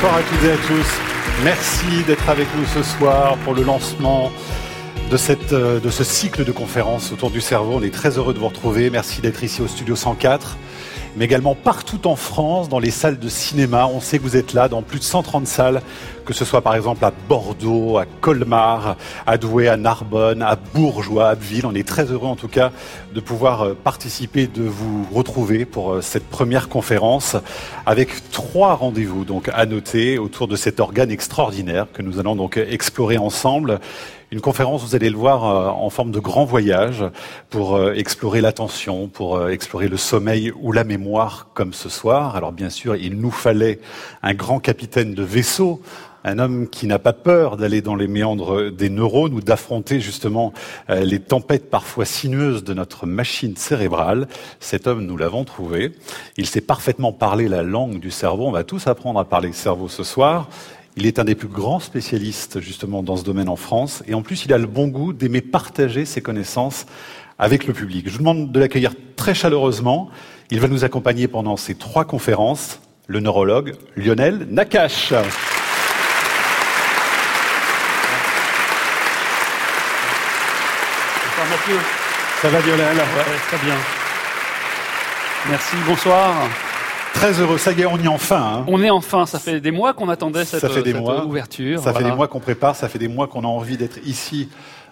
Bonsoir, à toutes et à tous. Merci d'être avec nous ce soir pour le lancement de, euh, de ce cycle de conférences autour du cerveau. On est très heureux de vous retrouver. Merci d'être ici au Studio 104 mais également partout en France, dans les salles de cinéma. On sait que vous êtes là dans plus de 130 salles, que ce soit par exemple à Bordeaux, à Colmar, à Douai, à Narbonne, à Bourges à Abbeville. On est très heureux en tout cas de pouvoir euh, participer, de vous retrouver pour euh, cette première conférence avec trois rendez-vous donc à noter autour de cet organe extraordinaire que nous allons donc explorer ensemble. Une conférence, vous allez le voir, euh, en forme de grand voyage pour euh, explorer l'attention, pour euh, explorer le sommeil ou la mémoire, comme ce soir. Alors bien sûr, il nous fallait un grand capitaine de vaisseau, un homme qui n'a pas peur d'aller dans les méandres des neurones ou d'affronter justement les tempêtes parfois sinueuses de notre machine cérébrale. Cet homme, nous l'avons trouvé. Il sait parfaitement parler la langue du cerveau. On va tous apprendre à parler cerveau ce soir. Il est un des plus grands spécialistes justement dans ce domaine en France et en plus il a le bon goût d'aimer partager ses connaissances avec le public. Je vous demande de l'accueillir très chaleureusement. Il va nous accompagner pendant ces trois conférences, le neurologue Lionel Nakache. Bonsoir Mathieu. Ça va Lionel? Très bien. Merci, bonsoir. Très heureux, ça y est, on y est enfin. Hein. On est enfin, ça fait des mois qu'on attendait cette, ça fait des mois. ouverture. Ça fait des mois qu'on prépare, ça fait des mois qu'on a envie d'être ici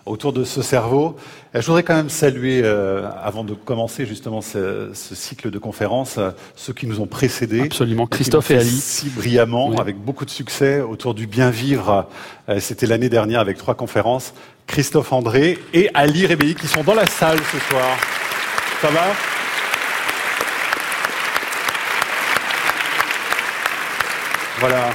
autour de ce cerveau. Je voudrais quand même saluer, euh, avant de commencer justement ce, cycle de conférences, euh, ceux qui nous ont précédés. Absolument, Christophe et Ali. Si brillamment, avec beaucoup de succès, autour du bien vivre. Euh, c'était l'année dernière avec trois conférences. Christophe André et Ali Rébéi qui sont dans la salle ce soir. Ça va? Voilà.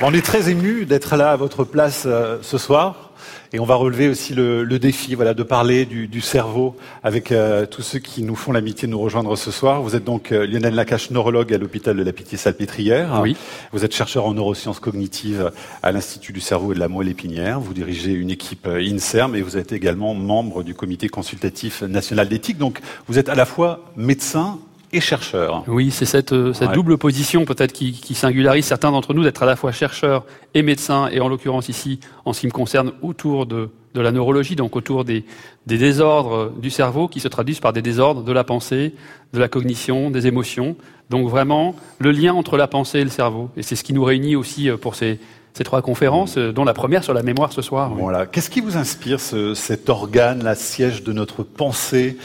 on est très ému d'être là à votre place euh, ce soir. Et on va relever aussi le, défi voilà, de parler du, cerveau avec euh, tous ceux qui nous font l'amitié de nous rejoindre ce soir. Vous êtes donc euh, Lionel Lacache, neurologue à l'hôpital de la Pitié-Salpêtrière. Oui. Vous êtes chercheur en neurosciences cognitives à l'Institut du cerveau et de la moelle épinière. Vous dirigez une équipe INSERM et vous êtes également membre du comité consultatif national d'éthique. Donc vous êtes à la fois médecin et chercheur. Oui, c'est cette, euh, cette double position peut-être qui, qui, singularise certains d'entre nous d'être à la fois chercheur et médecin, et en l'occurrence ici, en ce qui me concerne, autour de, de la neurologie, donc autour des, des désordres du cerveau qui se traduisent par des désordres de la pensée, de la cognition, des émotions. Donc vraiment le lien entre la pensée et le cerveau. Et c'est ce qui nous réunit aussi euh, pour ces, ces trois conférences, euh, dont la première sur la mémoire ce soir. Voilà. Qu'est-ce qui vous inspire ce, cet organe, la siège de notre pensée,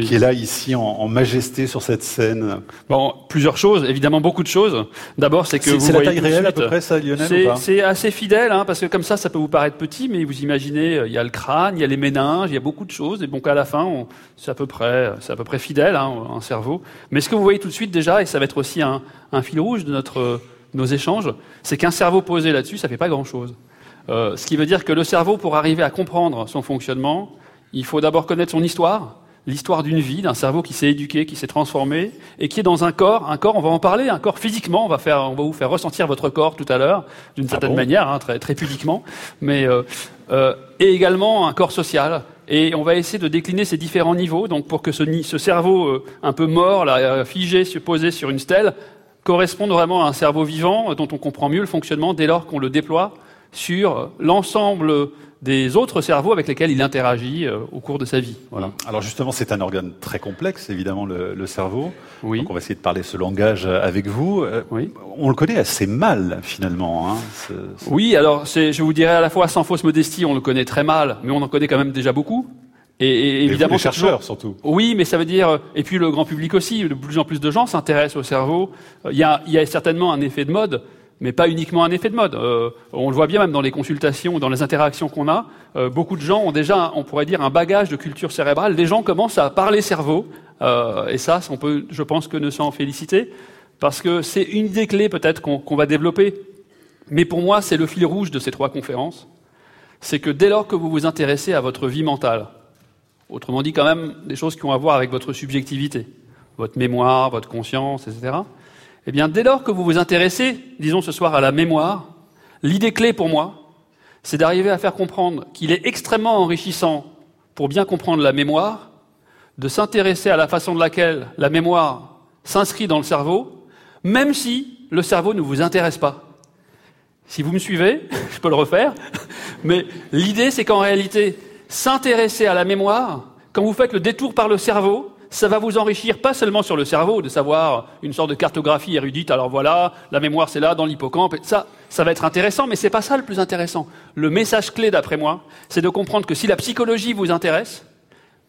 qui est là ici en, en, majesté sur cette scène Bon, plusieurs choses, évidemment beaucoup de choses. D'abord, c'est que c'est la taille réelle à peu près, ça, Lionel C'est assez fidèle, hein, parce que comme ça, ça peut vous paraître petit, mais vous imaginez, euh, il y a le crâne, il y a les méninges, il y a beaucoup de choses, et donc à la fin, c'est à peu près, c'est à peu près fidèle, hein, un cerveau. Mais ce que vous voyez tout de suite déjà, et ça va être aussi un, un fil rouge de notre nos échanges, c'est qu'un cerveau posé là-dessus, ça ne fait pas grand-chose. Euh, ce qui veut dire que le cerveau, pour arriver à comprendre son fonctionnement, il faut d'abord connaître son histoire, l'histoire d'une vie, d'un cerveau qui s'est éduqué, qui s'est transformé, et qui est dans un corps, un corps, on va en parler, un corps physiquement, on va faire, on va vous faire ressentir votre corps tout à l'heure, d'une ah certaine manière, hein, très, très pudiquement, mais euh, euh, et également un corps social. Et on va essayer de décliner ces différents niveaux, donc pour que ce, ce cerveau euh, un peu mort, là, figé, posé sur une stèle, correspondent vraiment à un cerveau vivant dont on comprend mieux le fonctionnement dès lors qu'on le déploie sur l'ensemble des autres cerveaux avec lesquels il interagit euh, au cours de sa vie. Voilà. Alors justement, c'est un organe très complexe, évidemment, le, cerveau. Oui. Donc on va essayer de parler ce langage avec vous. Euh, oui. On le connaît assez mal, finalement. Hein, Oui, alors je vous dirais à la fois sans fausse modestie, on le connaît très mal, mais on en connaît quand même déjà beaucoup. Et, évidemment, les chercheurs surtout. Oui, mais ça veut dire et puis le grand public aussi. De plus en plus de gens s'intéressent au cerveau. Il y a, il y a certainement un effet de mode, mais pas uniquement un effet de mode. Euh, on le voit bien même dans les consultations, dans les interactions qu'on a. Euh, beaucoup de gens ont déjà, on pourrait dire, un bagage de culture cérébrale. Les gens commencent à parler cerveau, euh, et ça, on peut, je pense, que ne s'en féliciter, parce que c'est une des clés peut-être qu'on va développer. Mais pour moi, c'est le fil rouge de ces trois conférences. C'est que dès lors que vous vous intéressez à votre vie mentale, Autrement dit, quand même, des choses qui ont à voir avec votre subjectivité, votre mémoire, votre conscience, etc. Eh bien, dès lors que vous vous intéressez, disons ce soir, à la mémoire, l'idée clé pour moi, c'est d'arriver à faire comprendre qu'il est extrêmement enrichissant pour bien comprendre la mémoire, de s'intéresser à la façon de laquelle la mémoire s'inscrit dans le cerveau, même si le cerveau ne vous intéresse pas. Si vous me suivez, je peux le refaire, mais l'idée c'est qu'en réalité, s'intéresser à la mémoire, quand vous faites le détour par le cerveau, ça va vous enrichir pas seulement sur le cerveau, de savoir une sorte de cartographie érudite, alors voilà, la mémoire c'est là, dans l'hippocampe, ça, ça va être intéressant, mais c'est pas ça le plus intéressant. Le message clé, d'après moi, c'est de comprendre que si la psychologie vous intéresse,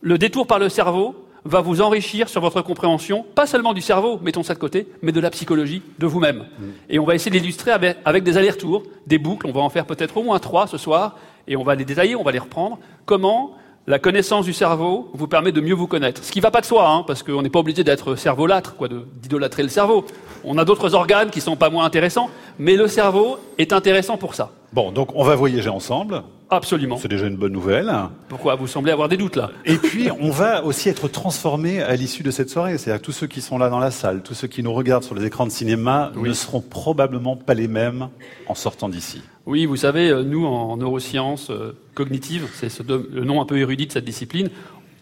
le détour par le cerveau va vous enrichir sur votre compréhension, pas seulement du cerveau, mettons ça de côté, mais de la psychologie de vous-même. Mm. Et on va essayer de l'illustrer avec, avec des allers-retours, des boucles, on va en faire peut-être au moins trois ce soir, et on va les détailler, on va les reprendre. Comment la connaissance du cerveau vous permet de mieux vous connaître. Ce qui ne va pas de soi, hein, parce qu'on n'est pas obligé d'être cerveau-lâtre, quoi, d'idolâtrer le cerveau. On a d'autres organes qui sont pas moins intéressants, mais le cerveau est intéressant pour ça. Bon, donc on va voyager ensemble. Absolument. C'est déjà une bonne nouvelle. Pourquoi Vous semblez avoir des doutes là? Et puis, on va aussi être transformé à l'issue de cette soirée. C'est-à-dire que tous ceux qui sont là dans la salle, tous ceux qui nous regardent sur les écrans de cinéma ne seront probablement pas les mêmes en sortant d'ici. Oui, vous savez, euh, nous, en neurosciences euh, cognitives, c'est le nom un peu érudit de cette discipline,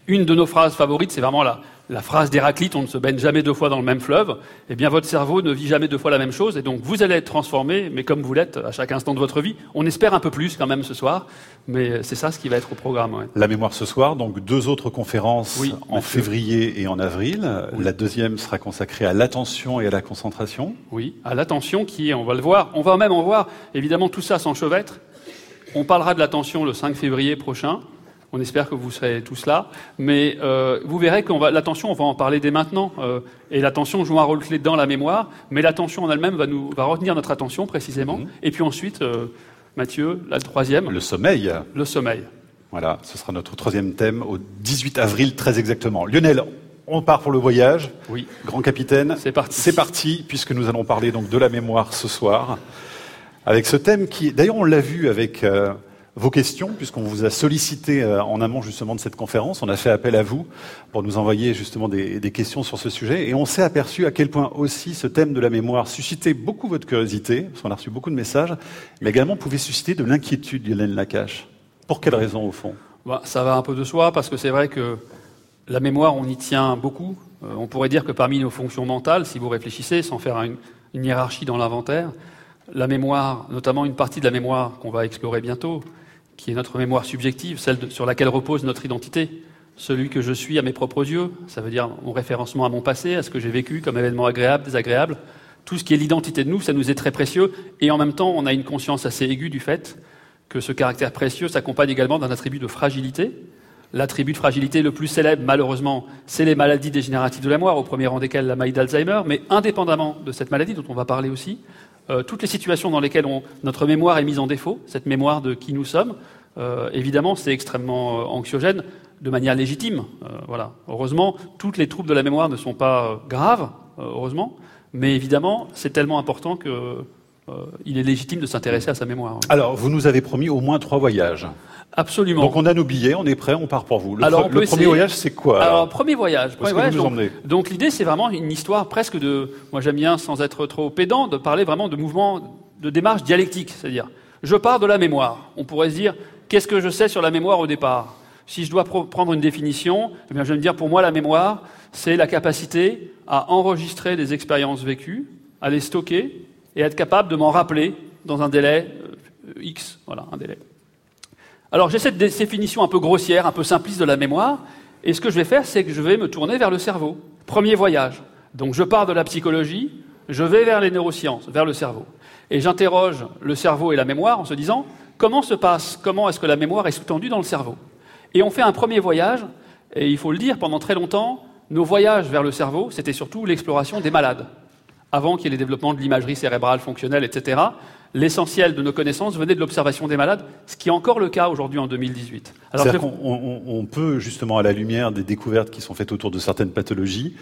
une de nos phrases favorites, c'est vraiment la, la phrase d'Héraclite, on ne se baigne jamais deux fois dans le même fleuve, eh bien votre cerveau ne vit jamais deux fois la même chose, et donc vous allez être transformé, mais comme vous l'êtes à chaque instant de votre vie. On espère un peu plus quand même ce soir, mais c'est ça ce qui va être au programme. La mémoire ce soir, donc deux autres conférences en février et en avril. La deuxième sera consacrée à l'attention et à la concentration. Oui, à l'attention qui, on va le voir, on va même en voir évidemment tout ça s'enchevêtre. On parlera de l'attention le 5 février prochain. On espère que vous serez tous là. Mais euh, vous verrez que l'attention, on va en parler dès maintenant. Euh, et l'attention joue un rôle clé dans la mémoire. Mais l'attention en elle-même va, nous, va retenir notre attention précisément. Mhm. Et puis ensuite, euh, Mathieu, la troisième. Le sommeil. Le sommeil. Voilà, ce sera notre troisième thème au 18 avril très exactement. Lionel, on part pour le voyage. Oui. Grand capitaine. C'est parti. C'est parti, puisque nous allons parler donc de la mémoire ce soir. Avec ce thème qui, d'ailleurs, on l'a vu avec vos questions, puisqu'on vous a sollicité euh, en amont justement de cette conférence. On a fait appel à vous pour nous envoyer justement des, questions sur ce sujet. Et on s'est aperçu à quel point aussi ce thème de la mémoire suscitait beaucoup votre curiosité, parce qu'on a reçu beaucoup de messages, mais également pouvait susciter de l'inquiétude, Hélène Lacache. Pour quelle raison, au fond? Bah, Ça va un peu de soi, parce que c'est vrai que la mémoire, on y tient beaucoup. Euh, on pourrait dire que parmi nos fonctions mentales, si vous réfléchissez, sans faire une, une hiérarchie dans l'inventaire, la mémoire, notamment une partie de la mémoire qu'on va explorer bientôt, qui est notre mémoire subjective, celle sur laquelle repose notre identité. Celui que je suis à mes propres yeux, ça veut dire mon référencement à mon passé, à ce que j'ai vécu comme événement agréable, désagréable. Tout ce qui est l'identité de nous, ça nous est très précieux. Et en même temps, on a une conscience assez aiguë du fait que ce caractère précieux s'accompagne également d'un attribut de fragilité. L'attribut de fragilité le plus célèbre, malheureusement, c'est les maladies dégénératives de la mémoire, au premier rang desquelles la maladie d'Alzheimer. Mais indépendamment de cette maladie, dont on va parler aussi, euh, toutes les situations dans lesquelles notre mémoire est mise en défaut, cette mémoire de qui nous sommes, euh, évidemment, c'est extrêmement euh, anxiogène de manière légitime. voilà. Heureusement, toutes les troubles de la mémoire ne sont pas graves, heureusement, mais évidemment, c'est tellement important que il est légitime de s'intéresser à sa mémoire. Alors, vous nous avez promis au moins trois voyages. Absolument. Donc on a nos billets, on est prêt, on part pour vous. Le, alors, le premier voyage, c'est quoi Alors, premier voyage. Premier voyage donc, donc l'idée, c'est vraiment une histoire presque de. Moi, j'aime bien, sans être trop pédant, de parler vraiment de mouvement, de démarche dialectique, c'est-à-dire, je pars de la mémoire. On pourrait se dire, qu'est-ce que je sais sur la mémoire au départ? Si je dois prendre une définition, eh bien, je vais me dire, pour moi, la mémoire, c'est la capacité à enregistrer des expériences vécues, à les stocker et être capable de m'en rappeler dans un délai euh, X, voilà, un délai. Alors j'ai cette définition un peu grossière, un peu simpliste de la mémoire, et ce que je vais faire, c'est que je vais me tourner vers le cerveau. Premier voyage. Donc je pars de la psychologie, je vais vers les neurosciences, vers le cerveau. Et j'interroge le cerveau et la mémoire en se disant comment se passe, comment est-ce que la mémoire est sous-tendue dans le cerveau? Et on fait un premier voyage, et il faut le dire, pendant très longtemps, nos voyages vers le cerveau, c'était surtout l'exploration des malades. Avant qu'il y ait les développements de l'imagerie cérébrale fonctionnelle, etc., l'essentiel de nos connaissances venait de l'observation des malades, ce qui est encore le cas aujourd'hui en 2018. Alors, on, on, peut justement, à la lumière des découvertes qui sont faites autour de certaines pathologies,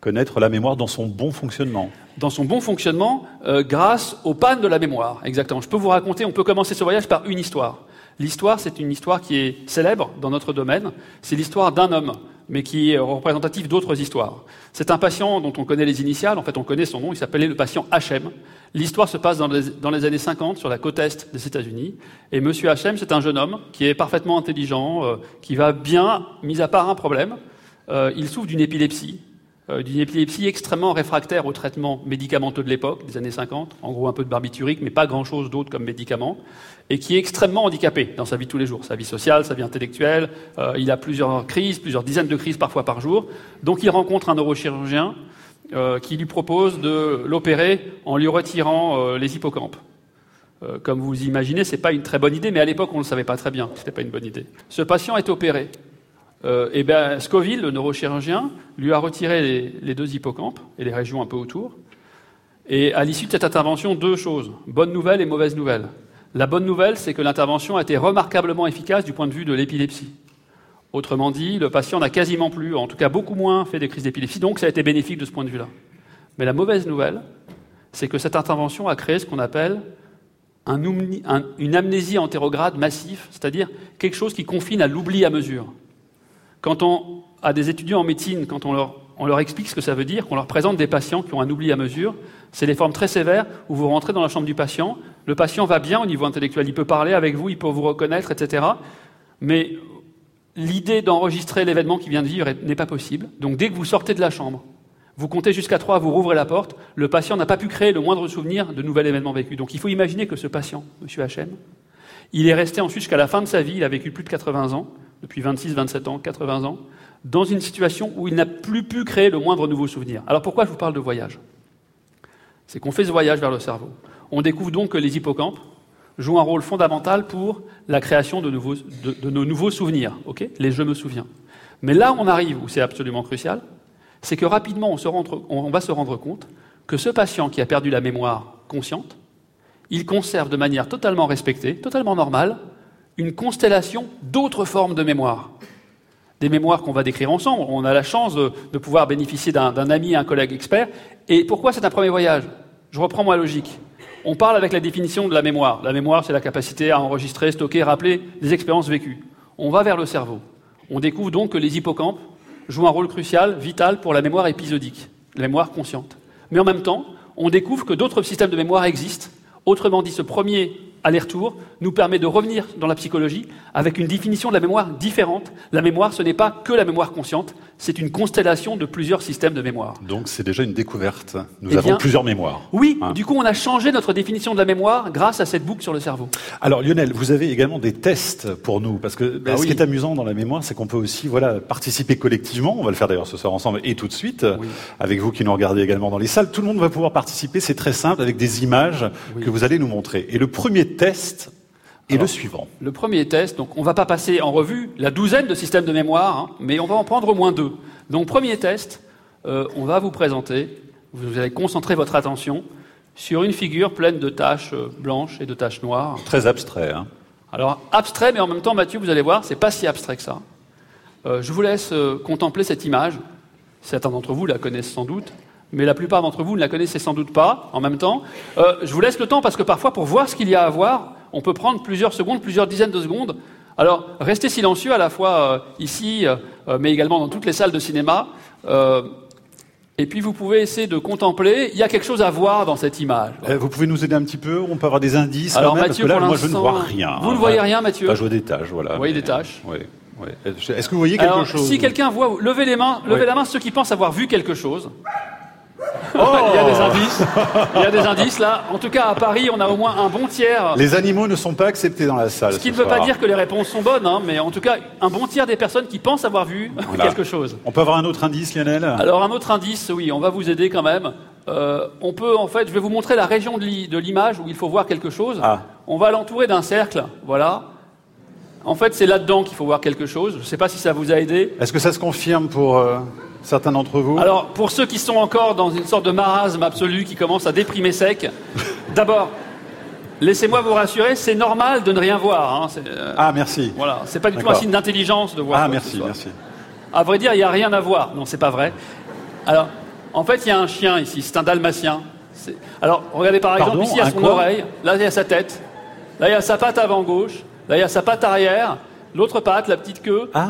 connaître la mémoire dans son bon fonctionnement. Dans son bon fonctionnement, euh, grâce aux pannes de la mémoire, exactement. Je peux vous raconter, on peut commencer ce voyage par une histoire. L'histoire, c'est une histoire qui est célèbre dans notre domaine. C'est l'histoire d'un homme, mais qui est représentatif d'autres histoires. C'est un patient dont on connaît les initiales, en fait on connaît son nom, il s'appelait le patient HM. L'histoire se passe dans les, années 50 sur la côte est des États-Unis. Et Monsieur HM, c'est un jeune homme qui est parfaitement intelligent, euh, qui va bien, mis à part un problème. Euh, il souffre d'une épilepsie euh, d'une épilepsie extrêmement réfractaire aux traitements médicamenteux de l'époque, des années 50, en gros un peu de barbiturique, mais pas grand-chose d'autre comme médicament, et qui est extrêmement handicapé dans sa vie de tous les jours, sa vie sociale, sa vie intellectuelle. Euh, il a plusieurs crises, plusieurs dizaines de crises parfois par jour. Donc il rencontre un neurochirurgien euh, qui lui propose de l'opérer en lui retirant les hippocampes. comme vous imaginez, c'est pas une très bonne idée, mais à l'époque on ne le savait pas très bien, c'était pas une bonne idée. Ce patient est opéré euh, et bien, Scoville, le neurochirurgien, lui a retiré les, deux hippocampes et les régions un peu autour. Et à l'issue de cette intervention, deux choses, bonne nouvelle et mauvaise nouvelle. La bonne nouvelle, c'est que l'intervention a été remarquablement efficace du point de vue de l'épilepsie. Autrement dit, le patient n'a quasiment plus, en tout cas beaucoup moins, fait des crises d'épilepsie, donc ça a été bénéfique de ce point de vue-là. Mais la mauvaise nouvelle, c'est que cette intervention a créé ce qu'on appelle une amnésie antérograde massif, c'est-à-dire quelque chose qui confine à l'oubli à mesure. Quand on a des étudiants en médecine, quand on leur, explique ce que ça veut dire, qu'on leur présente des patients qui ont un oubli à mesure, c'est des formes très sévères où vous rentrez dans la chambre du patient, le patient va bien au niveau intellectuel, il peut parler avec vous, il peut vous reconnaître, etc. Mais l'idée d'enregistrer l'événement qu'il vient de vivre n'est pas possible. Donc dès que vous sortez de la chambre, vous comptez jusqu'à trois, vous rouvrez la porte, le patient n'a pas pu créer le moindre souvenir de nouvel événement vécu. Donc il faut imaginer que ce patient, M. HM, il est resté ensuite jusqu'à la fin de sa vie, il a vécu plus de 80 ans, depuis 26, 27 ans, 80 ans, dans une situation où il n'a plus pu créer le moindre nouveau souvenir. Alors pourquoi je vous parle de voyage? C'est qu'on fait ce voyage vers le cerveau. On découvre donc que les hippocampes jouent un rôle fondamental pour la création de, nos nouveaux souvenirs, les je me souviens. Mais là, on arrive où c'est absolument crucial, c'est que rapidement, on, on va se rendre compte que ce patient qui a perdu la mémoire consciente, il conserve de manière totalement respectée, totalement normale, une constellation d'autres formes de mémoire. Des mémoires qu'on va décrire ensemble. On a la chance de, pouvoir bénéficier d'un ami, un collègue expert. Et pourquoi c'est un premier voyage? Je reprends ma logique. On parle avec la définition de la mémoire. La mémoire, c'est la capacité à enregistrer, stocker, rappeler des expériences vécues. On va vers le cerveau. On découvre donc que les hippocampes jouent un rôle crucial, vital pour la mémoire épisodique, la mémoire consciente. Mais en même temps, on découvre que d'autres systèmes de mémoire existent. Autrement dit, ce premier aller-retour nous permet de revenir dans la psychologie avec une définition de la mémoire différente. La mémoire, ce n'est pas que la mémoire consciente, c'est une constellation de plusieurs systèmes de mémoire. Donc c'est déjà une découverte. Nous eh avons plusieurs mémoires. Oui, hein. du coup on a changé notre définition de la mémoire grâce à cette boucle sur le cerveau. Alors Lionel, vous avez également des tests pour nous, parce que bah, ce qui est amusant dans la mémoire, c'est qu'on peut aussi voilà, participer collectivement, on va le faire d'ailleurs ce soir ensemble et tout de suite, avec vous qui nous regardez également dans les salles, tout le monde va pouvoir participer, c'est très simple, avec des images que vous allez nous montrer. Et le premier test, et le suivant. Le premier test, donc on ne va pas passer en revue la douzaine de systèmes de mémoire, hein, mais on va en prendre au moins deux. Donc premier test, euh, on va vous présenter, vous allez concentrer votre attention sur une figure pleine de taches euh, blanches et de taches noires. Très abstrait. Hein. Alors abstrait, mais en même temps, Mathieu, vous allez voir, c'est pas si abstrait que ça. Euh, je vous laisse contempler cette image. Certains d'entre vous la connaissent sans doute, mais la plupart d'entre vous ne la connaissez sans doute pas en même temps. je vous laisse le temps parce que parfois, pour voir ce qu'il y a à voir, on peut prendre plusieurs secondes, plusieurs dizaines de secondes. Alors, restez silencieux à la fois euh, ici, euh, mais également dans toutes les salles de cinéma. Euh, et puis vous pouvez essayer de contempler. Il y a quelque chose à voir dans cette image. vous pouvez nous aider un petit peu On peut avoir des indices Alors même, Mathieu, parce que là, moi je ne vois rien. Vous ne voyez rien, Mathieu Je vois des tâches, voilà. Vous voyez des tâches Oui. Est-ce que vous voyez quelque chose Si quelqu'un voit, levez les mains, levez la main ceux qui pensent avoir vu quelque chose. Oh il y a des indices. Il y a des indices là. En tout cas, à Paris, on a au moins un bon tiers. Les animaux ne sont pas acceptés dans la salle. Ce qui ne veut pas dire que les réponses sont bonnes, hein, mais en tout cas, un bon tiers des personnes qui pensent avoir vu quelque chose. On peut avoir un autre indice, Lionel Alors un autre indice, oui, on va vous aider quand même. Euh, on peut, en fait, je vais vous montrer la région de l'image où il faut voir quelque chose. Ah. On va l'entourer d'un cercle, voilà. En fait, c'est là-dedans qu'il faut voir quelque chose. Je ne sais pas si ça vous a aidé. Est-ce que ça se confirme pour euh, certains d'entre vous Alors, pour ceux qui sont encore dans une sorte de marasme absolu, qui commence à déprimer sec, d'abord, laissez-moi vous rassurer, c'est normal de ne rien voir. Hein, euh, ah, merci. Voilà, c'est pas du tout un signe d'intelligence de voir. Ah, merci, merci. À vrai dire, il n'y a rien à voir. Non, c'est pas vrai. Alors, en fait, il y a un chien ici, c'est un dalmatien. Alors, regardez par exemple, ici, il y a son oreille, là, il y a sa tête, là, il y a sa patte avant gauche, là, il y a sa patte arrière, l'autre patte, la petite queue, ah,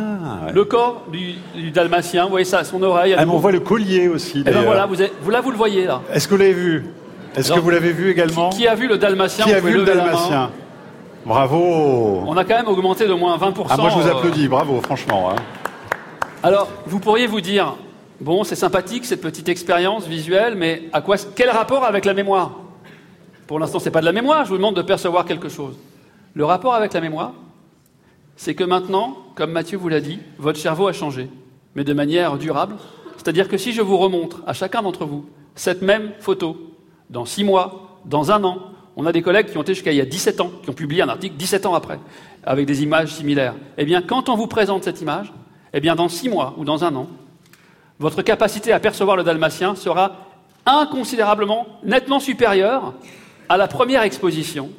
le corps du, dalmatien, vous voyez ça, son oreille. Ah, on voit le collier aussi. Et eh ben voilà, vous, vous, là vous le voyez là. Est-ce que vous l'avez vu? Est-ce que vous l'avez vu également? qui, a vu le dalmatien Qui a vu le dalmatien? Bravo On a quand même augmenté de moins 20%. Ah, moi je vous euh, applaudis, bravo, franchement. Hein. Alors, vous pourriez vous dire, Bon, c'est sympathique cette petite expérience visuelle, mais à quoi, quel rapport avec la mémoire? Pour l'instant, ce n'est pas de la mémoire, je vous demande de percevoir quelque chose. Le rapport avec la mémoire, c'est que maintenant, comme Mathieu vous l'a dit, votre cerveau a changé, mais de manière durable. C'est-à-dire que si je vous remontre à chacun d'entre vous cette même photo, dans six mois, dans un an, on a des collègues qui ont été jusqu'à il y a 17 ans, qui ont publié un article 17 ans après, avec des images similaires. Eh bien, quand on vous présente cette image, eh bien, dans six mois ou dans un an, votre capacité à percevoir le dalmatien sera inconsidérablement, nettement supérieure à la première exposition,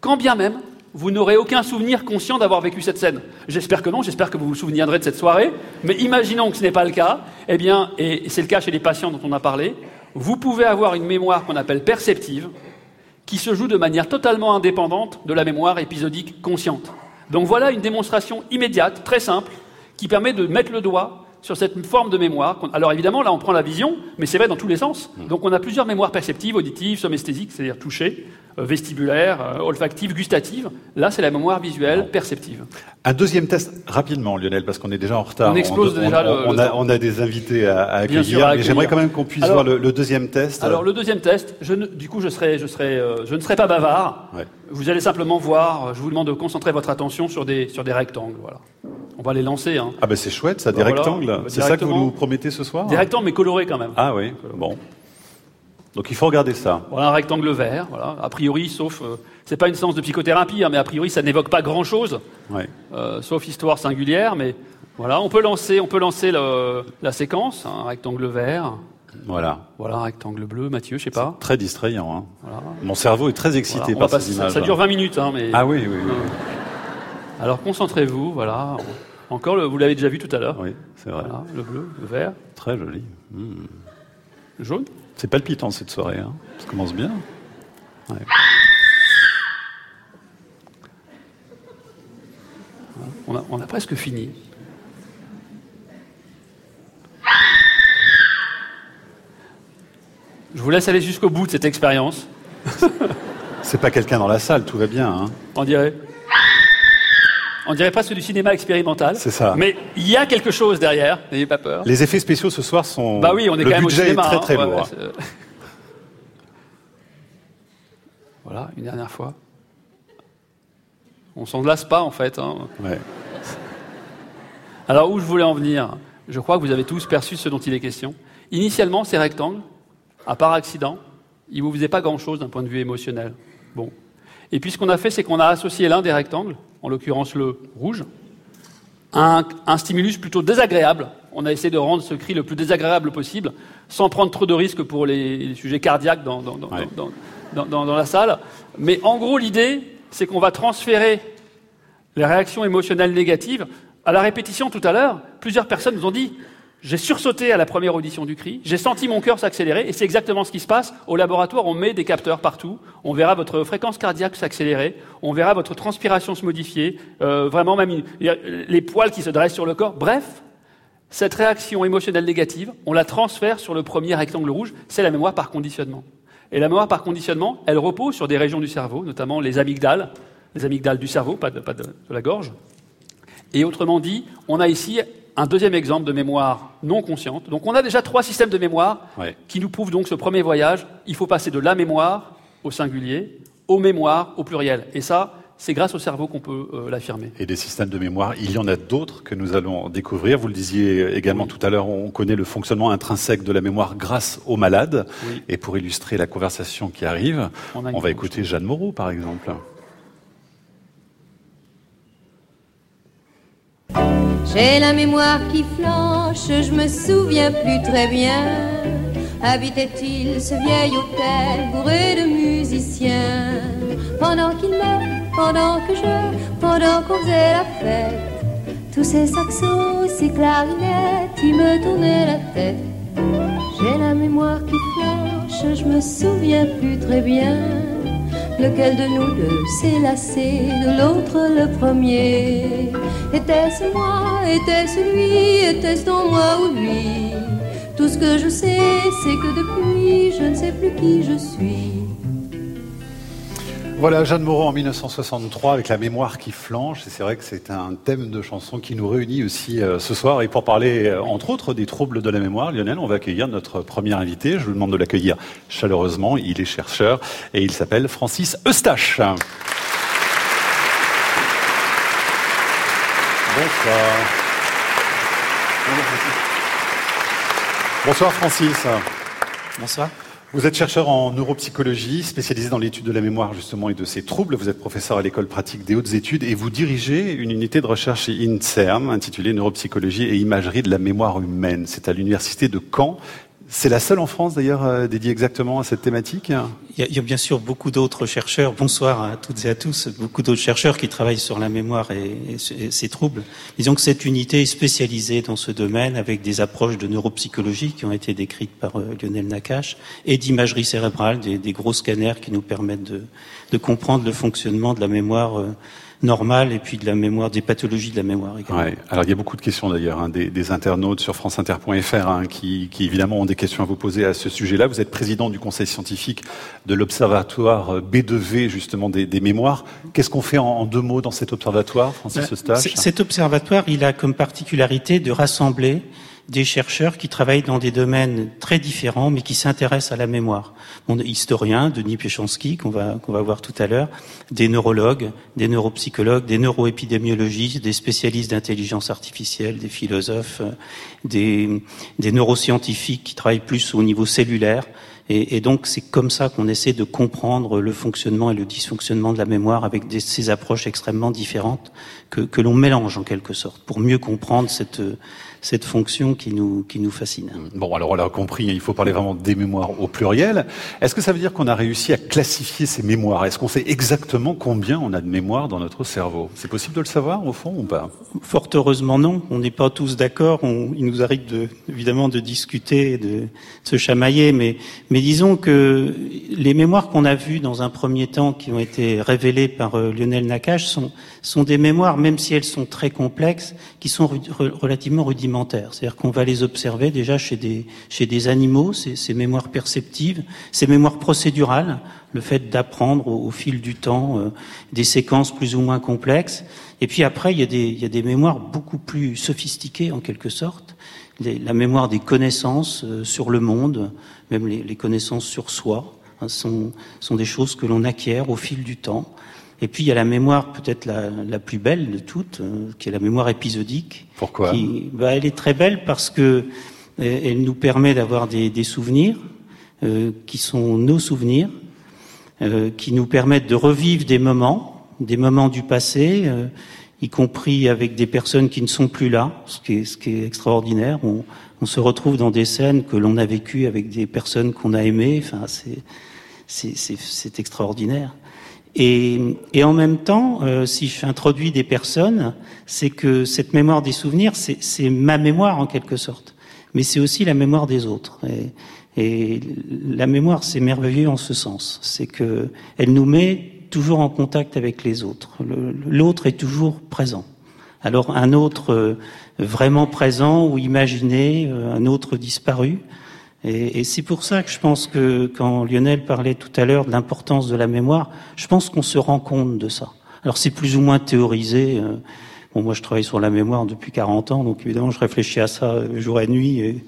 quand bien même vous n'aurez aucun souvenir conscient d'avoir vécu cette scène. J'espère que non, j'espère que vous vous souviendrez de cette soirée, mais imaginons que ce n'est pas le cas, eh bien, et c'est le cas chez les patients dont on a parlé, vous pouvez avoir une mémoire qu'on appelle perceptive, qui se joue de manière totalement indépendante de la mémoire épisodique consciente. Donc voilà une démonstration immédiate, très simple, qui permet de mettre le doigt sur cette forme de mémoire. Alors évidemment, là, on prend la vision, mais c'est vrai dans tous les sens. Mm. Donc on a plusieurs mémoires perceptives, auditives, somesthésiques, c'est-à-dire touchées, euh, vestibulaires, euh, olfactives, gustatives. Là, c'est la mémoire visuelle perceptive. Un deuxième test, rapidement, Lionel, parce qu'on est déjà en retard. On explose déjà on, le, a, on, a, des invités à, accueillir, mais j'aimerais quand même qu'on puisse voir le, deuxième test. Alors le deuxième test, je ne, du coup, je, serai, je, serai, euh, je ne serai pas bavard. Vous allez simplement voir, je vous demande de concentrer votre attention sur des, sur des rectangles. Voilà. On va les lancer. Hein. Ah ben c'est chouette, ça, des rectangles. C'est ça que vous nous promettez ce soir Des rectangles, mais colorés quand même. Ah oui, bon. Donc il faut regarder ça. Voilà un rectangle vert, voilà. A priori, sauf, euh, c'est pas une séance de psychothérapie, hein, mais a priori ça n'évoque pas grand chose, ouais. euh, sauf histoire singulière. Mais voilà, on peut lancer, on peut lancer le, la séquence, un rectangle vert. Voilà. Voilà un rectangle bleu, Mathieu, je sais pas. Très distrayant. Hein. Voilà. Mon cerveau est très excité par ces images. Ça, dure 20 minutes, hein, mais. Ah oui, oui. oui. Alors concentrez-vous, voilà. Encore, le, vous l'avez déjà vu tout à l'heure. Oui, c'est vrai. Voilà, le bleu, le vert. Très joli. Mmh. Le jaune. C'est palpitant cette soirée. Hein. Ça commence bien. Ouais. On, a, on a presque fini. Je vous laisse aller jusqu'au bout de cette expérience. C'est pas quelqu'un dans la salle, tout va bien. Hein. On dirait. On dirait presque du cinéma expérimental. C'est ça. Mais il y a quelque chose derrière, n'ayez pas peur. Les effets spéciaux ce soir sont. Bah oui, on est le quand même au budget cinéma. est très hein. très Ouais, lourd. ouais, c'est- voilà, une dernière fois. On s'en lasse pas en fait. hein. Ouais. Alors où je voulais en venir Je crois que vous avez tous perçu ce dont il est question. Initialement, ces rectangles, à part accident, ils ne vous faisaient pas grand-chose d'un point de vue émotionnel. Bon. Et puis ce qu'on a fait, c'est qu'on a associé l'un des rectangles, en l'occurrence le rouge, un, un stimulus plutôt désagréable. On a essayé de rendre ce cri le plus désagréable possible, sans prendre trop de risques pour les, les sujets cardiaques dans, dans- dans- Ouais. dans- dans- dans- dans la salle. Mais en gros, l'idée, c'est qu'on va transférer les réactions émotionnelles négatives. À la répétition tout à l'heure, plusieurs personnes nous ont dit j'ai sursauté à la première audition du cri, j'ai senti mon cœur s'accélérer, et c'est exactement ce qui se passe. Au laboratoire, on met des capteurs partout, on verra votre fréquence cardiaque s'accélérer, on verra votre transpiration se modifier, euh, vraiment même les poils qui se dressent sur le corps. Bref, cette réaction émotionnelle négative, on la transfère sur le premier rectangle rouge, c'est la mémoire par conditionnement. Et la mémoire par conditionnement, elle repose sur des régions du cerveau, notamment les amygdales, les amygdales du cerveau, pas de la gorge. Et autrement dit, on a ici un deuxième exemple de mémoire non consciente. Donc on a déjà trois systèmes de mémoire Ouais. qui nous prouvent donc ce premier voyage. Il faut passer de la mémoire au singulier, aux mémoires au pluriel. Et ça, c'est grâce au cerveau qu'on peut euh, l'affirmer. Et des systèmes de mémoire, il y en a d'autres que nous allons découvrir. Vous le disiez également tout à l'heure, on connaît le fonctionnement intrinsèque de la mémoire grâce aux malades. Oui. Et pour illustrer la conversation qui arrive, On va écouter Jeanne Moreau, par exemple. J'ai la mémoire qui flanche, je me souviens plus très bien. Habitait-il ce vieil hôtel bourré de musiciens? Pendant qu'il me, pendant que je, pendant qu'on faisait la fête Tous ces saxos, ces clarinettes, ils me tournaient la tête. J'ai la mémoire qui flanche, je me souviens plus très bien Lequel de nous deux s'est lassé de l'autre le premier? Était-ce moi, était-ce lui, était-ce donc moi ou lui? Tout ce que je sais, c'est que depuis, je ne sais plus qui je suis. Voilà, Jeanne Moreau en 1963 avec la mémoire qui flanche. Et c'est vrai que c'est un thème de chanson qui nous réunit aussi euh, ce soir. Et pour parler, euh, entre autres, des troubles de la mémoire, Lionel, on va accueillir notre premier invité. Je vous demande de l'accueillir chaleureusement. Il est chercheur et il s'appelle Francis Eustache. Bonsoir. Bonsoir Francis. Bonsoir. Vous êtes chercheur en neuropsychologie, spécialisé dans l'étude de la mémoire justement et de ses troubles. Vous êtes professeur à l'école pratique des hautes études et vous dirigez une unité de recherche INSERM intitulée Neuropsychologie et imagerie de la mémoire humaine. C'est à l'université de Caen c'est la seule en France d'ailleurs euh, dédiée exactement à cette thématique il y, a, bien sûr beaucoup d'autres chercheurs, bonsoir à toutes et à tous, beaucoup d'autres chercheurs qui travaillent sur la mémoire et, ses troubles. Disons que cette unité est spécialisée dans ce domaine avec des approches de neuropsychologie qui ont été décrites par euh, Lionel Nakache et d'imagerie cérébrale, des, gros scanners qui nous permettent de, comprendre le fonctionnement de la mémoire euh, normale et puis de la mémoire, des pathologies de la mémoire également. Ouais. Alors il y a beaucoup de questions d'ailleurs, hein, des, des, internautes sur franceinter.fr hein, qui, qui, évidemment ont des questions à vous poser à ce sujet-là. Vous êtes président du conseil scientifique de l'observatoire B2V justement des, des mémoires. Qu'est-ce qu'on fait en, en, deux mots dans cet observatoire, Francis ben, Eustache Cet observatoire, il a comme particularité de rassembler des chercheurs qui travaillent dans des domaines très différents, mais qui s'intéressent à la mémoire. Bon, historiens, Denis Péchanski, qu'on va, qu'on va voir tout à l'heure, des neurologues, des neuropsychologues, des neuroépidémiologistes, des spécialistes d'intelligence artificielle, des philosophes, euh, des, des neuroscientifiques qui travaillent plus au niveau cellulaire. Et, et donc, c'est comme ça qu'on essaie de comprendre le fonctionnement et le dysfonctionnement de la mémoire avec des, ces approches extrêmement différentes que, que l'on mélange en quelque sorte pour mieux comprendre cette cette fonction qui nous, qui nous fascine. Bon, alors on l'a compris, il faut parler vraiment des mémoires au pluriel. Est-ce que ça veut dire qu'on a réussi à classifier ces mémoires? Est-ce qu'on sait exactement combien on a de mémoires dans notre cerveau? C'est possible de le savoir au fond ou pas? Fort heureusement non. On n'est pas tous d'accord. Il nous arrive de, évidemment de discuter, de, de se chamailler, mais, mais disons que les mémoires qu'on a vues dans un premier temps, qui ont été révélées par euh, Lionel Nakache, sont, sont des mémoires, même si elles sont très complexes, qui sont relativement rudimentaires c'est-à-dire qu'on va les observer déjà chez des, chez des animaux, ces, ces mémoires perceptives, ces mémoires procédurales, le fait d'apprendre au, fil du temps euh, des séquences plus ou moins complexes. Et puis après, il y a des, il y a des mémoires beaucoup plus sophistiquées en quelque sorte, la mémoire des connaissances euh, sur le monde, même les, les connaissances sur soi, hein, sont, sont des choses que l'on acquiert au fil du temps. Et puis il y a la mémoire peut-être la, la, plus belle de toutes, euh, qui est la mémoire épisodique. Pourquoi qui, bah, Elle est très belle parce que euh, elle nous permet d'avoir des, des, souvenirs euh, qui sont nos souvenirs, euh, qui nous permettent de revivre des moments, des moments du passé, euh, y compris avec des personnes qui ne sont plus là, ce qui est, ce qui est extraordinaire. On, on se retrouve dans des scènes que l'on a vécues avec des personnes qu'on a aimées. Enfin, c'est extraordinaire. Et, et, en même temps, euh, si j'introduis des personnes, c'est que cette mémoire des souvenirs, c'est ma mémoire en quelque sorte, mais c'est aussi la mémoire des autres. Et, et la mémoire, c'est merveilleux en ce sens, c'est que elle nous met toujours en contact avec les autres. L'autre est toujours présent. Alors un autre euh, vraiment présent ou imaginé, euh, un autre disparu, et, et c'est pour ça que je pense que quand Lionel parlait tout à l'heure de l'importance de la mémoire, je pense qu'on se rend compte de ça. Alors c'est plus ou moins théorisé. Euh, bon, moi je travaille sur la mémoire depuis 40 ans, donc évidemment je réfléchis à ça jour et nuit.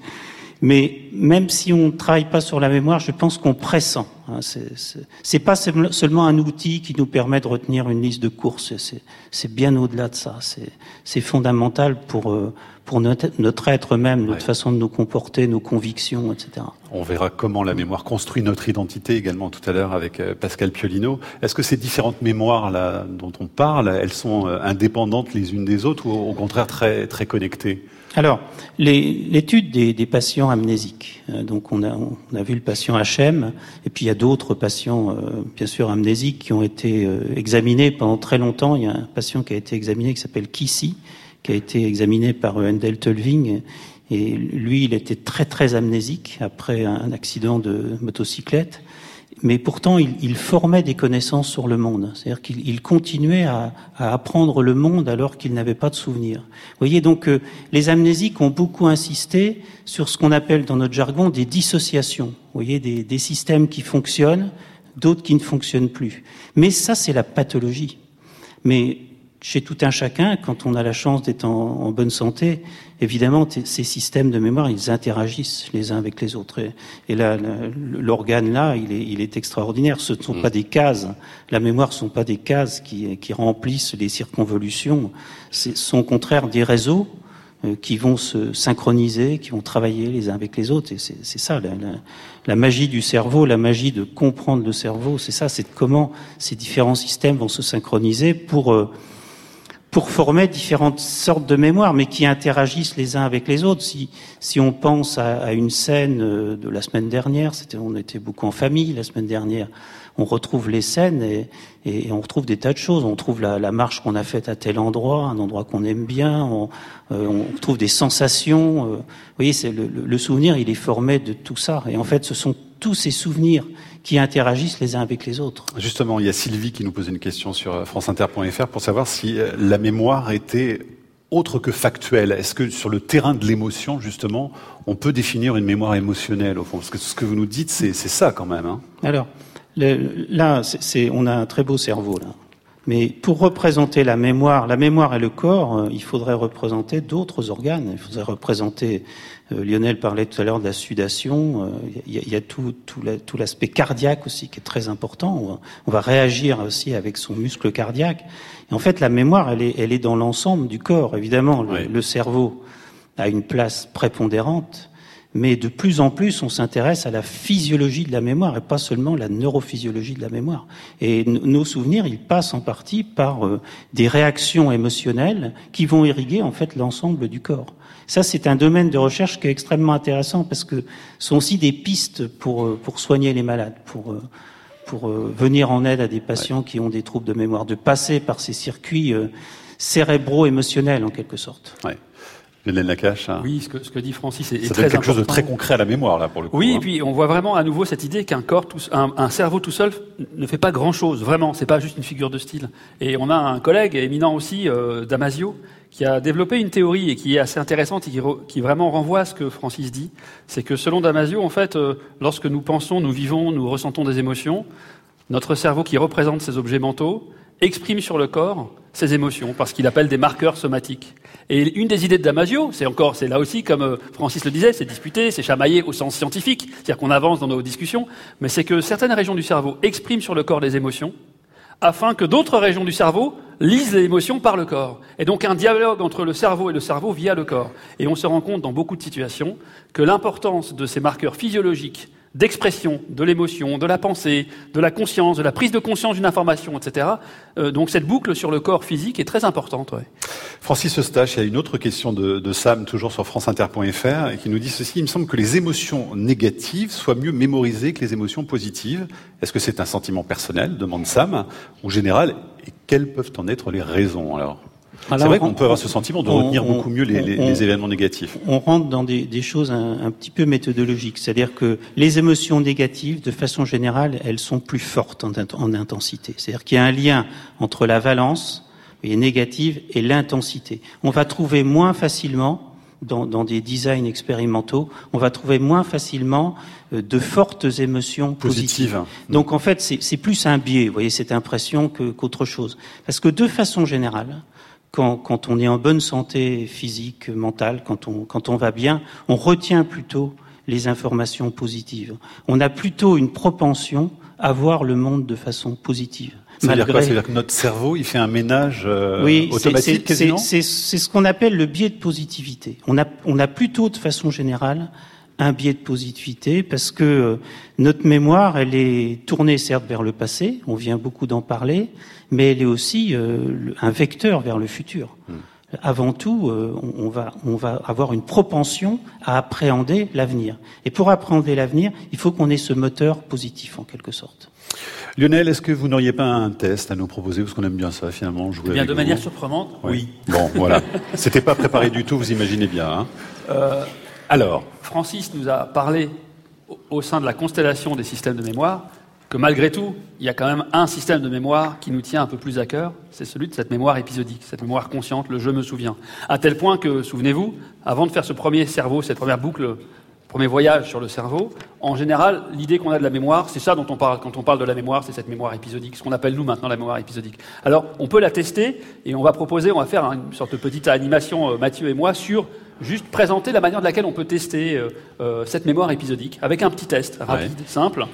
Mais même si on ne travaille pas sur la mémoire, je pense qu'on pressent. Hein, c'est pas seulement un outil qui nous permet de retenir une liste de courses. C'est bien au-delà de ça. C'est fondamental pour euh, pour notre, notre être même, notre façon de nous comporter, nos convictions, etc. On verra comment la mémoire construit notre identité également tout à l'heure avec euh, Pascal Piolino. Est-ce que ces différentes mémoires là dont on parle, elles sont euh, indépendantes les unes des autres ou au contraire très très connectées? Alors, l'étude des, patients amnésiques. Euh, donc, on a, vu le patient HM, et puis il y a d'autres patients, euh, bien sûr, amnésiques qui ont été euh, examinés pendant très longtemps. Il y a un patient qui a été examiné qui s'appelle Kissy, qui a été examiné par Endel Tolving. Et lui, il était très très amnésique après un accident de motocyclette. Mais pourtant, il, il formait des connaissances sur le monde. C'est-à-dire qu'il continuait à, à, apprendre le monde alors qu'il n'avait pas de souvenirs. Vous voyez, donc, euh, les amnésiques ont beaucoup insisté sur ce qu'on appelle dans notre jargon des dissociations. Vous voyez, des, des systèmes qui fonctionnent d'autres qui ne fonctionnent plus. Mais ça, c'est la pathologie. Mais chez tout un chacun, quand on a la chance d'être en, bonne santé, évidemment, ces systèmes de mémoire, ils interagissent les uns avec les autres. Et, là, l'organe là, il est, il est, extraordinaire. Ce ne sont mm. pas des cases. La mémoire ne sont pas des cases qui, qui remplissent les circonvolutions. Ce sont au contraire des réseaux euh, qui vont se synchroniser, qui vont travailler les uns avec les autres. Et c'est ça, la, la, la, magie du cerveau, la magie de comprendre le cerveau. C'est ça, c'est comment ces différents systèmes vont se synchroniser pour euh, pour former différentes sortes de mémoires, mais qui interagissent les uns avec les autres. Si, si on pense à, à une scène euh, de la semaine dernière, c'était, on était beaucoup en famille la semaine dernière, on retrouve les scènes et, et, on retrouve des tas de choses. On trouve la, la marche qu'on a faite à tel endroit, un endroit qu'on aime bien. On, euh, on, trouve des sensations. Euh, vous voyez, le, le, souvenir, il est formé de tout ça. Et en fait, ce sont tous ces souvenirs qui interagissent les uns avec les autres. Justement, il y a Sylvie qui nous pose une question sur franceinter.fr pour savoir si euh, la mémoire était autre que factuelle. Est-ce que sur le terrain de l'émotion, justement, on peut définir une mémoire émotionnelle au fond? Parce que ce que vous nous dites, c'est ça quand même. Hein Alors, le, là, c'est on a un très beau cerveau là. Mais pour représenter la mémoire, la mémoire et le corps, euh, il faudrait représenter d'autres organes. Il faudrait représenter euh, Lionel parlait tout à l'heure de la sudation. Il euh, y, a, tout, tout l'aspect cardiaque aussi qui est très important. On va, réagir aussi avec son muscle cardiaque. Et en fait, la mémoire, elle est, elle est dans l'ensemble du corps. Évidemment, le, cerveau a une place prépondérante, mais de plus en plus, on s'intéresse à la physiologie de la mémoire et pas seulement la neurophysiologie de la mémoire. Et nos souvenirs, ils passent en partie par euh, des réactions émotionnelles qui vont irriguer en fait l'ensemble du corps. Ça, c'est un domaine de recherche qui est extrêmement intéressant parce que ce sont aussi des pistes pour, euh, pour soigner les malades, pour, euh, pour euh, venir en aide à des patients qui ont des troubles de mémoire, de passer par ces circuits cérébro-émotionnels en quelque sorte. Ouais. Lacache. Hein. Oui, ce que, ce que dit Francis est, est très quelque chose de très concret à la mémoire là pour le coup. Oui, et hein. puis on voit vraiment à nouveau cette idée qu'un corps, tout, un, un, cerveau tout seul ne fait pas grand chose. Vraiment, c'est pas juste une figure de style. Et on a un collègue éminent aussi, euh, Damasio, qui a développé une théorie et qui est assez intéressante et qui, qui vraiment renvoie à ce que Francis dit. C'est que selon Damasio, en fait, euh, lorsque nous pensons, nous vivons, nous ressentons des émotions, notre cerveau qui représente ces objets mentaux exprime sur le corps ces émotions parce qu'il appelle des marqueurs somatiques. Et une des idées de Damasio, c'est encore, c'est là aussi, comme euh, Francis le disait, c'est disputé, c'est chamaillé au sens scientifique, c'est-à-dire qu'on avance dans nos discussions, mais c'est que certaines régions du cerveau expriment sur le corps des émotions, afin que d'autres régions du cerveau lisent les émotions par le corps. Et donc un dialogue entre le cerveau et le cerveau via le corps. Et on se rend compte dans beaucoup de situations que l'importance de ces marqueurs physiologiques d'expression de l'émotion, de la pensée, de la conscience, de la prise de conscience d'une information, etc. Euh, donc cette boucle sur le corps physique est très importante. Ouais. Francis Eustache, il y a une autre question de, de Sam, toujours sur franceinter.fr, qui nous dit ceci. Il me semble que les émotions négatives soient mieux mémorisées que les émotions positives. Est-ce que c'est un sentiment personnel demande Sam, ou général Et quelles peuvent en être les raisons alors? C'est vrai qu'on peut avoir ce sentiment de retenir beaucoup mieux les, les, événements négatifs. On rentre dans des, des choses un, un, petit peu méthodologiques, c'est-à-dire que les émotions négatives, de façon générale, elles sont plus fortes en, en intensité. C'est-à-dire qu'il y a un lien entre la valence et négative et l'intensité. On va trouver moins facilement dans, dans, des designs expérimentaux, on va trouver moins facilement euh, de fortes émotions positives. positives. Donc en fait, c'est plus un biais, vous voyez, cette impression qu'autre chose. Parce que de façon générale, quand, quand, on est en bonne santé physique, mentale, quand on, quand on va bien, on retient plutôt les informations positives. On a plutôt une propension à voir le monde de façon positive. Ça veut dire quoi dire que notre cerveau, il fait un ménage euh, oui, automatique C'est ce qu'on appelle le biais de positivité. On a, on a plutôt, de façon générale, un biais de positivité parce que euh, notre mémoire, elle est tournée certes vers le passé, on vient beaucoup d'en parler, mais elle est aussi euh, un vecteur vers le futur. Hmm. Avant tout, euh, on, va, on va avoir une propension à appréhender l'avenir. Et pour appréhender l'avenir, il faut qu'on ait ce moteur positif en quelque sorte. Lionel, est-ce que vous n'auriez pas un test à nous proposer? Parce qu'on aime bien ça, finalement, jouer eh bien, de manière surprenante, oui. Bon, voilà. C'était pas préparé du tout, vous imaginez bien. Hein euh, alors, Francis nous a parlé au sein de la constellation des systèmes de mémoire que malgré tout, il y a quand même un système de mémoire qui nous tient un peu plus à cœur, c'est celui de cette mémoire épisodique, cette mémoire consciente, le je me souviens. À tel point que, souvenez-vous, avant de faire ce premier cerveau, cette première boucle premier voyage sur le cerveau, en général, l'idée qu'on a de la mémoire, c'est ça dont on parle quand on parle de la mémoire, c'est cette mémoire épisodique, ce qu'on appelle nous maintenant la mémoire épisodique. Alors, on peut la tester et on va proposer, on va faire une sorte de petite animation, euh, Mathieu et moi, sur juste présenter la manière de laquelle on peut tester euh, euh, cette mémoire épisodique avec un petit test rapide, simple,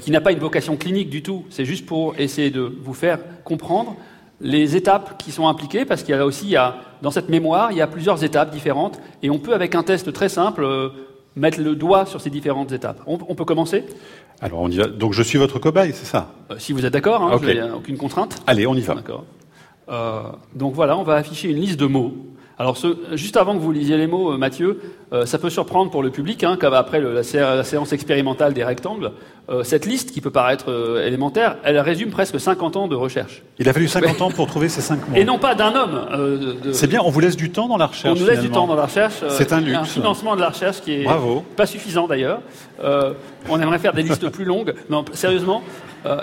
qui n'a pas une vocation clinique du tout. C'est juste pour essayer de vous faire comprendre les étapes qui sont impliquées, parce qu'il y a aussi, il y a, dans cette mémoire, il y a plusieurs étapes différentes, et on peut, avec un test très simple, mettre le doigt sur ces différentes étapes. On, peut commencer? Alors on y va. Donc je suis votre cobaye, c'est ça? Euh, Si vous êtes d'accord, hein, aucune contrainte. Allez, on y va. D'accord. Euh, donc voilà, on va afficher une liste de mots. Alors, juste avant que vous lisiez les mots, euh, Mathieu, euh, ça peut surprendre pour le public, hein, comme après la, séance expérimentale des rectangles. Euh, cette liste, qui peut paraître élémentaire, elle résume presque 50 ans de recherche. Il a fallu 50 ans pour trouver ces 5 mots. Et non pas d'un homme. C'est bien, on vous laisse du temps dans la recherche. On nous laisse du temps dans la recherche. C'est un luxe. Un financement de la recherche qui est Bravo. pas suffisant d'ailleurs. on aimerait faire des listes plus longues. Non, sérieusement,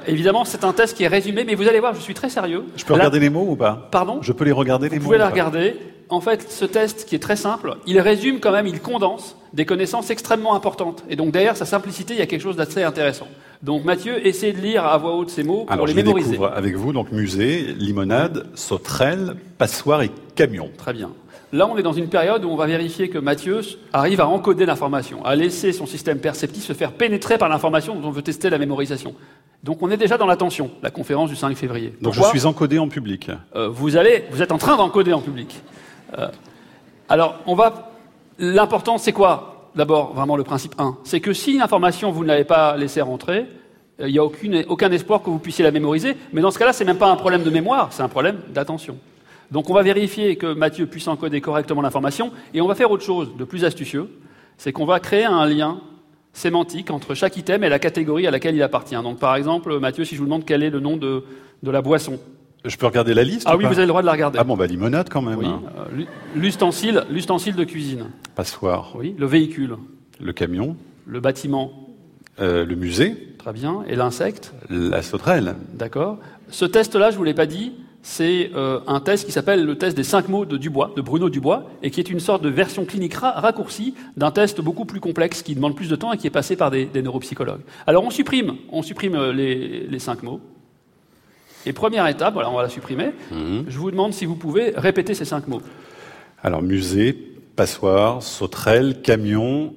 évidemment, c'est un test qui est résumé, mais vous allez voir, je suis très sérieux. Je peux regarder les mots ou pas? Pardon? Je peux les regarder les mots Vous pouvez les regarder en fait, ce test qui est très simple, il résume quand même, il condense des connaissances extrêmement importantes. Et donc derrière sa simplicité, il y a quelque chose d'assez intéressant. Donc Mathieu, essayez de lire à voix haute ces mots pour les mémoriser. Découvre avec vous donc musée, limonade, sauterelle, passoire et camion. Très bien. Là, on est dans une période où on va vérifier que Mathieu arrive à encoder l'information, à laisser son système perceptif se faire pénétrer par l'information dont on veut tester la mémorisation. Donc on est déjà dans l'attention, la conférence du 5 février. Donc je suis encodé en public. Euh, vous allez, vous êtes en train d'encoder en public. Euh, alors, on va. L'important, c'est quoi D'abord, vraiment le principe 1. C'est que si une information, vous ne l'avez pas laissée rentrer, euh, il n'y a aucun espoir que vous puissiez la mémoriser. Mais dans ce cas-là, ce n'est même pas un problème de mémoire, c'est un problème d'attention. Donc on va vérifier que Mathieu puisse encoder correctement l'information, et on va faire autre chose de plus astucieux, c'est qu'on va créer un lien sémantique entre chaque item et la catégorie à laquelle il appartient. Donc par exemple, Mathieu, si je vous demande quel est le nom de la boisson, je peux regarder la liste Ah oui, vous avez le droit de la regarder. Ah bon, bah limonade quand même. Oui. Hein. Euh, l'ustensile, l'ustensile de cuisine. Passoire. Oui. Le véhicule. Le camion. Le bâtiment. Euh, le musée. Très bien. Et l'insecte La sauterelle. D'accord. Ce test-là, je vous l'ai pas dit, c'est euh, un test qui s'appelle le test des cinq mots de Dubois, de Bruno Dubois, et qui est une sorte de version clinique raccourcie d'un test beaucoup plus complexe qui demande plus de temps et qui est passé par des, neuropsychologues. Alors on supprime, on supprime les, les cinq mots. Et première étape, voilà, on va la supprimer. Mhm. Je vous demande si vous pouvez répéter ces cinq mots. Alors, musée, passoire, sauterelle, camion,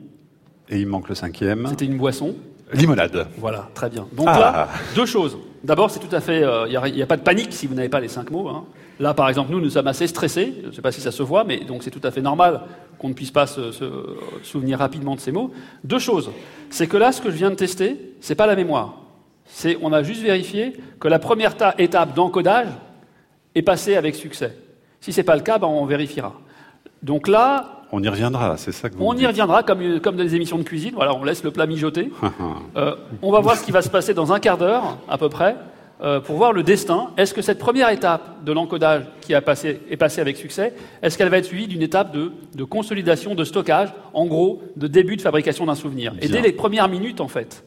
et il manque le cinquième. C'était une boisson. Limonade. Voilà, très bien. Donc là, ah. deux choses. D'abord, c'est tout à fait. Il euh, n'y a, pas de panique si vous n'avez pas les cinq mots. Hein. Là, par exemple, nous, nous sommes assez stressés. Je ne sais pas si ça se voit, mais donc c'est tout à fait normal qu'on ne puisse pas se, se, souvenir rapidement de ces mots. Deux choses. C'est que là, ce que je viens de tester, c'est pas la mémoire on a juste vérifié que la première étape d'encodage est passée avec succès. Si ce n'est pas le cas, ben, on vérifiera. Donc là. On y reviendra, c'est ça que vous On y reviendra, comme, comme dans les émissions de cuisine. Voilà, on laisse le plat mijoter. Euh, on va voir ce qui va se passer dans un quart d'heure, à peu près, euh, pour voir le destin. Est-ce que cette première étape de l'encodage qui a passé, est passée avec succès, est-ce qu'elle va être suivie d'une étape de, de, consolidation, de stockage, en gros, de début de fabrication d'un souvenir? Et dès les premières minutes, en fait,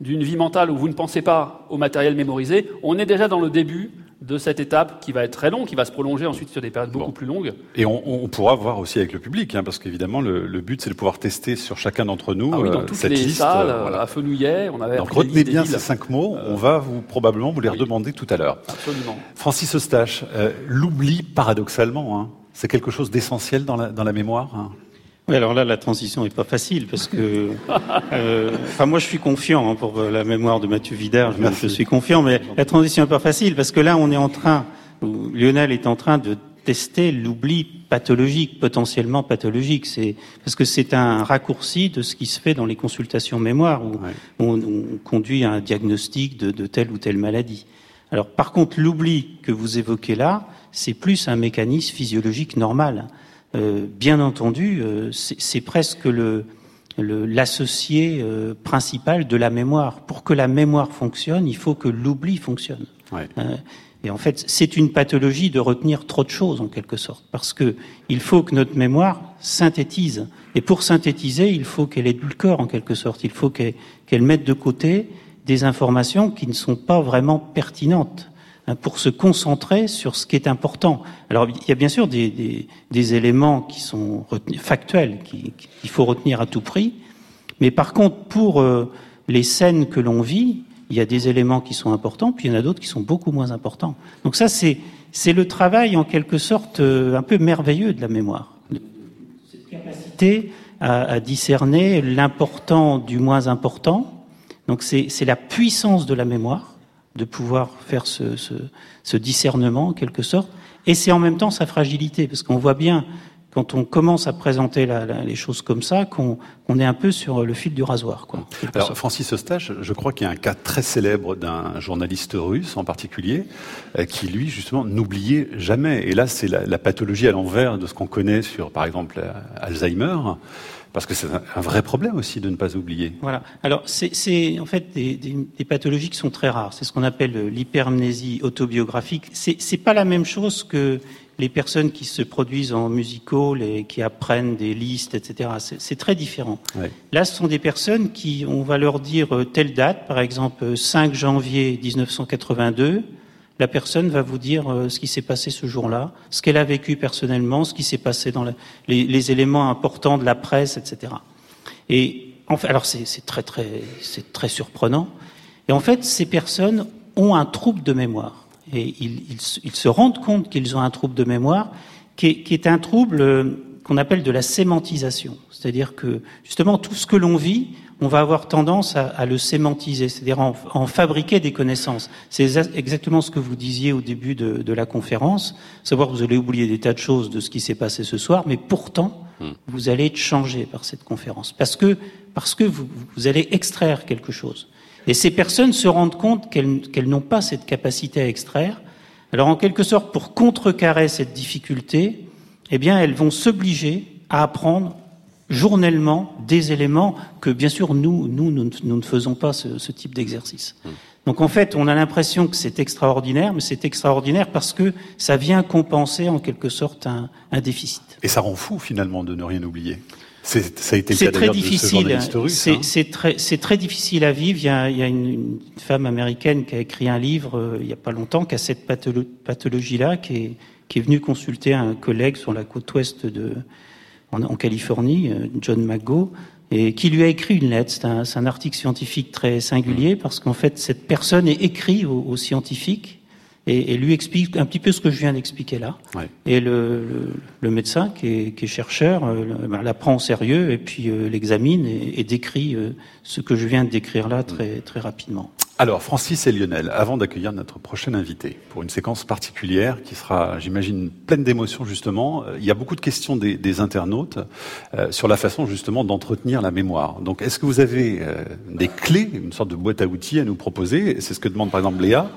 d'une vie mentale où vous ne pensez pas au matériel mémorisé, on est déjà dans le début de cette étape qui va être très longue, qui va se prolonger ensuite sur des périodes beaucoup plus longues. Et on, pourra voir aussi avec le public, hein, parce qu'évidemment le, but c'est de pouvoir tester sur chacun d'entre nous ah oui, dans euh, toutes les salles, euh, à Fenouillet, on avait. Donc retenez bien ces cinq mots. on va vous probablement vous les redemander tout à l'heure. Absolument. Francis Eustache, euh, l'oubli paradoxalement, hein, c'est quelque chose d'essentiel dans la, dans la mémoire. Hein? Oui, alors là, la transition n'est pas facile parce que, euh, enfin, moi, je suis confiant hein, pour la mémoire de Mathieu Vidard. Je, je, suis confiant, mais la transition n'est pas facile parce que là, on est en train, Lionel est en train de tester l'oubli pathologique, potentiellement pathologique. C'est parce que c'est un raccourci de ce qui se fait dans les consultations mémoire où on, conduit à un diagnostic de, de telle ou telle maladie. Alors, par contre, l'oubli que vous évoquez là, c'est plus un mécanisme physiologique normal. Euh, bien entendu, euh, c'est presque le, l'associé euh, principal de la mémoire. Pour que la mémoire fonctionne, il faut que l'oubli fonctionne. et en fait, c'est une pathologie de retenir trop de choses en quelque sorte, parce que il faut que notre mémoire synthétise. Et pour synthétiser, il faut qu'elle ait du corps en quelque sorte. Il faut qu'elle mette de côté des informations qui ne sont pas vraiment pertinentes. Hein, pour se concentrer sur ce qui est important. Alors il y a bien sûr des, des, des éléments qui sont factuels, qu'il faut retenir à tout prix, Mais par contre, pour euh, les scènes que l'on vit, il y a des éléments qui sont importants, puis il y en a d'autres qui sont beaucoup moins importants. Donc ça, c'est c'est le travail en quelque sorte euh, un peu merveilleux de la mémoire. Cette capacité à, à discerner l'important du moins important. Donc c'est la puissance de la mémoire de pouvoir faire ce, ce, ce discernement en quelque sorte. Et c'est en même temps sa fragilité, parce qu'on voit bien quand on commence à présenter la, la, les choses comme ça, qu'on on est un peu sur le fil du rasoir. Quoi, Alors, Francis Eustache, je crois qu'il y a un cas très célèbre d'un journaliste russe en particulier, euh, qui lui, justement, n'oubliait jamais. Et là, c'est la, la, pathologie à l'envers de ce qu'on connaît sur, par exemple, euh, Alzheimer. Parce que c'est un vrai problème aussi de ne pas oublier. Voilà. Alors, c'est en fait des, des, des, pathologies qui sont très rares. C'est ce qu'on appelle l'hypermnésie autobiographique. C'est pas la même chose que les personnes qui se produisent en musicaux, et qui apprennent des listes, etc. C'est très différent. Ouais. Là, ce sont des personnes qui, on va leur dire euh, telle date, par exemple 5 janvier 1982. La personne va vous dire euh, ce qui s'est passé ce jour-là, ce qu'elle a vécu personnellement, ce qui s'est passé dans les, éléments importants de la presse, etc. Et en fait, alors c'est très très c'est très surprenant. Et en fait, ces personnes ont un trouble de mémoire et ils se rendent compte qu'ils ont un trouble de mémoire qui est, qui est un trouble euh, qu'on appelle de la sémantisation. C'est-à-dire que justement tout ce que l'on vit, on va avoir tendance à, à le sémantiser, c'est-à-dire en, en, fabriquer des connaissances. C'est exactement ce que vous disiez au début de, de, la conférence, savoir que vous allez oublier des tas de choses de ce qui s'est passé ce soir, mais pourtant hmm. vous allez être changé par cette conférence parce que parce que vous, vous allez extraire quelque chose. Et ces personnes se rendent compte qu'elles qu n'ont pas cette capacité à extraire. Alors, en quelque sorte, pour contrecarrer cette difficulté, eh bien, elles vont s'obliger à apprendre journellement des éléments que, bien sûr, nous, nous, nous, nous ne faisons pas ce, ce type d'exercice. Mmh. Donc, en fait, on a l'impression que c'est extraordinaire, mais c'est extraordinaire parce que ça vient compenser, en quelque sorte, un, un déficit. Et ça rend fou, finalement, de ne rien oublier. Ça a été c'est très difficile. C'est hein. très, très, difficile à vivre. Il y a, il y a une, une, femme américaine qui a écrit un livre euh, il n'y a pas longtemps qui a cette patholo pathologie-là, qui est, qui est venue consulter un collègue sur la côte ouest de, en, en Californie, euh, John McGo, et qui lui a écrit une lettre. C'est un, un, article scientifique très singulier parce qu'en fait, cette personne est écrit aux, aux scientifiques et, et, lui explique un petit peu ce que je viens d'expliquer là. Ouais. Et le, le, le, médecin qui est, qui est chercheur euh, ben, la prend au sérieux et puis euh, l'examine et, et, décrit euh, ce que je viens de décrire là très, très rapidement. Alors, Francis et Lionel, avant d'accueillir notre prochain invité pour une séquence particulière qui sera, j'imagine, pleine d'émotions justement, il y a beaucoup de questions des, des internautes euh, sur la façon justement d'entretenir la mémoire. Donc, est-ce que vous avez euh, des clés, une sorte de boîte à outils à nous proposer? C'est ce que demande par exemple Léa.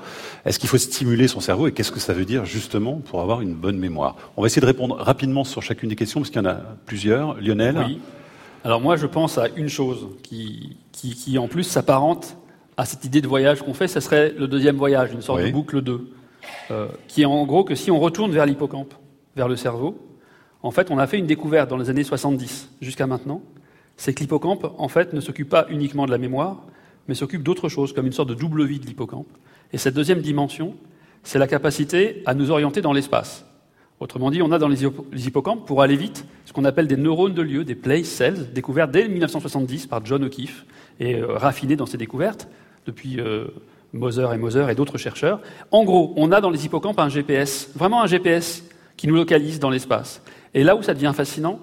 Est-ce qu'il faut stimuler son cerveau et qu'est-ce que ça veut dire justement pour avoir une bonne mémoire? On va essayer de répondre rapidement sur chacune des questions parce qu'il y en a plusieurs. Lionel? Oui. Alors moi, je pense à une chose qui, qui, qui en plus s'apparente à cette idée de voyage qu'on fait, ce serait le deuxième voyage, une sorte oui. de boucle 2, euh, qui est en gros que si on retourne vers l'hippocampe, vers le cerveau, en fait, on a fait une découverte dans les années 70 jusqu'à maintenant, c'est que l'hippocampe, en fait, ne s'occupe pas uniquement de la mémoire, mais s'occupe d'autre chose, comme une sorte de double vie de l'hippocampe. Et cette deuxième dimension, c'est la capacité à nous orienter dans l'espace. Autrement dit, on a dans les hippocampes, pour aller vite, ce qu'on appelle des neurones de lieu, des place cells, découverts dès 1970 par John O'Keefe et euh, raffinés dans ses découvertes depuis euh, Moser et Moser et d'autres chercheurs. En gros, on a dans les hippocampes un GPS, vraiment un GPS qui nous localise dans l'espace. Et là où ça devient fascinant,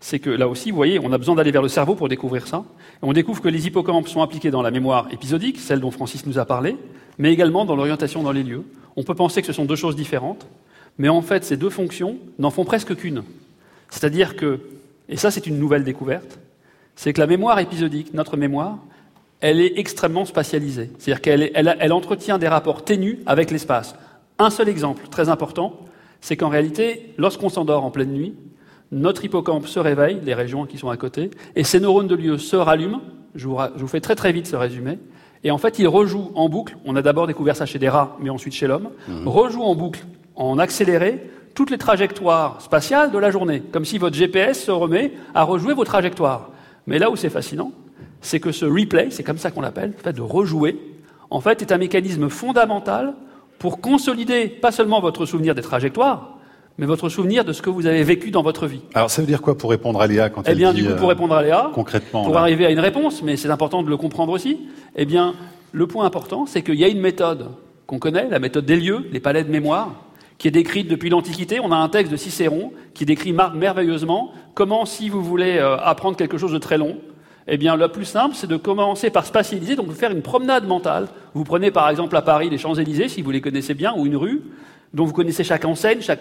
c'est que là aussi, vous voyez, on a besoin d'aller vers le cerveau pour découvrir ça. Et on découvre que les hippocampes sont impliqués dans la mémoire épisodique, celle dont Francis nous a parlé, mais également dans l'orientation dans les lieux. On peut penser que ce sont deux choses différentes, mais en fait, ces deux fonctions n'en font presque qu'une. C'est-à-dire que, et ça c'est une nouvelle découverte, c'est que la mémoire épisodique, notre mémoire, elle est extrêmement spatialisée. C'est-à-dire qu'elle elle, elle entretient des rapports ténus avec l'espace. Un seul exemple très important, c'est qu'en réalité, lorsqu'on s'endort en pleine nuit, notre hippocampe se réveille, les régions qui sont à côté, et ces neurones de lieu se rallument. Je vous, je vous fais très très vite ce résumé. Et en fait, ils rejouent en boucle. On a d'abord découvert ça chez des rats, mais ensuite chez l'homme. Mmh. Rejouent en boucle, en accéléré, toutes les trajectoires spatiales de la journée, comme si votre GPS se remet à rejouer vos trajectoires. Mais là où c'est fascinant, c'est que ce replay, c'est comme ça qu'on l'appelle, le fait de rejouer, en fait, est un mécanisme fondamental pour consolider pas seulement votre souvenir des trajectoires, mais votre souvenir de ce que vous avez vécu dans votre vie. Alors ça veut dire quoi pour répondre à Léa quand eh elle bien, dit du coup, pour euh, répondre à Léa, concrètement pour là arriver à une réponse, mais c'est important de le comprendre aussi, eh bien, le point important, c'est qu'il y a une méthode qu'on connaît, la méthode des lieux, les palais de mémoire, qui est décrite depuis l'Antiquité. On a un texte de Cicéron qui décrit merveilleusement comment, si vous voulez euh, apprendre quelque chose de très long, eh bien, le plus simple, c'est de commencer par spatialiser, donc faire une promenade mentale. Vous prenez par exemple à Paris les Champs-Élysées, si vous les connaissez bien, ou une rue, dont vous connaissez chaque enseigne, chaque...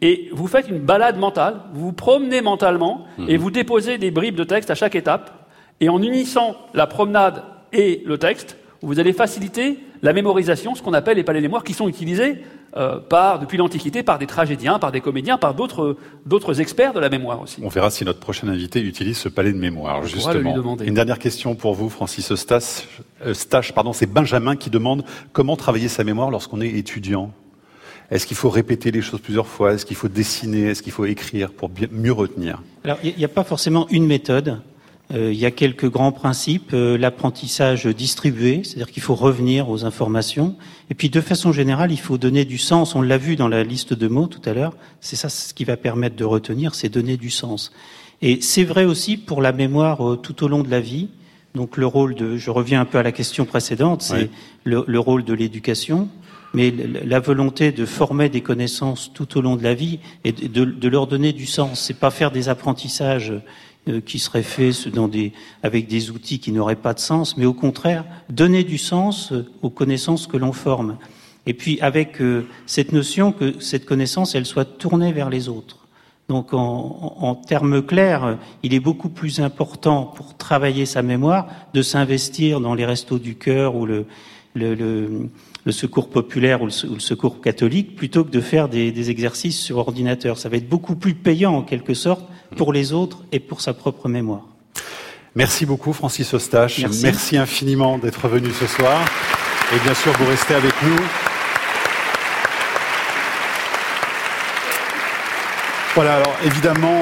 et vous faites une balade mentale, vous vous promenez mentalement, et vous déposez des bribes de texte à chaque étape, et en unissant la promenade et le texte, vous allez faciliter la mémorisation, ce qu'on appelle les palais de mémoire, qui sont utilisés euh, par, depuis l'Antiquité par des tragédiens, par des comédiens, par d'autres d'autres experts de la mémoire aussi. On verra si notre prochain invité utilise ce palais de mémoire, justement. le lui demander. Une dernière question pour vous, Francis Eustache. Euh, Stache, pardon, c'est Benjamin qui demande comment travailler sa mémoire lorsqu'on est étudiant. Est-ce qu'il faut répéter les choses plusieurs fois? Est-ce qu'il faut dessiner? Est-ce qu'il faut écrire pour bien- mieux retenir? Alors, il n'y a pas forcément une méthode. Euh, il y a quelques grands principes. Euh, L'apprentissage distribué, c'est-à-dire qu'il faut revenir aux informations. Et puis, de façon générale, il faut donner du sens. On l'a vu dans la liste de mots tout à l'heure. C'est ça ce qui va permettre de retenir, c'est donner du sens. Et c'est vrai aussi pour la mémoire euh, tout au long de la vie. Donc, le rôle de, je reviens un peu à la question précédente, c'est le, le rôle de l'éducation mais la volonté de former des connaissances tout au long de la vie et de, de- de leur donner du sens. C'est pas faire des apprentissages qui seraient faits dans des, avec des outils qui n'auraient pas de sens, mais au contraire donner du sens euh, aux connaissances que l'on forme. Et puis avec euh, cette notion que cette connaissance, elle soit tournée vers les autres. Donc, en, en- termes clairs, euh, il est beaucoup plus important pour travailler sa mémoire de s'investir dans les restos du cœur ou le, le, le- secours populaire ou le, ou le secours catholique plutôt que de faire des, des exercices sur ordinateur. Ça va être beaucoup plus payant en quelque sorte pour les autres et pour sa propre mémoire. Merci beaucoup, Francis Eustache. Merci. infiniment d'être venu ce soir. Et bien sûr, vous restez avec nous. Voilà, alors évidemment,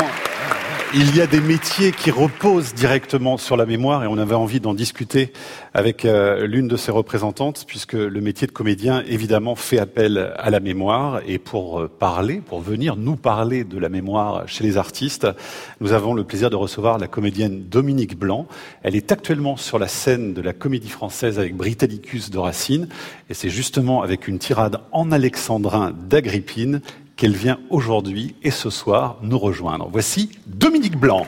il y a des métiers qui reposent directement sur la mémoire et on avait envie d'en discuter avec euh, l'une de ses représentantes puisque le métier de comédien évidemment fait appel à la mémoire et pour euh, parler, pour venir nous parler de la mémoire chez les artistes, nous avons le plaisir de recevoir la comédienne Dominique Blanc. Elle est actuellement sur la scène de la comédie française avec Britannicus de Racine et c'est justement avec une tirade en alexandrin d'Agrippine qu'elle vient aujourd'hui et ce soir nous rejoindre. Voici Dominique Blanc.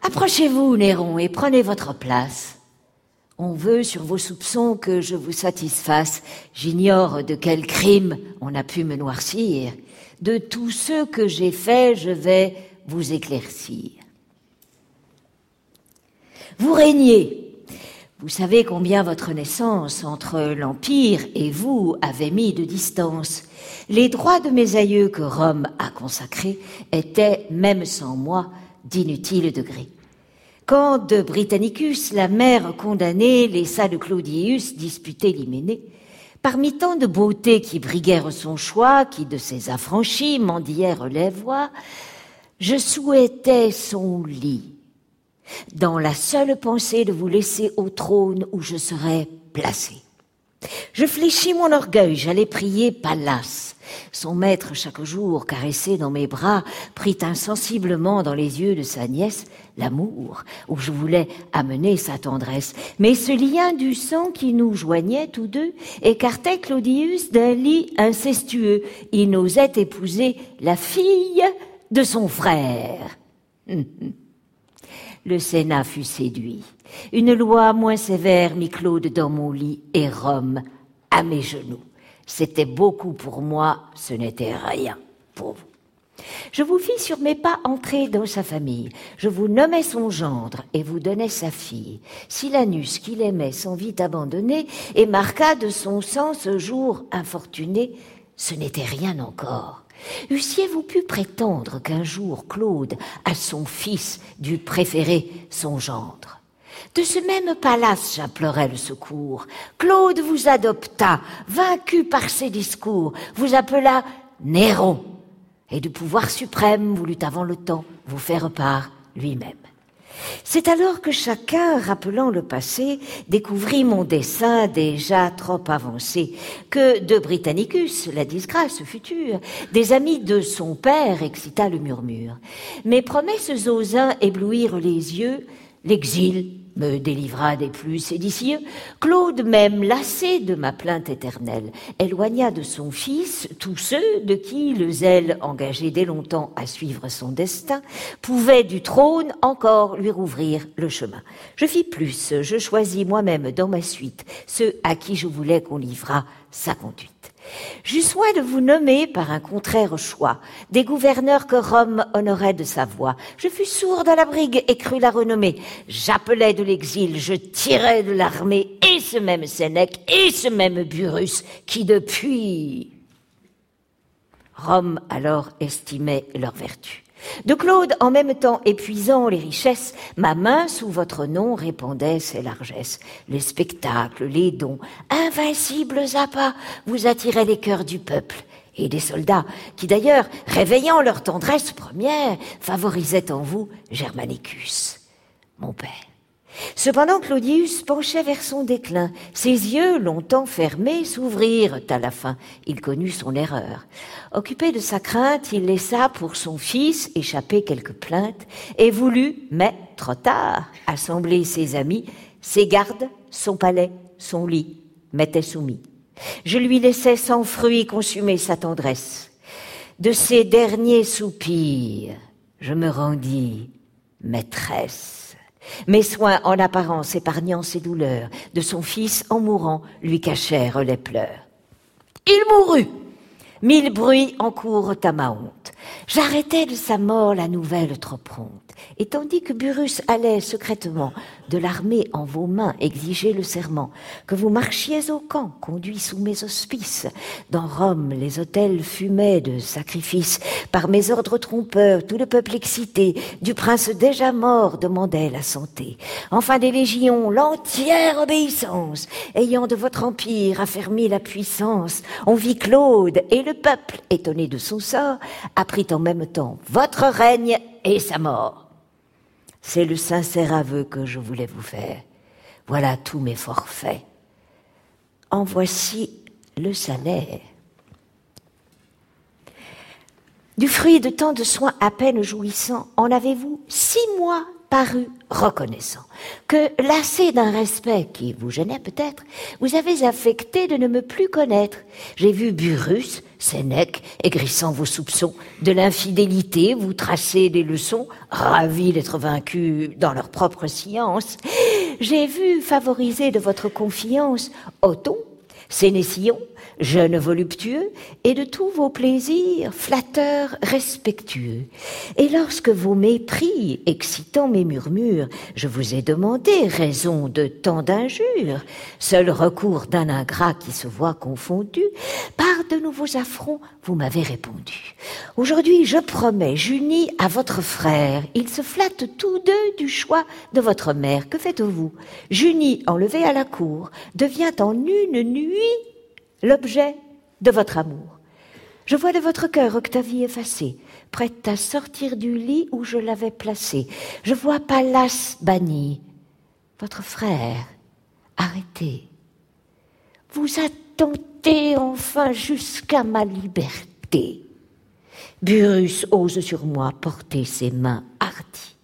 Approchez-vous, Néron, et prenez votre place. On veut sur vos soupçons que je vous satisfasse. J'ignore de quel crime on a pu me noircir. De tous ceux que j'ai faits, je vais vous éclaircir. Vous régnez. Vous savez combien votre naissance entre l'Empire et vous avait mis de distance. Les droits de mes aïeux que Rome a consacrés étaient, même sans moi, d'inutiles degrés. Quand de Britannicus, la mère condamnée, laissa de Claudius disputer l'hyménée, parmi tant de beautés qui briguèrent son choix, qui de ses affranchis mendièrent les voix, je souhaitais son lit, dans la seule pensée de vous laisser au trône où je serais placé. Je fléchis mon orgueil, j'allais prier Pallas. Son maître, chaque jour, caressé dans mes bras, prit insensiblement dans les yeux de sa nièce l'amour, où je voulais amener sa tendresse. Mais ce lien du sang qui nous joignait tous deux écartait Claudius d'un lit incestueux. Il n'osait épouser la fille de son frère. Le Sénat fut séduit. Une loi moins sévère mit Claude dans mon lit et Rome à mes genoux. C'était beaucoup pour moi, ce n'était rien pour vous. Je vous fis sur mes pas entrer dans sa famille. Je vous nommais son gendre et vous donnais sa fille. Silanus, qu'il aimait, s'en vit abandonner et marqua de son sang ce jour infortuné. Ce n'était rien encore. Eussiez-vous pu prétendre qu'un jour Claude, à son fils, dût préférer son gendre? De ce même palace j'implorais le secours. Claude vous adopta, vaincu par ses discours, vous appela Néron, et du pouvoir suprême voulut avant le temps vous faire part lui-même. C'est alors que chacun, rappelant le passé, découvrit mon dessein déjà trop avancé, que de Britannicus, la disgrâce future, des amis de son père excita le murmure. Mes promesses aux uns éblouirent les yeux, l'exil me délivra des plus séditieux. Claude, même lassé de ma plainte éternelle, éloigna de son fils tous ceux de qui le zèle engagé dès longtemps à suivre son destin pouvait du trône encore lui rouvrir le chemin. Je fis plus, je choisis moi-même dans ma suite ceux à qui je voulais qu'on livrât sa conduite. J'eus soin de vous nommer par un contraire choix des gouverneurs que Rome honorait de sa voix. Je fus sourde à la brigue et crus la renommer. J'appelais de l'exil, je tirais de l'armée et ce même Sénèque et ce même Burrus qui depuis Rome alors estimait leur vertu. De Claude, en même temps épuisant les richesses, ma main sous votre nom répandait ses largesses. Les spectacles, les dons, invincibles appâts, vous attiraient les cœurs du peuple et des soldats, qui d'ailleurs, réveillant leur tendresse première, favorisaient en vous Germanicus, mon père. Cependant, Claudius penchait vers son déclin. Ses yeux, longtemps fermés, s'ouvrirent à la fin. Il connut son erreur. Occupé de sa crainte, il laissa pour son fils échapper quelques plaintes et voulut, mais trop tard, assembler ses amis, ses gardes, son palais, son lit, m'était soumis. Je lui laissais sans fruit consumer sa tendresse. De ses derniers soupirs, je me rendis maîtresse. Mes soins en apparence épargnant ses douleurs, de son fils en mourant lui cachèrent les pleurs. Il mourut. Mille bruits encourent à ma honte. J'arrêtais de sa mort la nouvelle trop prompte. Et tandis que Burrus allait secrètement de l'armée en vos mains exiger le serment, que vous marchiez au camp, conduit sous mes auspices, dans Rome les hôtels fumaient de sacrifices, par mes ordres trompeurs, tout le peuple excité, du prince déjà mort demandait la santé. Enfin des légions, l'entière obéissance, ayant de votre empire affermi la puissance, on vit Claude et le peuple, étonné de son sort, apprit en même temps votre règne et sa mort. C'est le sincère aveu que je voulais vous faire. Voilà tous mes forfaits. En voici le salaire. Du fruit de tant de soins à peine jouissants, en avez-vous six mois paru reconnaissant, que, lassé d'un respect qui vous gênait peut-être, vous avez affecté de ne me plus connaître. J'ai vu Burrus, Sénèque, aigrissant vos soupçons, de l'infidélité vous tracer des leçons, ravis d'être vaincus dans leur propre science. J'ai vu favoriser de votre confiance Othon, Sénécillon, jeune voluptueux, et de tous vos plaisirs flatteurs respectueux. Et lorsque vos mépris, excitant mes murmures, je vous ai demandé raison de tant d'injures, seul recours d'un ingrat qui se voit confondu, par de nouveaux affronts, vous m'avez répondu. Aujourd'hui, je promets, j'unis à votre frère. Ils se flattent tous deux du choix de votre mère. Que faites-vous? J'unis, enlevé à la cour, devient en une nuit l'objet de votre amour. Je vois de votre cœur Octavie effacée, prête à sortir du lit où je l'avais placée. Je vois Pallas banni, votre frère arrêté. Vous attentez enfin jusqu'à ma liberté. Burrus ose sur moi porter ses mains hardies.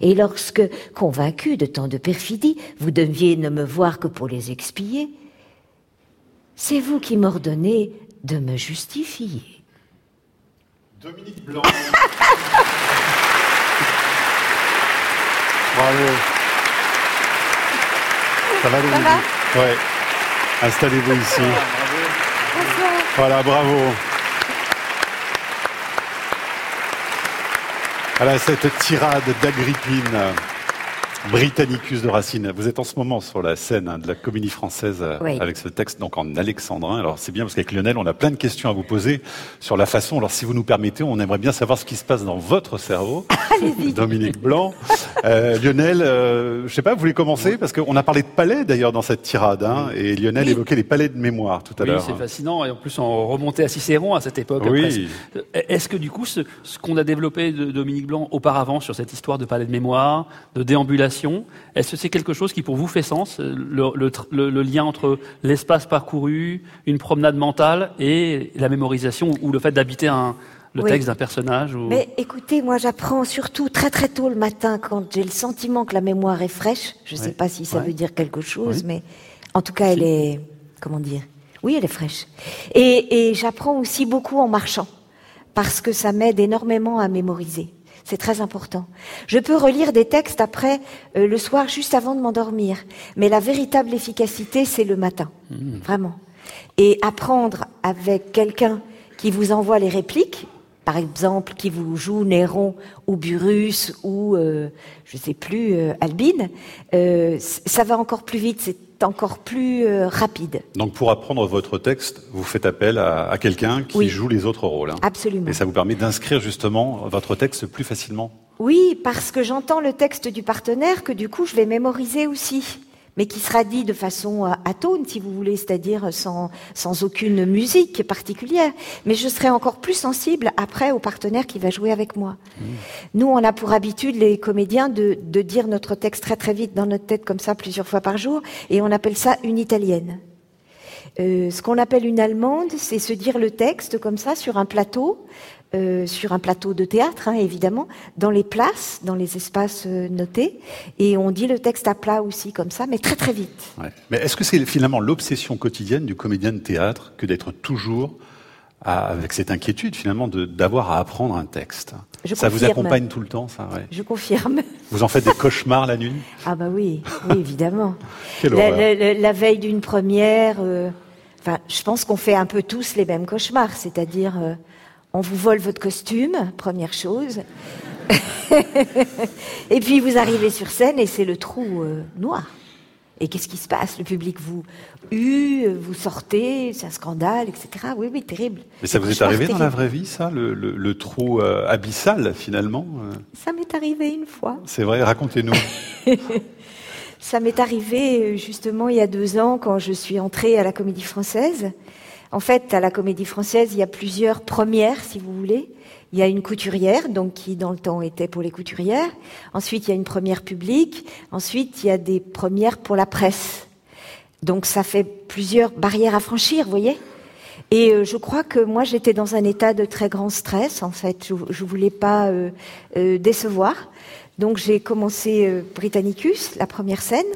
Et lorsque, convaincu de tant de perfidie, vous deviez ne me voir que pour les expier, c'est vous qui m'ordonnez de me justifier. Dominique Blanc. Bravo. Ça va, Dominique Ouais. Installez-vous ici. Voilà, bravo. Voilà cette tirade d'Agrippine Britannicus de Racine. Vous êtes en ce moment sur la scène hein, de la comédie française euh, Oui. avec ce texte donc en alexandrin. Alors c'est bien parce qu'avec Lionel, on a plein de questions à vous poser sur la façon. Alors si vous nous permettez, on aimerait bien savoir ce qui se passe dans votre cerveau. Dominique Blanc. Euh, Lionel, euh, je sais pas, vous voulez commencer? Parce qu'on a parlé de palais d'ailleurs dans cette tirade. Hein, et Lionel Oui. évoquait les palais de mémoire tout à Oui, l'heure. c'est fascinant. Et en plus, on remontait à Cicéron à cette époque. Oui. Euh, Est-ce que du coup, ce, ce qu'on a développé de Dominique Blanc auparavant sur cette histoire de palais de mémoire, de déambulation, est-ce que c'est quelque chose qui pour vous fait sens euh, le, lien entre l'espace parcouru, une promenade mentale et la mémorisation ou le fait d'habiter un, le Oui. texte d'un personnage ou... Mais écoutez, moi j'apprends surtout très très tôt le matin quand j'ai le sentiment que la mémoire est fraîche. Je ne sais pas si ça Ouais. veut dire quelque chose, Oui. mais en tout cas elle est, comment dire? Oui, elle est fraîche. Et, et j'apprends aussi beaucoup en marchant parce que ça m'aide énormément à mémoriser. C'est très important. Je peux relire des textes après euh, le soir juste avant de m'endormir, mais la véritable efficacité c'est le matin, vraiment. Et apprendre avec quelqu'un qui vous envoie les répliques, par exemple, qui vous joue Néron ou Burrus ou, euh, je sais plus, euh, Albine, euh, ça va encore plus vite, c'est encore plus euh, rapide. Donc pour apprendre votre texte, vous faites appel à, à quelqu'un qui Oui. joue les autres rôles. hein. Absolument. Et ça vous permet d'inscrire justement votre texte plus facilement. Oui, parce que j'entends le texte du partenaire que du coup je vais mémoriser aussi, mais qui sera dit de façon euh, atone, si vous voulez, c'est-à-dire sans, sans aucune musique particulière. Mais je serai encore plus sensible après au partenaire qui va jouer avec moi. Nous, on a pour habitude, les comédiens, de, de dire notre texte très très vite dans notre tête comme ça plusieurs fois par jour, et on appelle ça une italienne. Euh, ce qu'on appelle une allemande, c'est se dire le texte comme ça sur un plateau, euh, sur un plateau de théâtre, hein, évidemment, dans les places, dans les espaces euh, notés, et on dit le texte à plat aussi comme ça, mais très très vite. Ouais. Mais est-ce que c'est finalement l'obsession quotidienne du comédien de théâtre que d'être toujours à- avec cette inquiétude finalement d'avoir à apprendre un texte? Je Ça vous accompagne tout le temps, ça ouais. Je confirme. Vous en faites des cauchemars la nuit? Ah bah oui, oui évidemment. Quelle la, horreur. la- veille d'une première, euh, enfin, je pense qu'on fait un peu tous les mêmes cauchemars, c'est-à-dire on vous vole votre costume, première chose, et puis vous arrivez sur scène et c'est le trou euh, noir. Et qu'est-ce qui se passe? Le public vous hue, vous sortez, c'est un scandale, etc. Oui, oui, terrible. Mais ça vous est arrivé dans la vraie vie, ça, le, le- le trou euh, abyssal finalement euh, Ça m'est arrivé une fois. C'est vrai, racontez-nous. Ça m'est arrivé justement il y a deux ans quand je suis entrée à la Comédie Française. En fait, à la Comédie Française, il y a plusieurs premières, si vous voulez. Il y a une couturière, donc qui dans le temps était pour les couturières. Ensuite, il y a une première publique. Ensuite, il y a des premières pour la presse. Donc, ça fait plusieurs barrières à franchir, vous voyez. Et euh, je crois que moi, j'étais dans un état de très grand stress. En fait, je, je voulais pas euh, euh, décevoir. Donc, j'ai commencé euh, Britannicus, la première scène.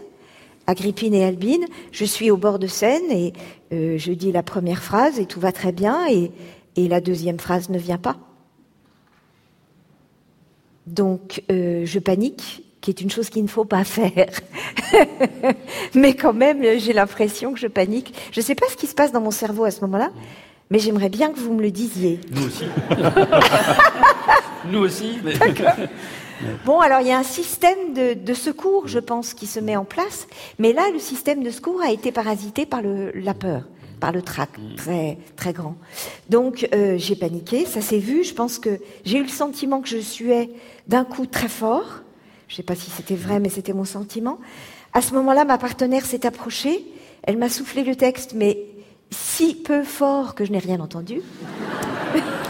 Agrippine et Albine, je suis au bord de scène et euh, je dis la première phrase et tout va très bien et, et la deuxième phrase ne vient pas. Donc euh, je panique, qui est une chose qu'il ne faut pas faire. mais quand même, j'ai l'impression que je panique. Je ne sais pas ce qui se passe dans mon cerveau à ce moment-là, mais j'aimerais bien que vous me le disiez. Nous aussi. Nous aussi. mais- Bon, alors il y a un système de, de secours, je pense, qui se met en place, mais là, le système de secours a été parasité par le, la peur, par le trac, très très grand. Donc euh, j'ai paniqué, ça s'est vu. Je pense que j'ai eu le sentiment que je suais d'un coup très fort. Je ne sais pas si c'était vrai, mais c'était mon sentiment. À ce moment-là, ma partenaire s'est approchée. Elle m'a soufflé le texte, mais si peu fort que je n'ai rien entendu.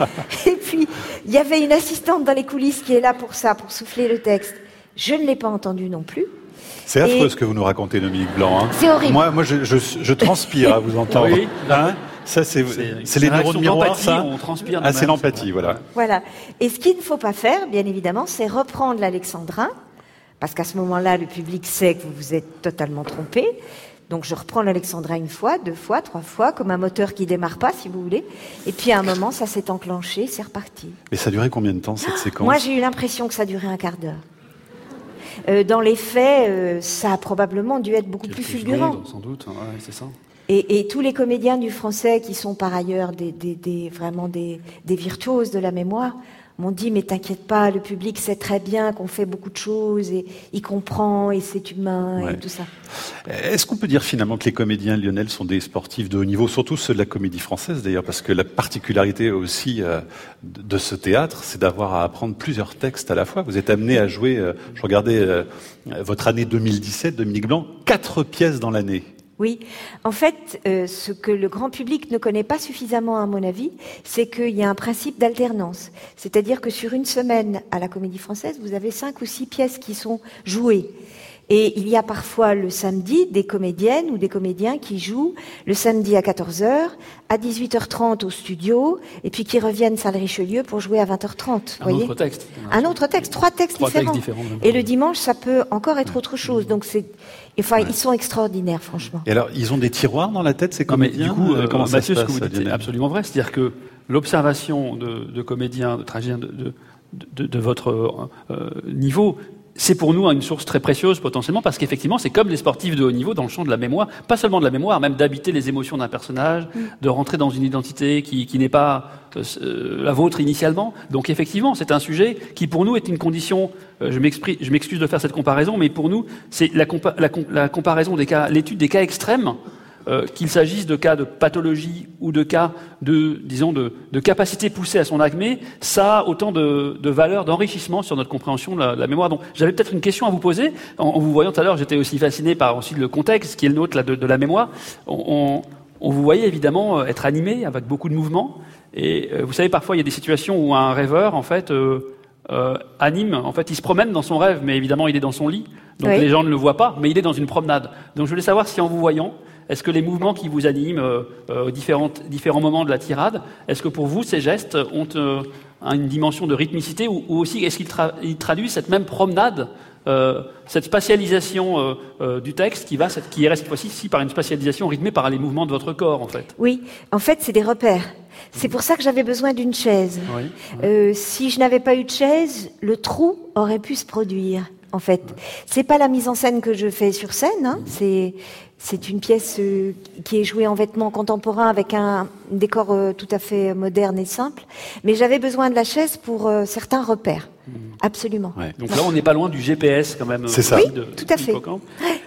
Et puis, il y avait une assistante dans les coulisses qui est là pour ça, pour souffler le texte. Je ne l'ai pas entendu non plus. C'est affreux Et- ce que vous nous racontez, Dominique Blanc. hein. C'est horrible. Moi, moi je, je, je transpire à vous entendre. Oui. Hein ça, c'est c'est les neurones miroirs, ça On transpire. Ah, c'est l'empathie, voilà. Voilà. Et ce qu'il ne faut pas faire, bien évidemment, c'est reprendre l'alexandrin, parce qu'à ce moment-là, le public sait que vous vous êtes totalement trompé. Donc je reprends l'alexandrin une fois, deux fois, trois fois, comme un moteur qui démarre pas, si vous voulez. Et puis à un moment, ça s'est enclenché, c'est reparti. Et ça durait combien de temps, cette séquence? Moi, j'ai eu l'impression que ça durait un quart d'heure. Euh, dans les faits, euh, ça a probablement dû être beaucoup plus fulgurant. sans doute. Ouais, c'est ça. Et, et tous les comédiens du français qui sont par ailleurs des, des- des- vraiment des, des virtuoses de la mémoire m'ont dit mais t'inquiète pas, le public sait très bien qu'on fait beaucoup de choses et il comprend et c'est humain et tout ça. Est-ce qu'on peut dire finalement que les comédiens Lionel sont des sportifs de haut niveau, surtout ceux de la comédie française d'ailleurs, parce que la particularité aussi euh, de ce théâtre, c'est d'avoir à apprendre plusieurs textes à la fois. Vous êtes amené à jouer, euh, je regardais euh, votre année 2017, Dominique Blanc, quatre pièces dans l'année. Oui, en fait, euh, ce que le grand public ne connaît pas suffisamment, à mon avis, c'est qu'il y a un principe d'alternance. C'est-à-dire que sur une semaine à la Comédie Française, vous avez cinq ou six pièces qui sont jouées. Et il y a parfois le samedi des comédiennes ou des comédiens qui jouent le samedi à 14h, à 18h30 au studio, et puis qui reviennent salle Richelieu pour jouer à 20h30. Un autre texte. Un autre texte, trois textes différents. et le dimanche, ça peut encore être autre chose. Donc c'est, enfin, ils sont extraordinaires, franchement. Et alors, ils ont des tiroirs dans la tête, ces comédiens. du coup, euh, comment Mathieu, ce que vous dites, c'est absolument vrai. C'est-à-dire que l'observation de, comédiens, de tragédiens de, de, votre euh, euh, niveau c'est pour nous une source très précieuse potentiellement parce qu'effectivement c'est comme les sportifs de haut niveau dans le champ de la mémoire, pas seulement de la mémoire, même d'habiter les émotions d'un personnage, mm. de rentrer dans une identité qui, qui n'est pas euh, la vôtre initialement. Donc effectivement c'est un sujet qui pour nous est une condition, euh, je m'excuse de faire cette comparaison, mais pour nous c'est la, la, la comparaison des cas, l'étude des cas extrêmes euh, qu'il s'agisse de cas de pathologie ou de cas de, disons, de, capacité poussée à son acmé, ça a autant de, de valeur, d'enrichissement sur notre compréhension de la, mémoire. Donc, j'avais peut-être une question à vous poser. En, vous voyant tout à l'heure, j'étais aussi fasciné par aussi le contexte qui est le nôtre de, la mémoire. On, vous voyait évidemment euh, être animé avec beaucoup de mouvements. Et euh, vous savez, parfois, il y a des situations où un rêveur, en fait, anime, en fait, il se promène dans son rêve, mais évidemment, il est dans son lit. Donc les gens ne le voient pas, mais il est dans une promenade. Donc je voulais savoir si en vous voyant, est-ce que les mouvements qui vous animent euh, euh, aux différents, différents moments de la tirade, est-ce que pour vous, ces gestes ont euh, une dimension de rythmicité ou, aussi est-ce qu'ils traduisent cette même promenade cette spatialisation du texte qui, va, qui est cette fois-ci par une spatialisation rythmée par les mouvements de votre corps, en fait? Oui, en fait, c'est des repères. C'est pour ça que j'avais besoin d'une chaise. si je n'avais pas eu de chaise, le trou aurait pu se produire. En fait, c'est pas la mise en scène que je fais sur scène. Hein. C'est c'est une pièce euh, qui est jouée en vêtements contemporains avec un décor euh, tout à fait moderne et simple. Mais j'avais besoin de la chaise pour euh, certains repères. Mmh. Absolument. Donc là, on n'est pas loin du GPS quand même. C'est ça. Oui, tout à fait.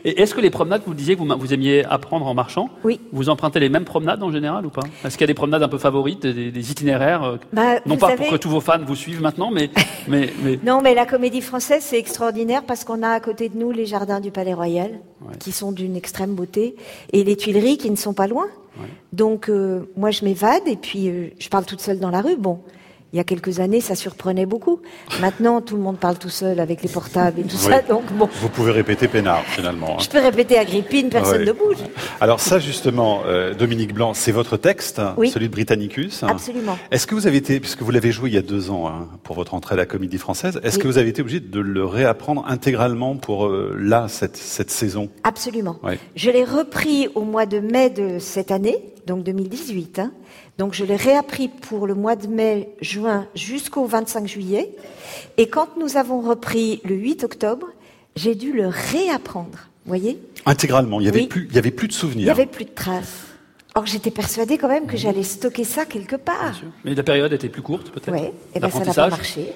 Et est-ce que les promenades, vous disiez que vous, vous, aimiez apprendre en marchant Oui. Vous empruntez les mêmes promenades en général ou pas? Est-ce qu'il y a des promenades un peu favorites, des, itinéraires bah, Non pas pour que tous vos fans vous suivent maintenant, mais, mais, mais... Non, mais la comédie française, c'est extraordinaire parce qu'on a à côté de nous les jardins du Palais Royal, qui sont d'une extrême beauté, et les Tuileries qui ne sont pas loin. Donc, euh, moi, je m'évade et puis euh, je parle toute seule dans la rue. Bon, il y a quelques années, ça surprenait beaucoup. Maintenant, tout le monde parle tout seul avec les portables et tout ça. Donc bon. Vous pouvez répéter Pénard, finalement. Hein. Je peux répéter Agrippine, personne ne bouge. Alors ça, justement, euh, Dominique Blanc, c'est votre texte, celui de Britannicus. Absolument. Est-ce que vous avez été, puisque vous l'avez joué il y a deux ans hein, pour votre entrée à la Comédie Française, est-ce que vous avez été obligé de le réapprendre intégralement pour euh, là cette, cette saison? Absolument. Je l'ai repris au mois de mai de cette année, donc 2018. Hein. Donc je l'ai réappris pour le mois de mai, juin jusqu'au 25 juillet. Et quand nous avons repris le 8 octobre, j'ai dû le réapprendre. Voyez? Intégralement. Il n'y avait, plus, il y avait plus de souvenirs. Il n'y avait plus de traces. Or, j'étais persuadée quand même que j'allais stocker ça quelque part. Mais la période était plus courte, peut-être Oui, et eh bien ça n'a pas marché.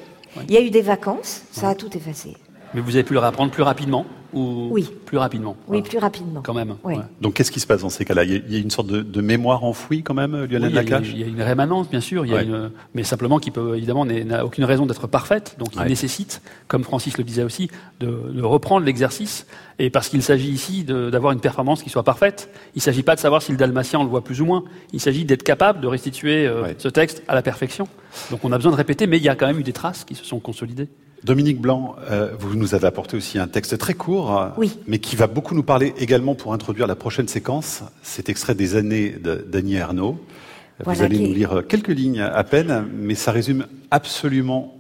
Il y a eu des vacances, ça a tout effacé. Mais vous avez pu le réapprendre plus rapidement ou oui. plus rapidement? Oui, plus rapidement. Quand même. Donc qu'est-ce qui se passe dans ces cas-là? Il, y a une sorte de, mémoire enfouie quand même, Lionel oui, Lacache? il, y a une rémanence, bien sûr, il y a une, mais simplement qui peut évidemment n'a aucune raison d'être parfaite, donc il nécessite, comme Francis le disait aussi, de, reprendre l'exercice. Et parce qu'il s'agit ici d'avoir une performance qui soit parfaite, il ne s'agit pas de savoir si le dalmatien on le voit plus ou moins. Il s'agit d'être capable de restituer euh, ce texte à la perfection. Donc on a besoin de répéter, mais il y a quand même eu des traces qui se sont consolidées. Dominique Blanc, euh, vous nous avez apporté aussi un texte très court, mais qui va beaucoup nous parler également pour introduire la prochaine séquence. C'est extrait des années d'Annie Ernaux. vous allez nous lire quelques lignes à peine, mais ça résume absolument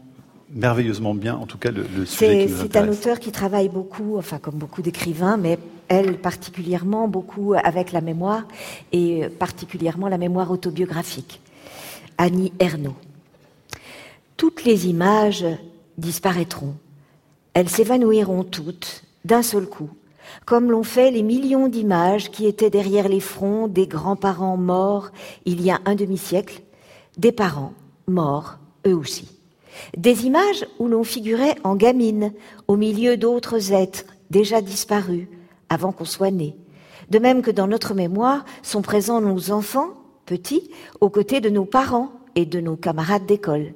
merveilleusement bien, en tout cas, le, sujet qui nous C'est un auteur qui travaille beaucoup, enfin comme beaucoup d'écrivains, mais elle particulièrement beaucoup avec la mémoire, et particulièrement la mémoire autobiographique. Annie Ernaux. Toutes les images disparaîtront. Elles s'évanouiront toutes, d'un seul coup, comme l'ont fait les millions d'images qui étaient derrière les fronts des grands-parents morts il y a un demi-siècle, des parents morts eux aussi. Des images où l'on figurait en gamine, au milieu d'autres êtres déjà disparus, avant qu'on soit né. De même que dans notre mémoire sont présents nos enfants, petits, aux côtés de nos parents et de nos camarades d'école.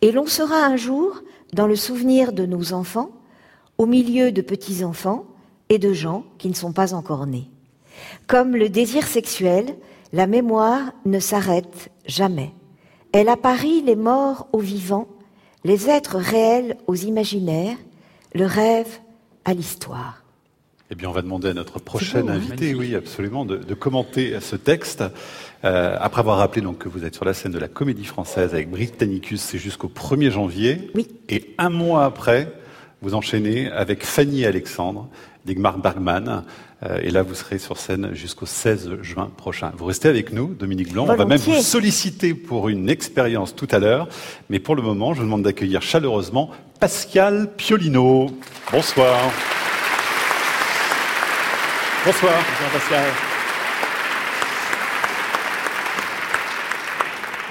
Et l'on sera un jour dans le souvenir de nos enfants, au milieu de petits-enfants et de gens qui ne sont pas encore nés. Comme le désir sexuel, la mémoire ne s'arrête jamais. Elle apparie les morts aux vivants, les êtres réels aux imaginaires, le rêve à l'histoire. Eh bien, on va demander à notre prochaine invité, oui, absolument, de, commenter ce texte. Euh, après avoir rappelé donc que vous êtes sur la scène de la Comédie Française avec Britannicus, c'est jusqu'au 1er janvier. Oui. Et un mois après, vous enchaînez avec Fanny Alexandre d'Igmar Bergman. Euh, et là, vous serez sur scène jusqu'au 16 juin prochain. Vous restez avec nous, Dominique Blanc. On va même vous solliciter pour une expérience tout à l'heure. Mais pour le moment, je vous demande d'accueillir chaleureusement Pascal Piolino. Bonsoir. Bonsoir. Bonsoir Pascal.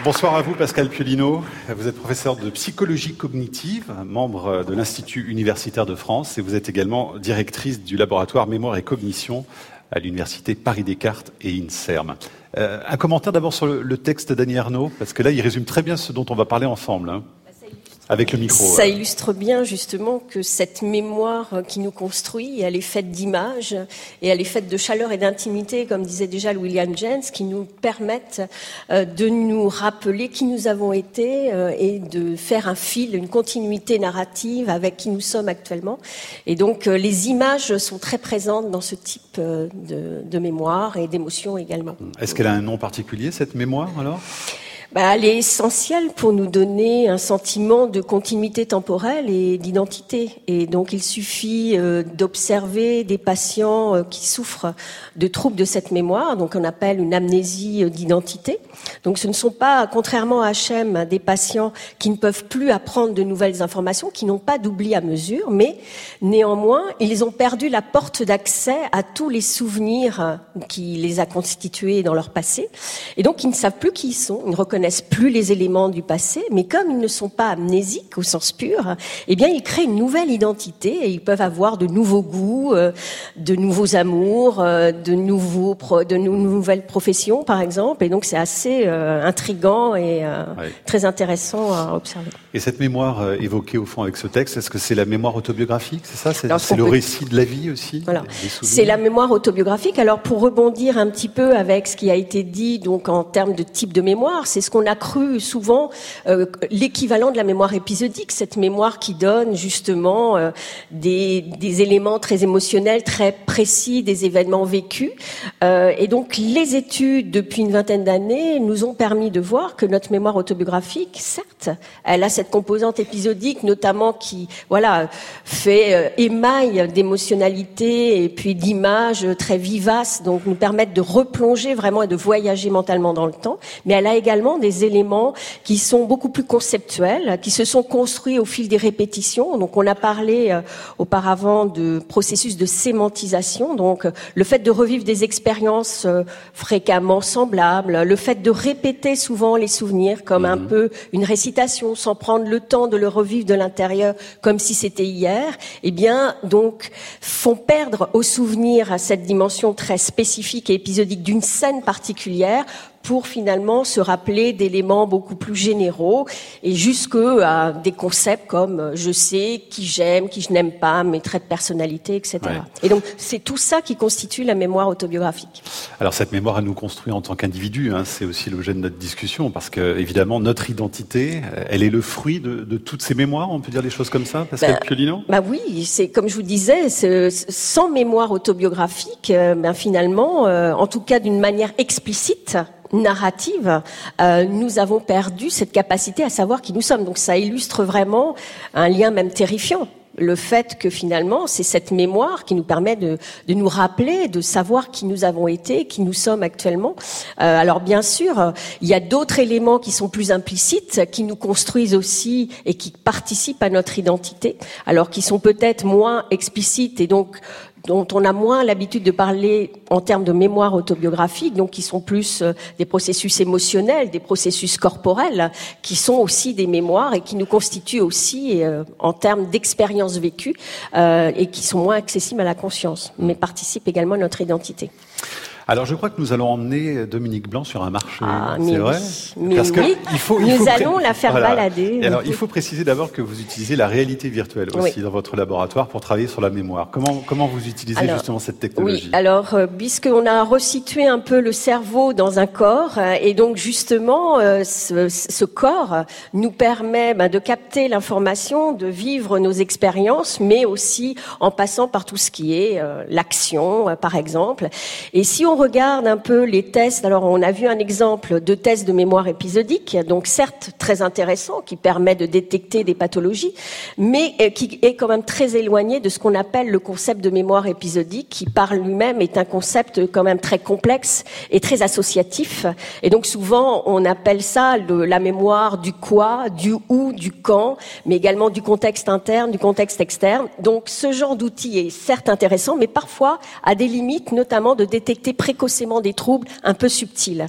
Bonsoir à vous, Pascal Piolino. Vous êtes professeur de psychologie cognitive, membre de l'Institut universitaire de France, et vous êtes également directrice du laboratoire Mémoire et Cognition à l'université Paris-Descartes et INSERM. Euh, un commentaire d'abord sur le, texte d'Annie Arnaud, parce que là, il résume très bien ce dont on va parler ensemble. Hein. Avec le micro. Ça illustre bien justement que cette mémoire qui nous construit, elle est faite d'images et elle est faite de chaleur et d'intimité, comme disait déjà William James, qui nous permettent euh, de nous rappeler qui nous avons été euh, et de faire un fil, une continuité narrative avec qui nous sommes actuellement. Et donc euh, les images sont très présentes dans ce type de, de mémoire et d'émotion également. Est-ce qu'elle a un nom particulier cette mémoire alors? Bah, elle est essentielle pour nous donner un sentiment de continuité temporelle et d'identité. Et donc, il suffit euh, d'observer des patients euh, qui souffrent de troubles de cette mémoire, donc on appelle une amnésie euh, d'identité. Donc, ce ne sont pas, contrairement à HM, des patients qui ne peuvent plus apprendre de nouvelles informations, qui n'ont pas d'oubli à mesure, mais néanmoins, ils ont perdu la porte d'accès à tous les souvenirs qui les a constitués dans leur passé. Et donc, ils ne savent plus qui ils sont, ils ne reconnaissent plus les éléments du passé, mais comme ils ne sont pas amnésiques au sens pur, eh bien, ils créent une nouvelle identité et ils peuvent avoir de nouveaux goûts, euh, de nouveaux amours, euh, de nouveaux, de nouvelles professions, par exemple. Et donc, c'est assez euh, intrigant et très intéressant à observer. Et cette mémoire évoquée au fond avec ce texte, est-ce que c'est la mémoire autobiographique C'est ça? C'est le récit de la vie aussi Voilà. C'est la mémoire autobiographique. Alors, pour rebondir un petit peu avec ce qui a été dit, donc en termes de type de mémoire, c'est ce qu'on a cru souvent euh, l'équivalent de la mémoire épisodique, cette mémoire qui donne justement euh, des, éléments très émotionnels, très précis des événements vécus. Euh, et donc les études depuis une vingtaine d'années nous ont permis de voir que notre mémoire autobiographique, certes, elle a cette composante épisodique, notamment qui, voilà, fait émail d'émotionnalité et puis d'images très vivaces, donc nous permettent de replonger vraiment et de voyager mentalement dans le temps. Mais elle a également des éléments qui sont beaucoup plus conceptuels, qui se sont construits au fil des répétitions. Donc on a parlé euh, auparavant de processus de sémantisation, donc le fait de revivre des expériences euh, fréquemment semblables, le fait de répéter souvent les souvenirs comme un mhm. peu une récitation sans prendre le temps de le revivre de l'intérieur comme si c'était hier, eh bien donc font perdre au souvenir cette dimension très spécifique et épisodique d'une scène particulière pour finalement se rappeler d'éléments beaucoup plus généraux et jusque à des concepts comme euh, je sais qui j'aime, qui je n'aime pas, mes traits de personnalité, etc. Et donc c'est tout ça qui constitue la mémoire autobiographique. Alors cette mémoire, elle nous construit en tant qu'individu. Hein, c'est aussi l'objet de notre discussion parce que évidemment notre identité, elle est le fruit de, de toutes ces mémoires. On peut dire des choses comme ça, Pascal bah, Piolino? Bah oui, c'est comme je vous disais, sans mémoire autobiographique, euh, ben finalement, euh, en tout cas d'une manière explicite, narrative, euh, nous avons perdu cette capacité à savoir qui nous sommes. Donc ça illustre vraiment un lien même terrifiant le fait que finalement, c'est cette mémoire qui nous permet de, de, nous rappeler, de savoir qui nous avons été, qui nous sommes actuellement. Euh, alors bien sûr, il y a d'autres éléments qui sont plus implicites, qui nous construisent aussi et qui participent à notre identité, alors qui sont peut-être moins explicites et donc dont on a moins l'habitude de parler en termes de mémoire autobiographique, donc qui sont plus euh, des processus émotionnels, des processus corporels, qui sont aussi des mémoires et qui nous constituent aussi euh, en termes d'expériences vécues euh, et qui sont moins accessibles à la conscience, mais participent également à notre identité. Alors, je crois que nous allons emmener Dominique Blanc sur un marché. Ah, c'est vrai oui. Mais Parce que oui. il faut, il Nous faut pré- allons la faire balader. Et alors, il faut préciser d'abord que vous utilisez la réalité virtuelle aussi Oui. dans votre laboratoire pour travailler sur la mémoire. Comment, comment vous utilisez Alors, justement cette technologie Oui, alors euh, puisqu'on a resitué un peu le cerveau dans un corps, euh, et donc justement, euh, ce, ce corps nous permet ben, de capter l'information, de vivre nos expériences, mais aussi en passant par tout ce qui est euh, l'action, euh, par exemple. Et si on regarde un peu les tests, alors on a vu un exemple de test de mémoire épisodique, donc certes très intéressant, qui permet de détecter des pathologies, mais euh, qui est quand même très éloigné de ce qu'on appelle le concept de mémoire épisodique, qui par lui-même est un concept quand même très complexe et très associatif. Et donc souvent, on appelle ça la mémoire du quoi, du où, du quand, mais également du contexte interne, du contexte externe. Donc ce genre d'outil est certes intéressant, mais parfois a des limites, notamment de détecter précocement des troubles un peu subtils.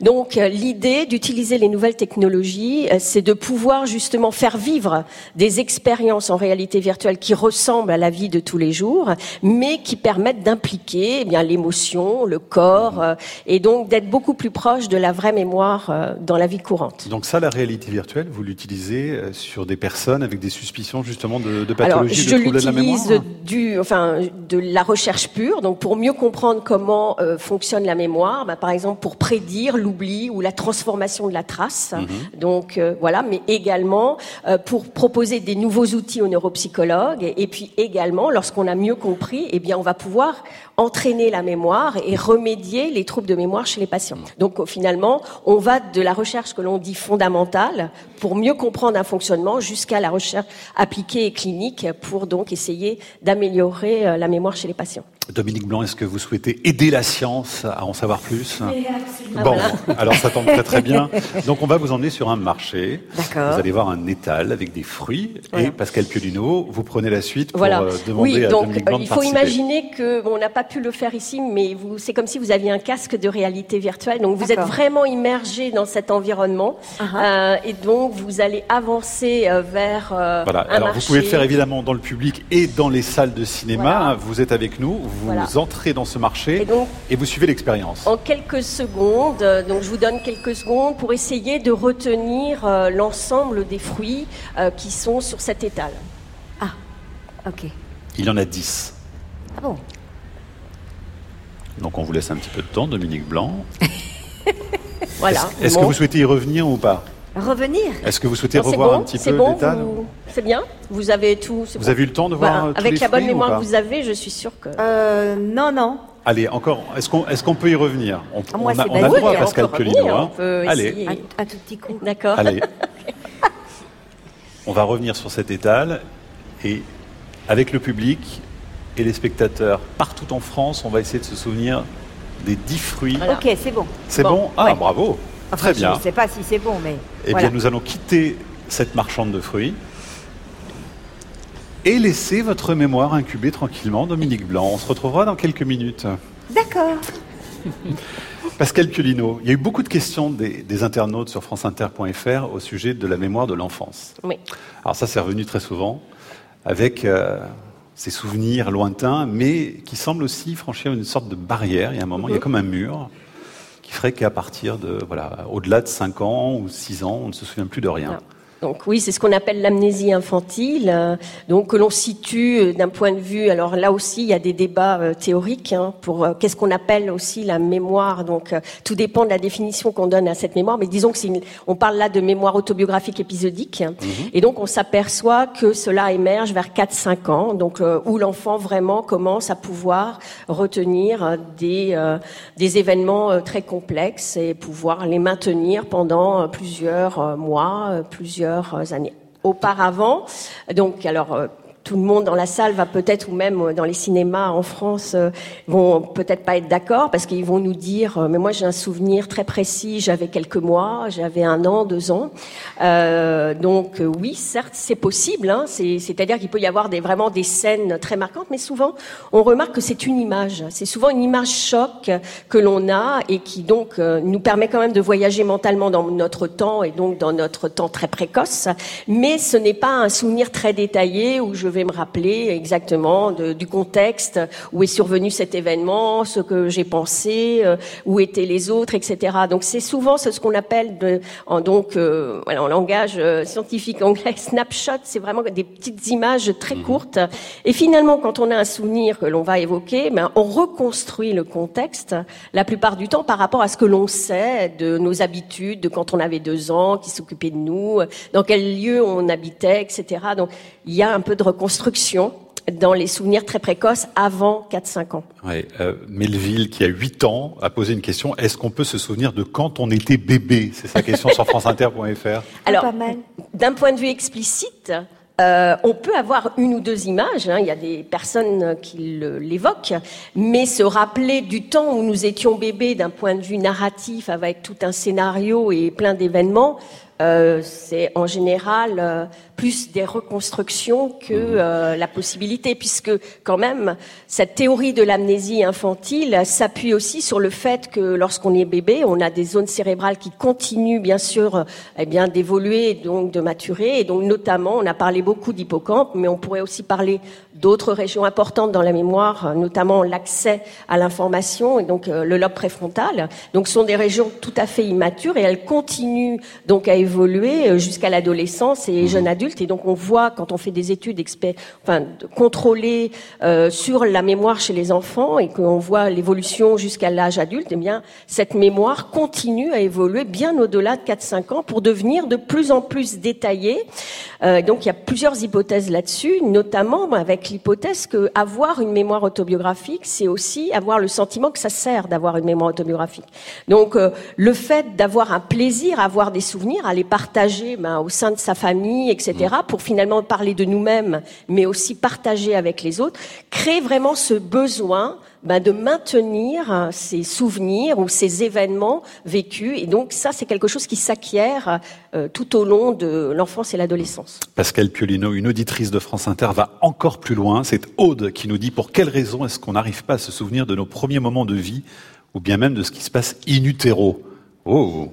Donc euh, l'idée d'utiliser les nouvelles technologies, euh, c'est de pouvoir justement faire vivre des expériences en réalité virtuelle qui ressemblent à la vie de tous les jours, mais qui permettent d'impliquer eh bien l'émotion, le corps, euh, et donc d'être beaucoup plus proche de la vraie mémoire dans la vie courante. Donc ça, la réalité virtuelle, vous l'utilisez sur des personnes avec des suspicions justement de, de Alors, pathologie, je de troubles de la mémoire du, enfin, de la recherche pure, donc pour mieux comprendre comment euh, fonctionne la mémoire, bah, par exemple pour prédire l'oubli ou la transformation de la trace. Mhm. Donc euh, voilà, mais également euh, pour proposer des nouveaux outils aux neuropsychologues, et, et puis également, lorsqu'on a mieux compris, eh bien, on va pouvoir entraîner la mémoire et remédier les troubles de mémoire chez les patients. Donc euh, finalement, on va de la recherche que l'on dit fondamentale pour mieux comprendre un fonctionnement jusqu'à la recherche appliquée et clinique pour donc essayer d'améliorer euh, la mémoire chez les patients. Dominique Blanc, est-ce que vous souhaitez aider la science à en savoir plus? Ah, Bon, alors ça tombe très très bien. Donc on va vous emmener sur un marché. D'accord. Vous allez voir un étal avec des fruits. Voilà. Et Pascal Piolino, vous prenez la suite pour Voilà. euh, demander oui, à donc Dominique euh, Blanc de il faut participer. imaginer que bon, on n'a pas pu le faire ici, mais vous, c'est comme si vous aviez un casque de réalité virtuelle. Donc vous êtes vraiment immergé dans cet environnement, Euh, et donc vous allez avancer euh, vers euh, Voilà. un Alors marché. vous pouvez le faire évidemment dans le public et dans les salles de cinéma. Voilà. Vous êtes avec nous, vous Voilà. entrez dans ce marché Et donc, et vous suivez l'expérience. En quelques secondes, euh, donc je vous donne quelques secondes pour essayer de retenir euh, l'ensemble des fruits euh, qui sont sur cet étal. Ok. Il y en a 10. Ah bon? Donc on vous laisse un petit peu de temps, Dominique Blanc. Voilà. Est-ce Bon. que vous souhaitez y revenir ou pas? Revenir Est-ce que vous souhaitez Non, c'est revoir bon, un petit c'est peu bon, vous- C'est bien Vous avez tout Vous bon avez eu le temps de voir Voilà. euh, tous Avec les la bonne mémoire que vous avez, je suis sûre que... euh, Non, non. Allez, encore. Est-ce qu'on est qu'on peut y revenir? On, Ah, moi, on a, on a droit, Pascal revenir, hein. on peut Allez, essayer. Un, un tout petit coup. D'accord. allez. on va revenir sur cet étal et avec le public et les spectateurs partout en France, on va essayer de se souvenir des dix fruits. Voilà. Ok, c'est bon. C'est bon, Bon, Ah, ouais. bravo. Enfin, Très bien. Je ne sais pas si c'est bon, mais. Eh voilà. bien, nous allons quitter cette marchande de fruits et laisser votre mémoire incuber tranquillement, Dominique Blanc. On se retrouvera dans quelques minutes. D'accord. Pascal Piolino, il y a eu beaucoup de questions des, des internautes sur franceinter.fr au sujet de la mémoire de l'enfance. Oui. Alors ça, c'est revenu très souvent avec euh, ces souvenirs lointains, mais qui semblent aussi franchir une sorte de barrière. Il y a un moment, il y a comme un mur qui ferait qu'à partir de, voilà, au-delà de 5 ans ou 6 ans, on ne se souvient plus de rien. Donc oui, c'est ce qu'on appelle l'amnésie infantile, euh, donc que l'on situe euh, d'un point de vue. Alors là aussi, il y a des débats euh, théoriques hein, pour qu'est-ce qu'on appelle aussi la mémoire. Donc tout dépend de la définition qu'on donne à cette mémoire, mais disons que une- on parle là de mémoire autobiographique épisodique, et donc on s'aperçoit que cela émerge vers 4-5 ans, donc où l'enfant vraiment commence à pouvoir retenir des des événements très complexes et pouvoir les maintenir pendant plusieurs mois, euh, euh, années. Auparavant, donc alors. Euh, tout le monde dans la salle va peut-être, ou même dans les cinémas en France, euh, vont peut-être pas être d'accord parce qu'ils vont nous dire, euh, mais moi j'ai un souvenir très précis, j'avais quelques mois, j'avais un an, deux ans. Euh, donc euh, oui, certes, c'est possible. Hein, C'est-à-dire qu'il peut y avoir des, vraiment des scènes très marquantes, mais souvent on remarque que c'est une image. C'est souvent une image choc que l'on a et qui donc nous permet quand même de voyager mentalement dans notre temps et donc dans notre temps très précoce. Mais ce n'est pas un souvenir très détaillé où je vais me rappeler exactement de, du contexte, où est survenu cet événement, ce que j'ai pensé, euh, où étaient les autres, etc. Donc c'est souvent ce qu'on appelle de, en, donc euh, voilà, en langage euh, scientifique anglais snapshot. C'est vraiment des petites images très mhm. courtes. Et finalement, quand on a un souvenir que l'on va évoquer, ben, on reconstruit le contexte la plupart du temps par rapport à ce que l'on sait de nos habitudes, de quand on avait deux ans, qui s'occupait de nous, dans quel lieu on habitait, etc. Donc il y a un peu de reconstruction dans les souvenirs très précoces avant 4-5 ans. Ouais, euh, Melville, qui a 8 ans, a posé une question. Est-ce qu'on peut se souvenir de quand on était bébé? C'est sa question sur franceinter.fr. Alors, d'un point de vue explicite, euh, on peut avoir une ou deux images, hein. il y a des personnes qui l'évoquent, mais se rappeler du temps où nous étions bébés d'un point de vue narratif avec tout un scénario et plein d'événements, euh, c'est en général euh, plus des reconstructions que mhm. euh, la possibilité, puisque quand même cette théorie de l'amnésie infantile s'appuie aussi sur le fait que lorsqu'on est bébé, on a des zones cérébrales qui continuent bien sûr eh bien d'évoluer donc de maturer, et donc notamment on a parlé beaucoup d'hippocampe, mais on pourrait aussi parler d'autres régions importantes dans la mémoire, notamment l'accès à l'information et donc le lobe préfrontal. Donc ce sont des régions tout à fait immatures et elles continuent donc à évoluer euh, jusqu'à l'adolescence et jeune mhm. adulte. Et donc on voit quand on fait des études enfin, contrôlées euh, sur la mémoire chez les enfants et qu'on voit l'évolution jusqu'à l'âge adulte, eh bien cette mémoire continue à évoluer bien au-delà de 4-5 ans pour devenir de plus en plus détaillée. Euh, donc il y a plusieurs hypothèses là-dessus, notamment avec l'hypothèse que avoir une mémoire autobiographique, c'est aussi avoir le sentiment que ça sert d'avoir une mémoire autobiographique. Donc euh, le fait d'avoir un plaisir à avoir des souvenirs, à les partager ben, au sein de sa famille, etc., mmh. pour finalement parler de nous-mêmes, mais aussi partager avec les autres, crée vraiment ce besoin ben, de maintenir ces souvenirs ou ces événements vécus. Et donc ça, c'est quelque chose qui s'acquiert euh, tout au long de l'enfance et l'adolescence. Pascal Piolino, une auditrice de France Inter, va encore plus loin. C'est Aude qui nous dit pour quelle raison est-ce qu'on n'arrive pas à se souvenir de nos premiers moments de vie ou bien même de ce qui se passe in utero? Oh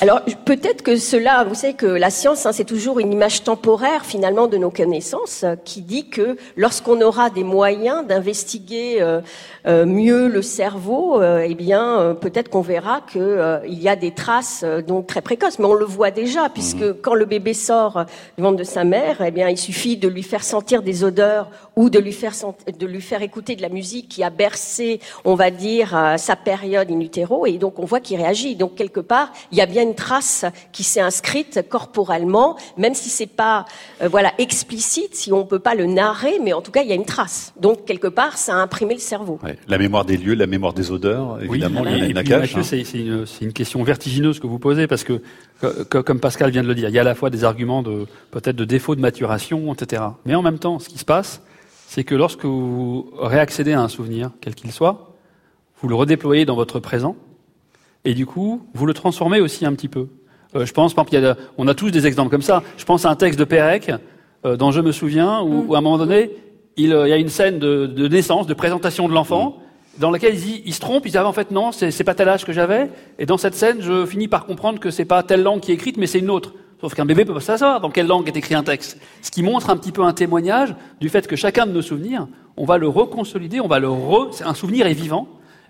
alors peut-être que cela, vous savez que la science, hein, c'est toujours une image temporaire finalement de nos connaissances, euh, qui dit que lorsqu'on aura des moyens d'investiguer euh, euh, mieux le cerveau, eh bien peut-être qu'on verra qu'il y a des traces donc très précoces. Mais on le voit déjà, puisque mmh. quand le bébé sort du ventre de sa mère, eh bien il suffit de lui faire sentir des odeurs ou de lui faire de lui faire écouter de la musique qui a bercé, on va dire, sa période in utero, et donc on voit qu'il réagit. Donc quelque part, il y a bien une trace qui s'est inscrite corporellement, même si c'est pas euh, voilà explicite, si on peut pas le narrer, mais en tout cas il y a une trace. Donc quelque part, ça a imprimé le cerveau. La mémoire des lieux, la mémoire des odeurs, évidemment, il y a une hein. C'est une, une, question vertigineuse que vous posez parce que, comme Pascal vient de le dire, il y a à la fois des arguments de peut-être de défaut de maturation, etc. Mais en même temps, ce qui se passe, c'est que lorsque vous réaccédez à un souvenir, quel qu'il soit, vous le redéployez dans votre présent et du coup, vous le transformez aussi un petit peu. Euh, je pense, par exemple, il y a, on a tous des exemples comme ça. Je pense à un texte de Pérec, euh, dont je me souviens, où, à un moment donné, il, euh, il y a une scène de, de, naissance, de présentation de l'enfant, dans laquelle il, dit, il se trompe, il dit ah, en fait non, c'est pas tel âge que j'avais. Et dans cette scène, je finis par comprendre que c'est pas telle langue qui est écrite, mais c'est une autre. Sauf qu'un bébé peut pas savoir dans quelle langue est écrit un texte. Ce qui montre un petit peu un témoignage du fait que chacun de nos souvenirs, on va le reconsolider, on va le re... Un souvenir est vivant,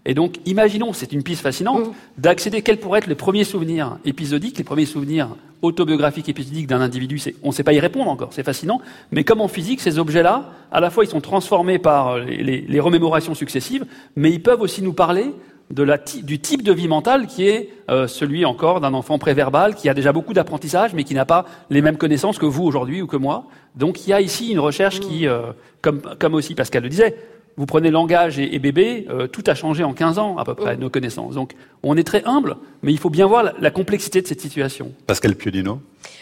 et donc, imaginons, c'est une piste fascinante, mm. d'accéder quels pourraient être les premiers souvenirs épisodiques, les premiers souvenirs autobiographiques épisodiques d'un individu. On ne sait pas y répondre encore, c'est fascinant. Mais comme en physique, ces objets-là, à la fois, ils sont transformés par les, remémorations successives, mais ils peuvent aussi nous parler de la, du type de vie mentale qui est euh, celui encore d'un enfant préverbal qui a déjà beaucoup d'apprentissage mais qui n'a pas les mêmes connaissances que vous aujourd'hui ou que moi. Donc il y a ici une recherche qui, euh, comme, comme aussi Pascal le disait, vous prenez langage et, bébé, euh, tout a changé en 15 ans à peu près, nos connaissances. Donc on est très humble, mais il faut bien voir la, complexité de cette situation. Pascal Piodino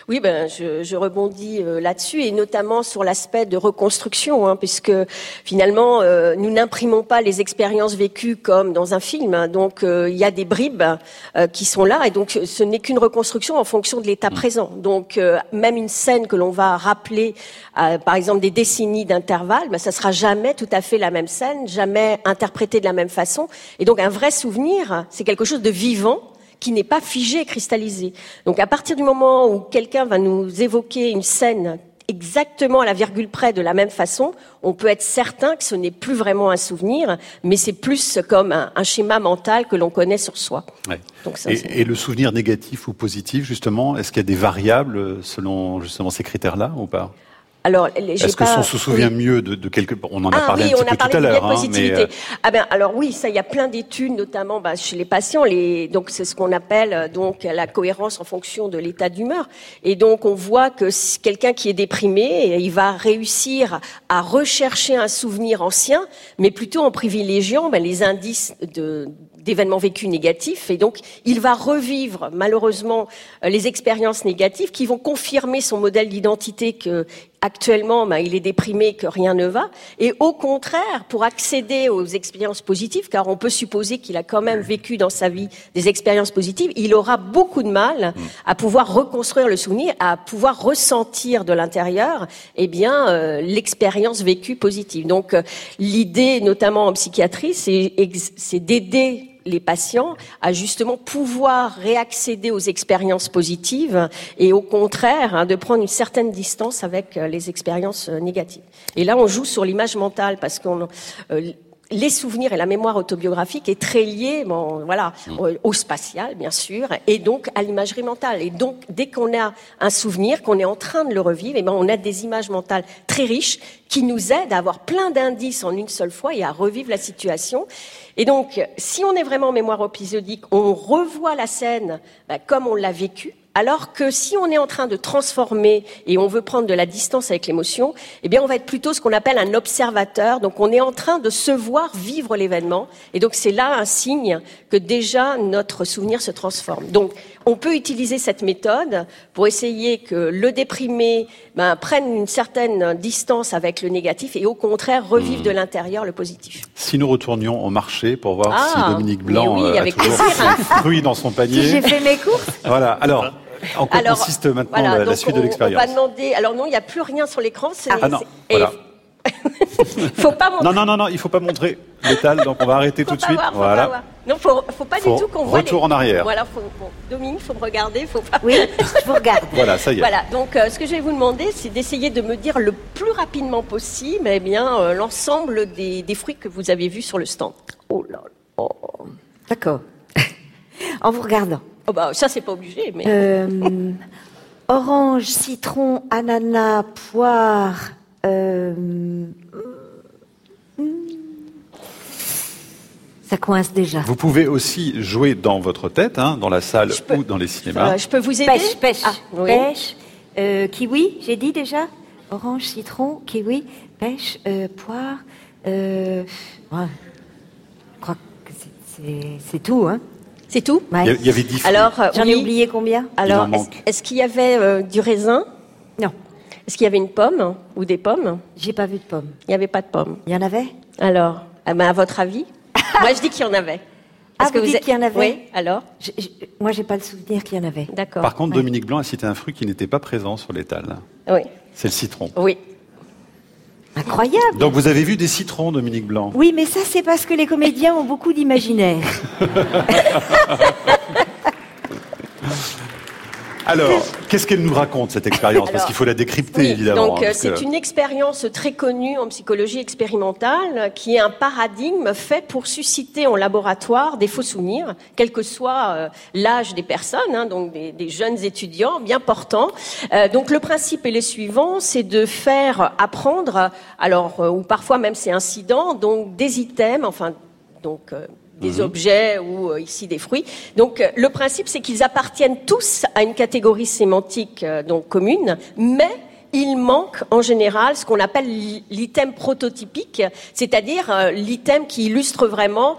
Oui, ben je, je rebondis euh, là-dessus et notamment sur l'aspect de reconstruction, hein, puisque finalement euh, nous n'imprimons pas les expériences vécues comme dans un film. hein. donc euh, il y a des bribes euh, qui sont là et donc ce n'est qu'une reconstruction en fonction de l'état présent. Donc euh, même une scène que l'on va rappeler, euh, par exemple des décennies d'intervalle, ben, ça sera jamais tout à fait la même scène, jamais interprétée de la même façon. Et donc un vrai souvenir, c'est quelque chose de vivant qui n'est pas figé, cristallisé. Donc à partir du moment où quelqu'un va nous évoquer une scène exactement à la virgule près de la même façon, on peut être certain que ce n'est plus vraiment un souvenir, mais c'est plus comme un, un schéma mental que l'on connaît sur soi. Ouais. Donc ça, c'est- Et, et le souvenir négatif ou positif, justement, est-ce qu'il y a des variables selon justement ces critères-là ou pas? Alors, Est-ce que pas- on se souvient oui. mieux de, de quelque On en a Ah parlé oui, un petit on a parlé tout à l'heure, de hein, mais euh, Ah ben alors oui, ça il y a plein d'études, notamment bah, chez les patients. Les, donc c'est ce qu'on appelle euh, donc la cohérence en fonction de l'état d'humeur. Et donc on voit que si quelqu'un qui est déprimé, il va réussir à rechercher un souvenir ancien, mais plutôt en privilégiant ben, les indices de d'événements vécus négatifs et donc il va revivre malheureusement euh, les expériences négatives qui vont confirmer son modèle d'identité que actuellement ben, il est déprimé que rien ne va. Et au contraire pour accéder aux expériences positives car on peut supposer qu'il a quand même vécu dans sa vie des expériences positives il aura beaucoup de mal à pouvoir reconstruire le souvenir à pouvoir ressentir de l'intérieur eh bien euh, l'expérience vécue positive. Donc euh, l'idée notamment en psychiatrie c'est d'aider les patients à justement pouvoir réaccéder aux expériences positives et au contraire hein, de prendre une certaine distance avec euh, les expériences euh, négatives. Et là, on joue sur l'image mentale parce qu'on euh, les souvenirs et la mémoire autobiographique est très liée, bon, voilà, au, au spatial bien sûr, et donc à l'imagerie mentale. Et donc, dès qu'on a un souvenir, qu'on est en train de le revivre, et ben on a des images mentales très riches qui nous aident à avoir plein d'indices en une seule fois et à revivre la situation. Et donc, si on est vraiment en mémoire épisodique, on revoit la scène ben, comme on l'a vécue. Alors que si on est en train de transformer et on veut prendre de la distance avec l'émotion, eh bien, on va être plutôt ce qu'on appelle un observateur. Donc, on est en train de se voir vivre l'événement. Et donc, c'est là un signe que déjà notre souvenir se transforme. Donc, on peut utiliser cette méthode pour essayer que le déprimé ben, prenne une certaine distance avec le négatif et au contraire revive de l'intérieur le positif. si nous retournions au marché pour voir Ah, si Dominique Blanc oui, euh, a avec toujours plaisir. ses fruits dans son Si panier. j'ai fait mes courses, Voilà. Alors, en quoi Alors, consiste maintenant voilà, la, suite on- de l'expérience On va demander. Alors non, il n'y a plus rien sur l'écran. c'est- Ah non, voilà. faut pas montrer. Non, non, non, non, il faut pas montrer l'étal, donc on va arrêter faut tout de suite. voir, faut voilà. pas voir. Non, faut, faut pas Faut du tout qu'on voit. retour les- en arrière. Voilà, faut, faut- Dominique, faut me regarder, faut pas. oui, je vous regarde. Voilà, ça y est. Voilà, donc euh, ce que je vais vous demander, c'est d'essayer de me dire le plus rapidement possible eh bien, euh, l'ensemble des, des fruits que vous avez vus sur le stand. Oh là là. D'accord. en vous regardant. Oh bah, ça, c'est pas obligé, mais. Euh, orange, citron, ananas, poire. euh, hmm. ça coince déjà. Vous pouvez aussi jouer dans votre tête, hein, dans la salle peux- ou dans les cinémas. Euh, je peux vous aider Pêche, pêche, Ah, oui. pêche. euh, kiwi, j'ai dit déjà. Orange, citron, kiwi, pêche, euh, poire. euh, ouais. Je crois que c'est tout, hein. C'est tout Ouais. Il y avait dix fruits. Alors, euh, J'en ai oui. oublié combien Alors, est-ce qu'il y avait euh, du raisin Non, Est-ce qu'il y avait une pomme ou des pommes j'ai pas vu de pomme. Il n'y avait pas de pommes. Il y en avait Alors, ah ben, à votre avis Moi, je dis qu'il y en avait. Ah, Est-ce que vous dites êtes- qu'il y en avait Oui, alors Je- je- Moi, j'ai pas le souvenir qu'il y en avait. D'accord. Par contre, ouais. Dominique Blanc a cité un fruit qui n'était pas présent sur l'étal. Oui, C'est le citron. oui. Incroyable. Donc vous avez vu des citrons, Dominique Blanc? Oui, mais ça, c'est parce que les comédiens ont beaucoup d'imaginaire. Alors, qu'est-ce qu'elle nous raconte cette expérience Parce qu'il faut la décrypter Oui, évidemment. donc hein, euh, c'est que- une expérience très connue en psychologie expérimentale qui est un paradigme fait pour susciter en laboratoire des faux souvenirs, quel que soit euh, l'âge des personnes, hein, donc des, des jeunes étudiants bien portants. Euh, donc le principe est le suivant, c'est de faire apprendre, alors euh, ou parfois même c'est incident, donc des items, enfin donc des objets ou euh, ici des fruits. Donc euh, le principe c'est qu'ils appartiennent tous à une catégorie sémantique euh, donc commune, mais il manque en général ce qu'on appelle l'i- l'item prototypique, c'est-à-dire euh, l'item qui illustre vraiment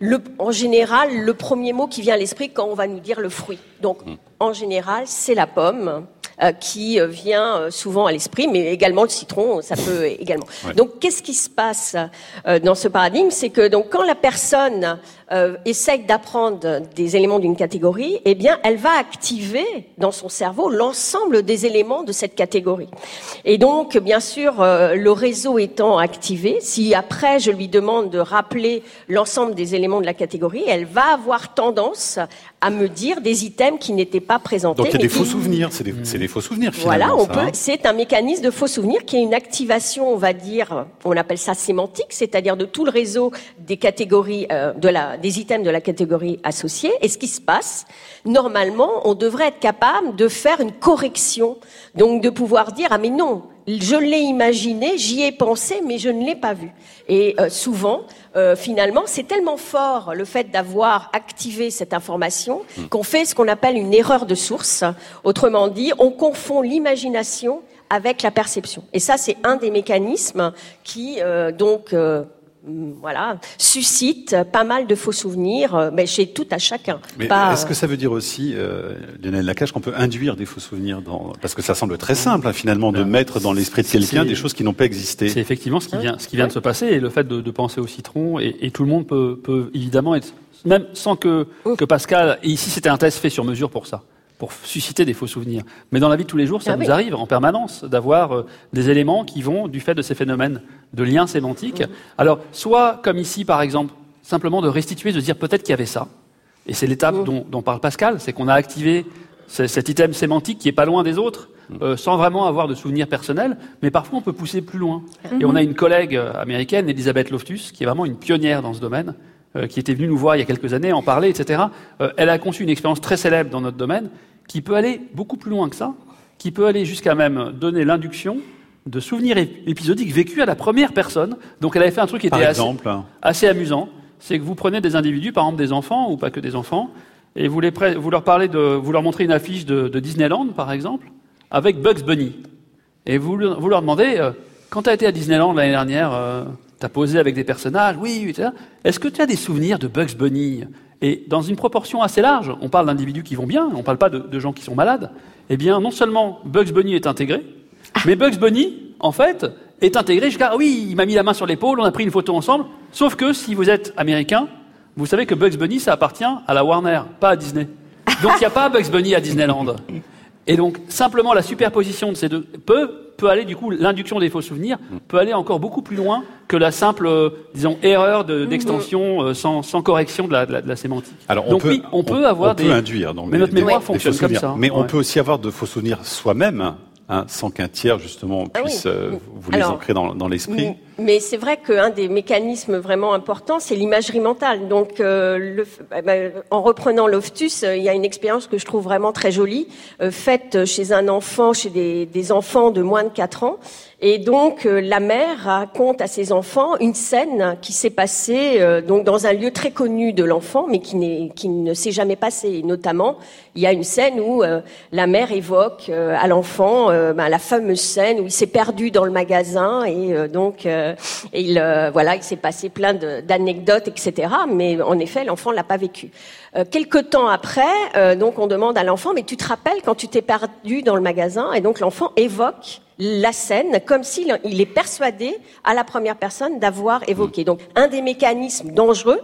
le, en général le premier mot qui vient à l'esprit quand on va nous dire le fruit. Donc en général c'est la pomme. Euh, qui euh, vient euh, souvent à l'esprit, mais également le citron, ça peut également. Donc, qu'est-ce qui se passe dans ce paradigme? C'est que donc quand la personne essaye d'apprendre des éléments d'une catégorie, eh bien, elle va activer dans son cerveau l'ensemble des éléments de cette catégorie. Et donc, bien sûr, le réseau étant activé, si après je lui demande de rappeler l'ensemble des éléments de la catégorie, elle va avoir tendance à me dire des items qui n'étaient pas présentés. Donc il y a des faux souvenirs, c'est des, faux souvenirs finalement. Voilà, on peut. Hein. c'est un mécanisme de faux souvenirs qui est une activation, on va dire, on appelle ça sémantique, c'est-à-dire de tout le réseau des catégories, euh, de la, des items de la catégorie associée. Et ce qui se passe, normalement, on devrait être capable de faire une correction, donc de pouvoir dire ah mais non, je l'ai imaginé, j'y ai pensé, mais je ne l'ai pas vu. Et euh, souvent, euh, finalement, c'est tellement fort le fait d'avoir activé cette information hmm. qu'on fait ce qu'on appelle une erreur de source. Autrement dit, on confond l'imagination avec la perception. Et ça, c'est un des mécanismes qui, euh, donc, Mm, voilà, suscite pas mal de faux souvenirs, euh, mais chez tout à chacun. Mais est-ce que ça veut dire aussi, euh, Lionel Lacache, qu'on peut induire des faux souvenirs dans... Parce que ça semble très simple, hein, finalement, de ben, mettre dans l'esprit de quelqu'un des choses qui n'ont pas existé. C'est effectivement ce qui vient, ce qui vient de se passer, et le fait de, penser au citron, et, tout le monde peut, peut évidemment être... Même sans que, que Pascal... Et ici, c'était un test fait sur mesure pour ça pour susciter des faux souvenirs. Mais dans la vie de tous les jours, ça ah nous arrive en permanence d'avoir euh, des éléments qui vont, du fait de ces phénomènes de liens sémantiques, mmh. alors soit comme ici par exemple, simplement de restituer, de dire peut-être qu'il y avait ça. Et c'est l'étape mmh. dont, parle Pascal, c'est qu'on a activé cet item sémantique qui est pas loin des autres, mmh. euh, sans vraiment avoir de souvenirs personnels, mais parfois on peut pousser plus loin. Et on a une collègue euh, américaine, Elisabeth Loftus, qui est vraiment une pionnière dans ce domaine, qui était venue nous voir il y a quelques années, en parler, etc. Euh, elle a conçu une expérience très célèbre dans notre domaine, qui peut aller beaucoup plus loin que ça, qui peut aller jusqu'à même donner l'induction de souvenirs épisodiques vécus à la première personne. Donc elle avait fait un truc qui était assez, assez, amusant. C'est que vous prenez des individus, par exemple des enfants, ou pas que des enfants, et vous, les vous leur parlez de, vous leur montrez une affiche de, Disneyland, par exemple, avec Bugs Bunny. Et vous, vous leur demandez, euh, quand tu as été à Disneyland l'année dernière, tu as posé avec des personnages, oui, etc. Est-ce que tu as des souvenirs de Bugs Bunny? Et dans une proportion assez large, on parle d'individus qui vont bien, on ne parle pas de, gens qui sont malades. Eh bien, non seulement Bugs Bunny est intégré, mais Bugs Bunny, en fait, est intégré jusqu'à, ah oui, il m'a mis la main sur l'épaule, on a pris une photo ensemble. Sauf que si vous êtes américain, vous savez que Bugs Bunny, ça appartient à la Warner, pas à Disney. Donc il n'y a pas Bugs Bunny à Disneyland. Et donc, simplement la superposition de ces deux peut peut aller du coup l'induction des faux souvenirs peut aller encore beaucoup plus loin que la simple euh, disons erreur d'extension euh, sans, sans, correction de la, de, la, sémantique. Alors donc oui, on peut avoir des induire mais notre mémoire fonctionne comme ça. Mais on peut aussi avoir de faux souvenirs soi-même. Hein, sans qu'un tiers justement ah puisse euh, vous les ancrer dans, dans l'esprit. Mais c'est vrai qu'un des mécanismes vraiment importants, c'est l'imagerie mentale. Donc, euh, le, bah, en reprenant Loftus, euh, il y a une expérience que je trouve vraiment très jolie, euh, faite chez un enfant, chez des, des, enfants de moins de 4 ans. Et donc, la mère raconte à ses enfants une scène qui s'est passée donc dans un lieu très connu de l'enfant, mais qui, qui ne s'est jamais passé. Et notamment, il y a une scène où la mère évoque à l'enfant bah, la fameuse scène où il s'est perdu dans le magasin et donc euh, et il, euh, voilà, il s'est passé plein d'anecdotes, etc. Mais en effet, l'enfant l'a pas vécu. Euh, quelque temps après, donc on demande à l'enfant, mais tu te rappelles quand tu t'es perdu dans le magasin Et donc l'enfant évoque la scène comme s'il il est persuadé à la première personne d'avoir évoqué. Donc un des mécanismes dangereux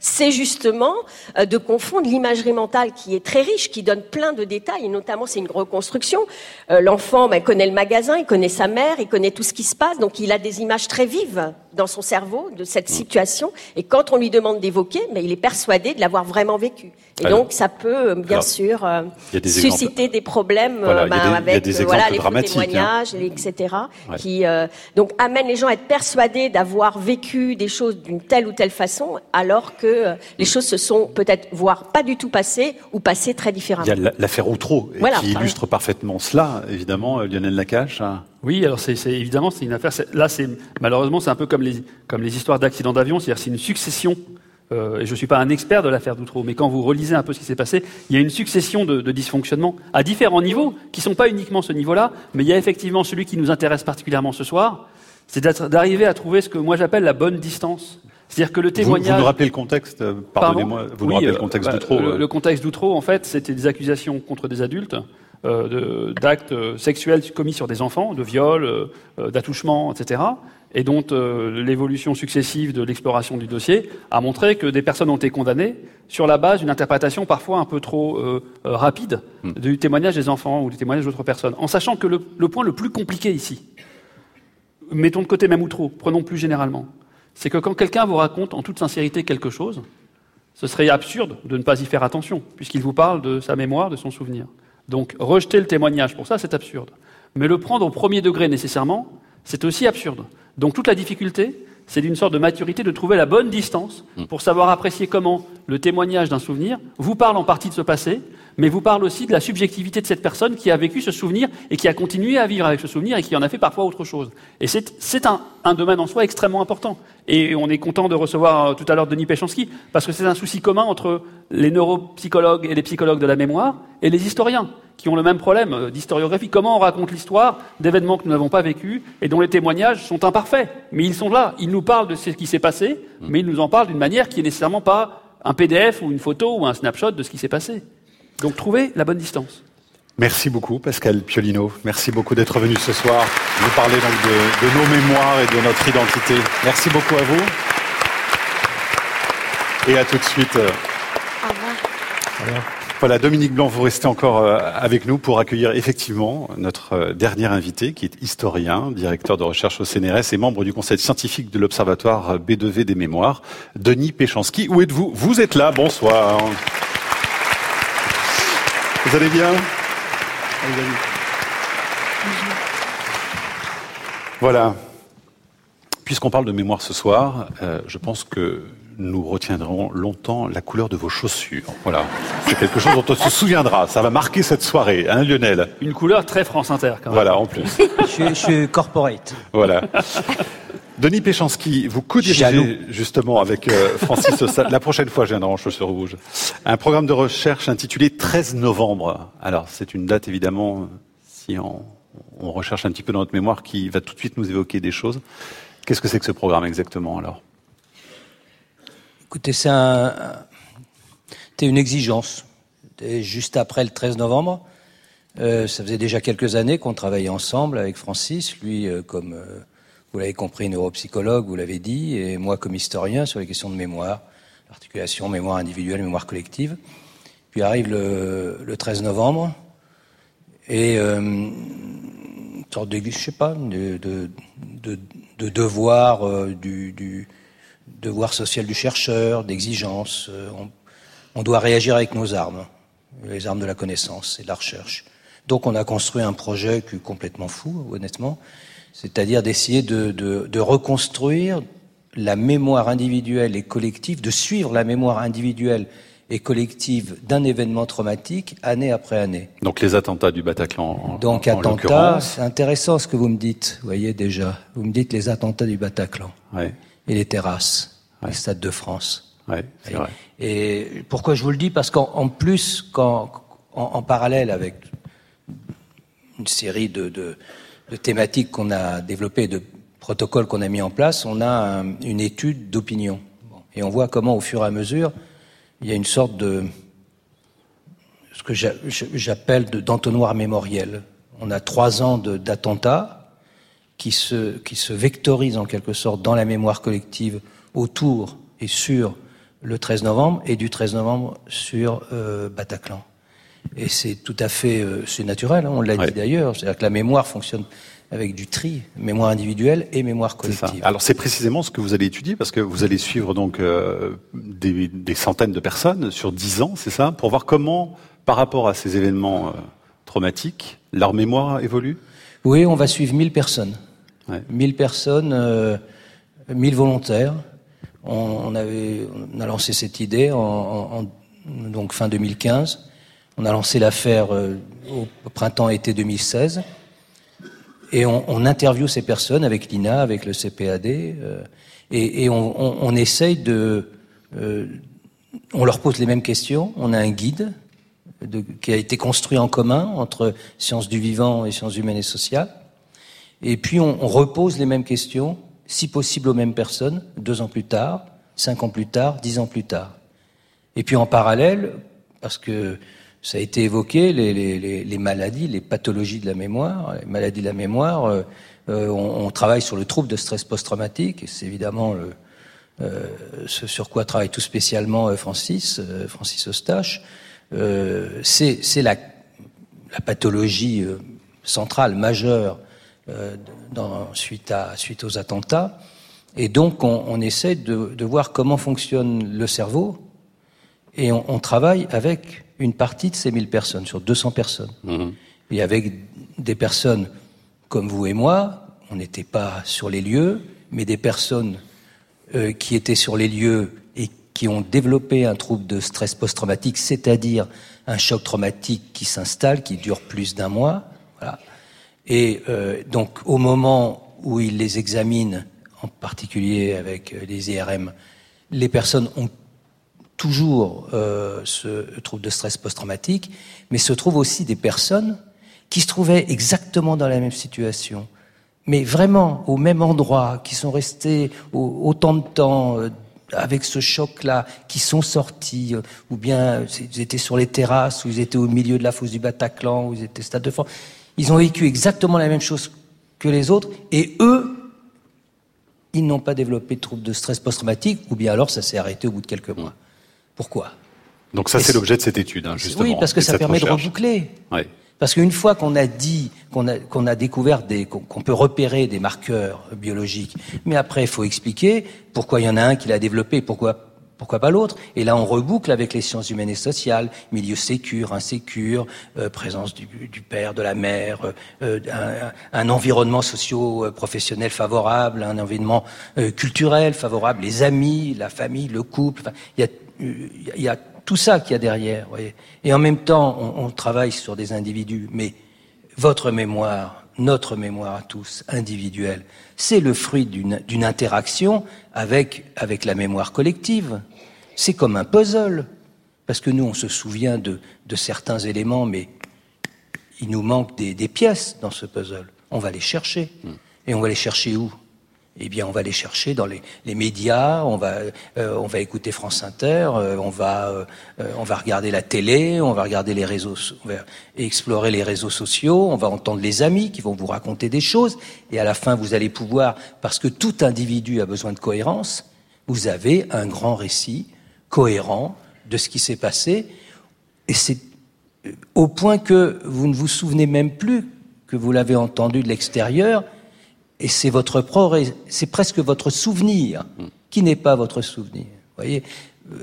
c'est justement euh, de confondre l'imagerie mentale qui est très riche, qui donne plein de détails, et notamment c'est une reconstruction. Euh, l'enfant ben, connaît le magasin, il connaît sa mère, il connaît tout ce qui se passe, donc il a des images très vives dans son cerveau de cette situation. Et quand on lui demande d'évoquer, mais il est persuadé de l'avoir vraiment vécu. Et donc, ça peut, euh, bien sûr, euh, susciter des problèmes euh, ben, avec voilà, les hein. témoignages, etc., qui donc amènent les gens à être persuadés d'avoir vécu des choses d'une telle ou telle façon, alors que les choses se sont peut-être, voire pas du tout passées, ou passées très différemment. Il y a l'affaire Outreau, qui illustre parfaitement cela, évidemment, Lionel Lacache. Hein. Oui, alors c'est évidemment c'est une affaire. Là, c'est malheureusement c'est un peu comme les comme les histoires d'accidents d'avion, c'est-à-dire c'est une succession. Euh, et je ne suis pas un expert de l'affaire d'Outreau, mais quand vous relisez un peu ce qui s'est passé, il y a une succession de, de dysfonctionnements à différents niveaux, qui ne sont pas uniquement ce niveau-là, mais il y a effectivement celui qui nous intéresse particulièrement ce soir, c'est d'arriver à trouver ce que moi j'appelle la bonne distance. C'est-à-dire que le témoignage. Vous, nous rappelez le contexte, euh, pardonnez-moi, vous nous rappelez le contexte euh, d'Outreau. Le, le, contexte d'Outreau, en fait, c'était des accusations contre des adultes euh, d'actes sexuels commis sur des enfants, de viols, d'attouchements, etc., et dont l'évolution successive de l'exploration du dossier a montré que des personnes ont été condamnées sur la base d'une interprétation parfois un peu trop rapide hmm. du témoignage des enfants ou du témoignage d'autres personnes, en sachant que le, le point le plus compliqué ici, mettons de côté même ou trop, prenons plus généralement, c'est que quand quelqu'un vous raconte en toute sincérité quelque chose, ce serait absurde de ne pas y faire attention, puisqu'il vous parle de sa mémoire, de son souvenir. Donc rejeter le témoignage pour ça, c'est absurde. Mais le prendre au premier degré nécessairement, c'est aussi absurde. Donc toute la difficulté, c'est d'une sorte de maturité de trouver la bonne distance mm. pour savoir apprécier comment le témoignage d'un souvenir vous parle en partie de ce passé, mais vous parle aussi de la subjectivité de cette personne qui a vécu ce souvenir et qui a continué à vivre avec ce souvenir et qui en a fait parfois autre chose. Et c'est un, domaine en soi extrêmement important. Et on est content de recevoir euh, tout à l'heure Denis Péchanski, parce que c'est un souci commun entre les neuropsychologues et les psychologues de la mémoire et les historiens, qui ont le même problème euh, d'historiographie. Comment on raconte l'histoire d'événements que nous n'avons pas vécus et dont les témoignages sont imparfaits Mais ils sont là, ils nous parlent de ce qui s'est passé, mais ils nous en parlent d'une manière qui est nécessairement pas un PDF ou une photo ou un snapshot de ce qui s'est passé. Donc trouvez la bonne distance. Merci beaucoup Pascal Piolino. Merci beaucoup d'être venu ce soir nous parler donc de, de, nos mémoires et de notre identité. Merci beaucoup à vous. Et à tout de suite. Au revoir. Voilà, Dominique Blanc, vous restez encore euh, avec nous pour accueillir effectivement notre euh, dernier invité, qui est historien, directeur de recherche au CNRS et membre du conseil scientifique de l'Observatoire B2V des mémoires, Denis Péchanski. Où êtes-vous? Vous êtes là, bonsoir. Vous allez bien Voilà. Puisqu'on parle de mémoire ce soir, euh, je pense que nous retiendrons longtemps la couleur de vos chaussures. Voilà. C'est quelque chose dont on se souviendra. Ça va marquer cette soirée, hein, Lionel Une couleur très France Inter, quand même. Voilà, en plus. je, suis corporate. Voilà. Denis Péchanski, vous co-dirigez justement avec euh, Francis la prochaine fois je viendrai en chaussures rouges, un programme de recherche intitulé 13 novembre. Alors c'est une date évidemment, si on, on recherche un petit peu dans notre mémoire, qui va tout de suite nous évoquer des choses. Qu'est-ce que c'est que ce programme exactement alors? Écoutez, c'est un, une exigence. Juste après le 13 novembre, euh, ça faisait déjà quelques années qu'on travaillait ensemble avec Francis, lui euh, comme, euh, vous l'avez compris, neuropsychologue, vous l'avez dit, et moi comme historien sur les questions de mémoire, articulation, mémoire individuelle, mémoire collective. Puis arrive le, le 13 novembre, et une sorte de, je sais pas, de, de, de, de devoir du devoir social du chercheur, d'exigence. Euh, on, doit réagir avec nos armes, les armes de la connaissance et de la recherche. Donc on a construit un projet qui est complètement fou, honnêtement, c'est-à-dire d'essayer de, reconstruire la mémoire individuelle et collective, de suivre la mémoire individuelle et collective d'un événement traumatique année après année. Donc les attentats du Bataclan. Donc attentats, c'est intéressant ce que vous me dites, vous voyez déjà. Vous me dites les attentats du Bataclan. Ouais et les terrasses, les stades de France. Ouais, c'est vrai. Et pourquoi je vous le dis? Parce qu'en plus, quand, en, parallèle avec une série de, de, de thématiques qu'on a développées, de protocoles qu'on a mis en place, on a une étude d'opinion. Et on voit comment, au fur et à mesure, il y a une sorte de ce que j'appelle d'entonnoir mémoriel. On a trois ans d'attentats qui se, qui se vectorise en quelque sorte dans la mémoire collective autour et sur le 13 novembre et du 13 novembre sur euh, Bataclan. Et c'est tout à fait, euh, c'est naturel, hein, on l'a dit d'ailleurs, c'est-à-dire que la mémoire fonctionne avec du tri, mémoire individuelle et mémoire collective. Alors c'est précisément ce que vous allez étudier parce que vous allez suivre donc euh, des, des, centaines de personnes sur dix ans, c'est ça, pour voir comment, par rapport à ces événements traumatiques, leur mémoire évolue? Oui, on va suivre 1000 personnes. 1000 personnes, euh, 1000 volontaires. On, avait, on a lancé cette idée en, donc fin 2015. On a lancé l'affaire euh, au printemps-été 2016. Et on, on, interviewe ces personnes avec l'INA, avec le CPAD, euh, et, on, essaye de... Euh, on leur pose les mêmes questions. On a un guide de, qui a été construit en commun entre sciences du vivant et sciences humaines et sociales. Et puis on, repose les mêmes questions, si possible aux mêmes personnes, deux ans plus tard, cinq ans plus tard, dix ans plus tard. Et puis en parallèle, parce que ça a été évoqué, les, les, les, maladies, les pathologies de la mémoire, les maladies de la mémoire. Euh, euh, on, on, travaille sur le trouble de stress post-traumatique, c'est évidemment le, euh, ce sur quoi travaille tout spécialement Francis, Francis Eustache. c'est la, la, pathologie centrale, majeure, dans, suite, à, suite aux attentats. Et donc, on, on essaie de, de, voir comment fonctionne le cerveau, et on, on travaille avec une partie de ces 1000 personnes, sur 200 personnes. Mmh. Et avec des personnes comme vous et moi, on n'était pas sur les lieux, mais des personnes euh, qui étaient sur les lieux et qui ont développé un trouble de stress post-traumatique, c'est-à-dire un choc traumatique qui s'installe, qui dure plus d'un mois. Voilà. Et euh, donc, au moment où ils les examinent, en particulier avec les IRM, les personnes ont toujours euh, ce trouble de stress post-traumatique, mais se trouvent aussi des personnes qui se trouvaient exactement dans la même situation, mais vraiment au même endroit, qui sont restés autant de temps euh, avec ce choc-là, qui sont sortis, euh, ou bien ils étaient sur les terrasses, ou ils étaient au milieu de la fosse du Bataclan, ou ils étaient Stade de France. Ils ont vécu exactement la même chose que les autres, et eux, ils n'ont pas développé de trouble de stress post-traumatique, ou bien alors ça s'est arrêté au bout de quelques mois. Pourquoi? Donc ça, c'est l'objet de cette étude, hein, justement. Oui, parce que ça permet de reboucler. Parce qu'une fois qu'on a dit, qu'on a, qu'on a découvert des, qu'on peut repérer des marqueurs biologiques, mais après, il faut expliquer pourquoi il y en a un qui l'a développé, pourquoi pourquoi pas l'autre Et là, on reboucle avec les sciences humaines et sociales, milieu sécure, insécure, euh, présence du, père, de la mère, euh, un, un, environnement socio-professionnel favorable, un environnement euh, culturel favorable, les amis, la famille, le couple. Il y a il y a tout ça qu'il y a derrière. Et en même temps, on, travaille sur des individus, mais votre mémoire, notre mémoire à tous, individuelle, c'est le fruit d'une interaction avec, avec la mémoire collective. C'est comme un puzzle. Parce que nous, on se souvient de, de certains éléments, mais il nous manque des, des, pièces dans ce puzzle. On va les chercher. Hmm. Et on va les chercher où? Eh bien, on va les chercher dans les, les médias, on va, euh, on va écouter France Inter, euh, on, va, euh, on va regarder la télé, on va regarder les réseaux, on va explorer les réseaux sociaux, on va entendre les amis qui vont vous raconter des choses, et à la fin, vous allez pouvoir, parce que tout individu a besoin de cohérence, vous avez un grand récit cohérent de ce qui s'est passé, et c'est au point que vous ne vous souvenez même plus que vous l'avez entendu de l'extérieur, et c'est votre propre, c'est presque votre souvenir qui n'est pas votre souvenir. Vous voyez,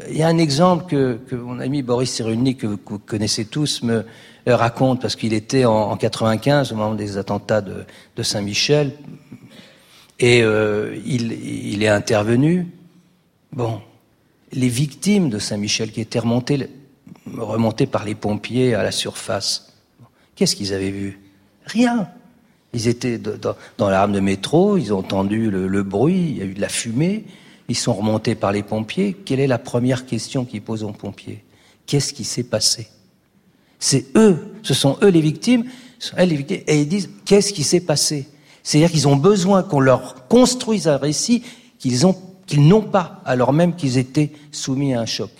il y a un exemple que, que mon ami Boris Cyrulnik, que vous connaissez tous, me raconte parce qu'il était en, en, 95 au moment des attentats de, de Saint-Michel et euh, il, il est intervenu. Bon, les victimes de Saint-Michel qui étaient remontées, remontées par les pompiers à la surface, qu'est-ce qu'ils avaient vu? Rien. Ils étaient dans, dans l'arme de métro, ils ont entendu le, bruit, il y a eu de la fumée, ils sont remontés par les pompiers. Quelle est la première question qu'ils posent aux pompiers? Qu'est-ce qui s'est passé? C'est eux, ce sont eux les victimes, les victimes, et ils disent qu'est-ce qui s'est passé? C'est-à-dire qu'ils ont besoin qu'on leur construise un récit qu'ils ont qu'ils n'ont pas, alors même qu'ils étaient soumis à un choc.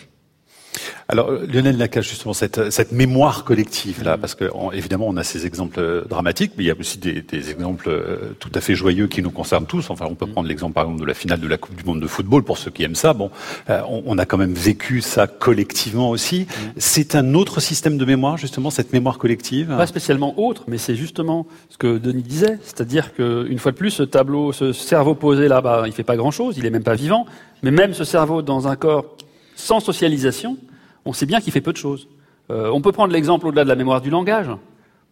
Alors Lionel Nakache, justement, cette, cette mémoire collective là, parce que on, évidemment on a ces exemples euh, dramatiques, mais il y a aussi des, des, exemples euh, tout à fait joyeux qui nous concernent tous. Enfin, on peut prendre l'exemple par exemple de la finale de la Coupe du Monde de football pour ceux qui aiment ça. Bon, euh, on, on, a quand même vécu ça collectivement aussi. C'est un autre système de mémoire, justement, cette mémoire collective? Pas spécialement autre, mais c'est justement ce que Denis disait, c'est-à-dire qu'une fois de plus, ce tableau, ce cerveau posé là, bas il fait pas grand-chose, il est même pas vivant, mais même ce cerveau dans un corps sans socialisation on sait bien qu'il fait peu de choses. Euh, on peut prendre l'exemple au-delà de la mémoire du langage.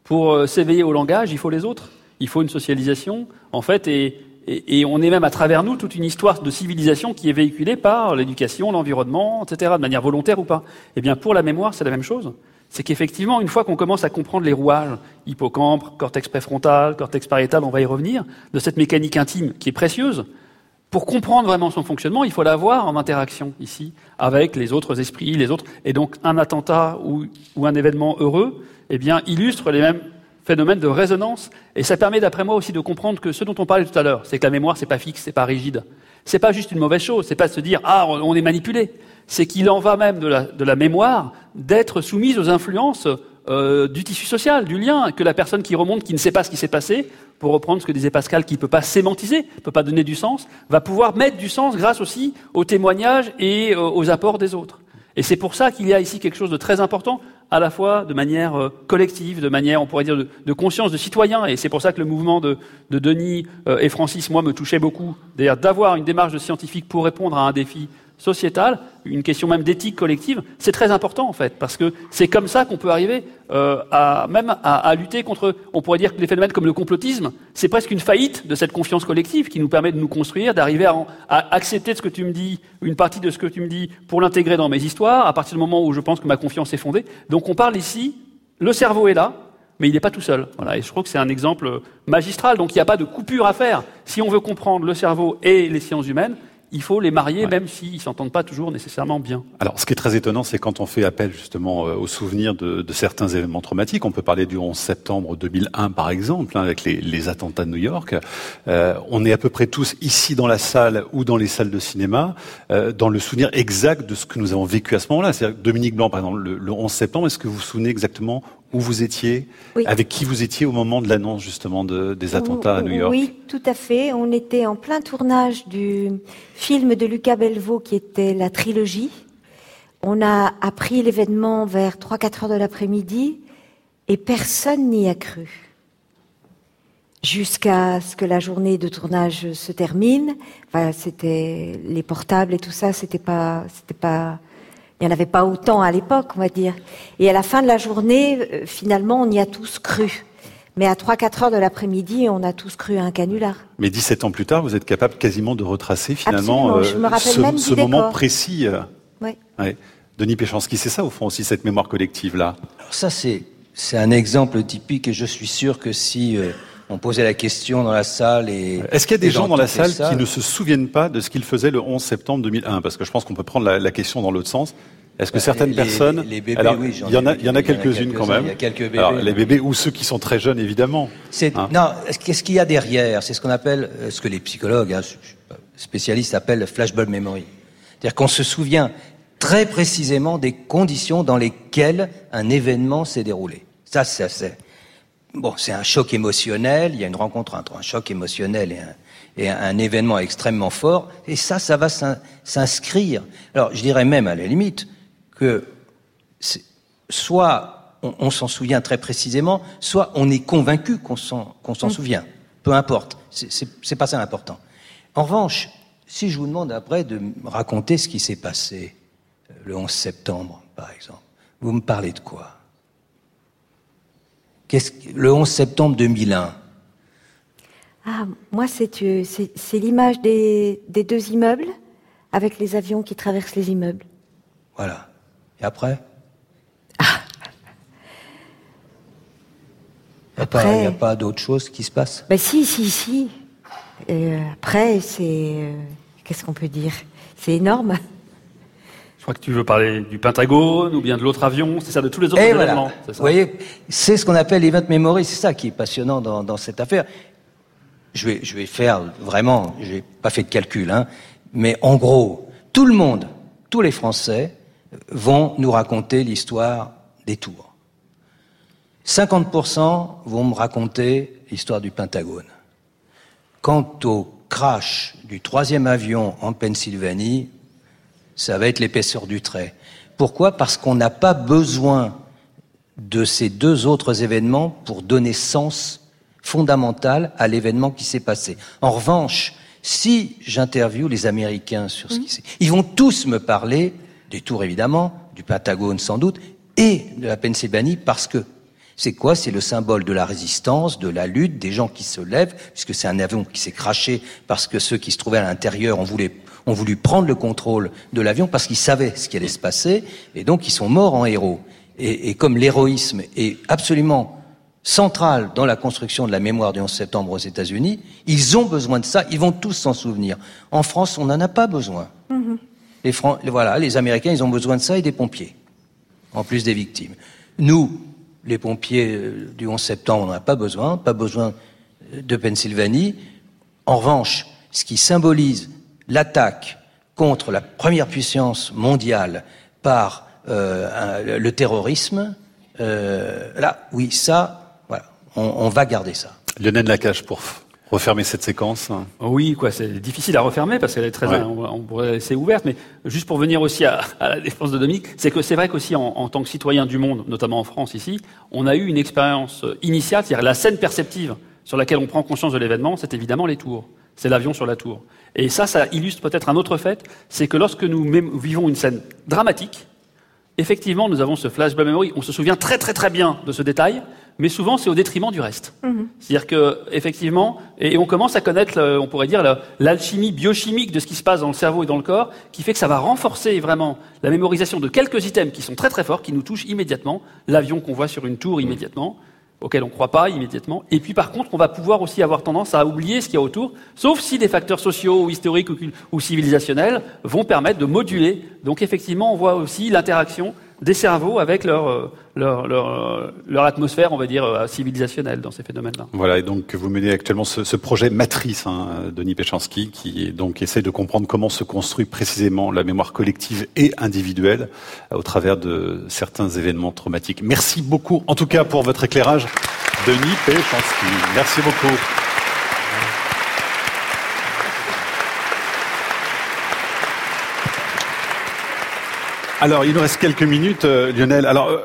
Pour euh, s'éveiller au langage, il faut les autres. Il faut une socialisation, en fait, et, et, on est même à travers nous toute une histoire de civilisation qui est véhiculée par l'éducation, l'environnement, etc., de manière volontaire ou pas. Eh bien, pour la mémoire, c'est la même chose. C'est qu'effectivement, une fois qu'on commence à comprendre les rouages, hippocampe, cortex préfrontal, cortex pariétal, on va y revenir, de cette mécanique intime qui est précieuse, pour comprendre vraiment son fonctionnement, il faut l'avoir en interaction ici avec les autres esprits, les autres. Et donc, un attentat ou, un événement heureux, eh bien, illustre les mêmes phénomènes de résonance. Et ça permet, d'après moi, aussi de comprendre que ce dont on parlait tout à l'heure, c'est que la mémoire, c'est pas fixe, c'est pas rigide. C'est pas juste une mauvaise chose. C'est pas se dire ah, on est manipulé. c'est qu'il en va même de la, de la mémoire d'être soumise aux influences euh, du tissu social, du lien, que la personne qui remonte, qui ne sait pas ce qui s'est passé, pour reprendre ce que disait Pascal, qui ne peut pas sémantiser, ne peut pas donner du sens, va pouvoir mettre du sens grâce aussi aux témoignages et euh, aux apports des autres. Et c'est pour ça qu'il y a ici quelque chose de très important, à la fois de manière euh, collective, de manière, on pourrait dire, de, conscience de citoyen. Et c'est pour ça que le mouvement de, de Denis euh, et Francis, moi, me touchait beaucoup. D'ailleurs, d'avoir une démarche de scientifique pour répondre à un défi sociétale, une question même d'éthique collective, c'est très important en fait, parce que c'est comme ça qu'on peut arriver euh, à même à, lutter contre, on pourrait dire que les phénomènes comme le complotisme, c'est presque une faillite de cette confiance collective qui nous permet de nous construire, d'arriver à, à, accepter ce que tu me dis, une partie de ce que tu me dis, pour l'intégrer dans mes histoires, à partir du moment où je pense que ma confiance est fondée. Donc on parle ici, le cerveau est là, mais il n'est pas tout seul. Voilà, et je crois que c'est un exemple magistral. Donc il n'y a pas de coupure à faire. Si on veut comprendre le cerveau et les sciences humaines, il faut les marier, même s'ils ne s'entendent pas toujours nécessairement bien. Alors, ce qui est très étonnant, c'est quand on fait appel justement euh, aux souvenirs de, de, certains événements traumatiques. On peut parler du 11 septembre 2001, par exemple, hein, avec les, les, attentats de New York. Euh, on est à peu près tous ici dans la salle ou dans les salles de cinéma, euh, dans le souvenir exact de ce que nous avons vécu à ce moment-là. C'est Dominique Blanc, par exemple, le, le 11 septembre, est-ce que vous vous souvenez exactement où vous étiez, avec qui vous étiez au moment de l'annonce justement de, des attentats à New York. Oui, tout à fait. On était en plein tournage du film de Lucas Belvaux qui était la trilogie. On a appris l'événement vers 3-4 heures de l'après-midi et personne n'y a cru. Jusqu'à ce que la journée de tournage se termine. Enfin, c'était les portables et tout ça, c'était pas, c'était pas il n'y en avait pas autant à l'époque, on va dire. Et à la fin de la journée, euh, finalement, on y a tous cru. Mais à 3-4 heures de l'après-midi, on a tous cru à un canular. Mais 17 ans plus tard, vous êtes capable quasiment de retracer finalement euh, ce, moment précis. Euh. Oui. Denis Péchanski, c'est ça au fond aussi cette mémoire collective-là? Alors ça, c'est, c'est un exemple typique et je suis sûr que si on posait la question dans la salle et... Est-ce qu'il y a des gens dans la salle qui ne se souviennent pas de ce qu'ils faisaient le 11 septembre 2001 Parce que je pense qu'on peut prendre la, la question dans l'autre sens. Est-ce que bah, certaines personnes, les bébés, alors, oui, il y en a, il y en a quelques-unes quand même. Il y a quelques bébés. Alors, les bébés ou ceux qui sont très jeunes, évidemment. C'est, hein. non, qu'est-ce qu'il y a derrière C'est ce qu'on appelle, euh, ce que les psychologues, hein, spécialistes appellent le flashbulb memory. C'est-à-dire qu'on se souvient très précisément des conditions dans lesquelles un événement s'est déroulé. Ça, c'est, bon, c'est un choc émotionnel. Il y a une rencontre entre un choc émotionnel et un, et un, événement extrêmement fort. Et ça, ça va s'inscrire. Alors, je dirais même à la limite que soit on, s'en souvient très précisément, soit on est convaincu qu'on s'en mm. souvient. Peu importe, c'est pas ça l'important. En revanche, si je vous demande après de me raconter ce qui s'est passé euh, le 11 septembre, par exemple, vous me parlez de quoi? Le 11 septembre 2001. Ah, moi, c'est euh, l'image des, des deux immeubles avec les avions qui traversent les immeubles. Voilà. Et après? Il n'y a pas, d'autre chose qui se passe? Ben si, si, si. Euh, après, c'est... Euh, qu'est-ce qu'on peut dire? C'est énorme. Je crois que tu veux parler du Pentagone ou bien de l'autre avion, c'est ça, de tous les autres événements. Vous voyez, c'est ce qu'on appelle l'event memory, c'est ça qui est passionnant dans, dans, cette affaire. Je vais, je vais faire vraiment, j'ai pas fait de calcul, hein, mais en gros, tout le monde, tous les Français, vont nous raconter l'histoire des tours. 50% vont me raconter l'histoire du Pentagone. Quant au crash du troisième avion en Pennsylvanie, ça va être l'épaisseur du trait. Pourquoi? Parce qu'on n'a pas besoin de ces deux autres événements pour donner sens fondamental à l'événement qui s'est passé. En revanche, si j'interviewe les Américains sur ce qui s'est... Ils vont tous me parler des tours évidemment, du Pentagone sans doute, et de la Pennsylvanie parce que c'est quoi? C'est le symbole de la résistance, de la lutte, des gens qui se lèvent, puisque c'est un avion qui s'est craché parce que ceux qui se trouvaient à l'intérieur ont voulu, ont voulu prendre le contrôle de l'avion parce qu'ils savaient ce qui allait se passer, et donc ils sont morts en héros. Et, et comme l'héroïsme est absolument central dans la construction de la mémoire du 11 septembre aux États-Unis, ils ont besoin de ça, ils vont tous s'en souvenir. En France, on n'en a pas besoin. Mm-hmm. Les, voilà, les Américains, ils ont besoin de ça et des pompiers, en plus des victimes. Nous, les pompiers euh, du 11 septembre, on n'en a pas besoin, pas besoin de Pennsylvanie. En revanche, ce qui symbolise l'attaque contre la première puissance mondiale par euh, le terrorisme, euh, là, oui, ça, voilà, on, on va garder ça. Lionel Lacache pour refermer cette séquence Oui, quoi, c'est difficile à refermer parce qu'elle est très, Ouais. on, pourrait la laisser ouverte, mais juste pour venir aussi à, à la défense de Dominique, c'est que c'est vrai qu'aussi en, en tant que citoyen du monde, notamment en France ici, on a eu une expérience initiale, c'est-à-dire la scène perceptive sur laquelle on prend conscience de l'événement, c'est évidemment les tours. C'est l'avion sur la tour. Et ça, ça illustre peut-être un autre fait, c'est que lorsque nous vivons une scène dramatique, effectivement, nous avons ce flashback memory. On se souvient très très très bien de ce détail, mais souvent c'est au détriment du reste. C'est-à-dire que effectivement, et on commence à connaître, on pourrait dire, l'alchimie biochimique de ce qui se passe dans le cerveau et dans le corps, qui fait que ça va renforcer vraiment la mémorisation de quelques items qui sont très très forts, qui nous touchent immédiatement. L'avion qu'on voit sur une tour immédiatement auquel on ne croit pas immédiatement. Et puis par contre, on va pouvoir aussi avoir tendance à oublier ce qu'il y a autour, sauf si des facteurs sociaux ou historiques ou civilisationnels vont permettre de moduler. Donc effectivement, on voit aussi l'interaction des cerveaux avec leur, euh, euh, leur atmosphère, on va dire, euh, civilisationnelle dans ces phénomènes-là. Voilà, et donc vous menez actuellement ce, projet Matrice, hein, Denis Péchanski, qui donc essaie de comprendre comment se construit précisément la mémoire collective et individuelle au travers de certains événements traumatiques. Merci beaucoup, en tout cas pour votre éclairage, Denis Péchanski. Merci beaucoup. Alors, il nous reste quelques minutes, euh, Lionel. Alors, euh,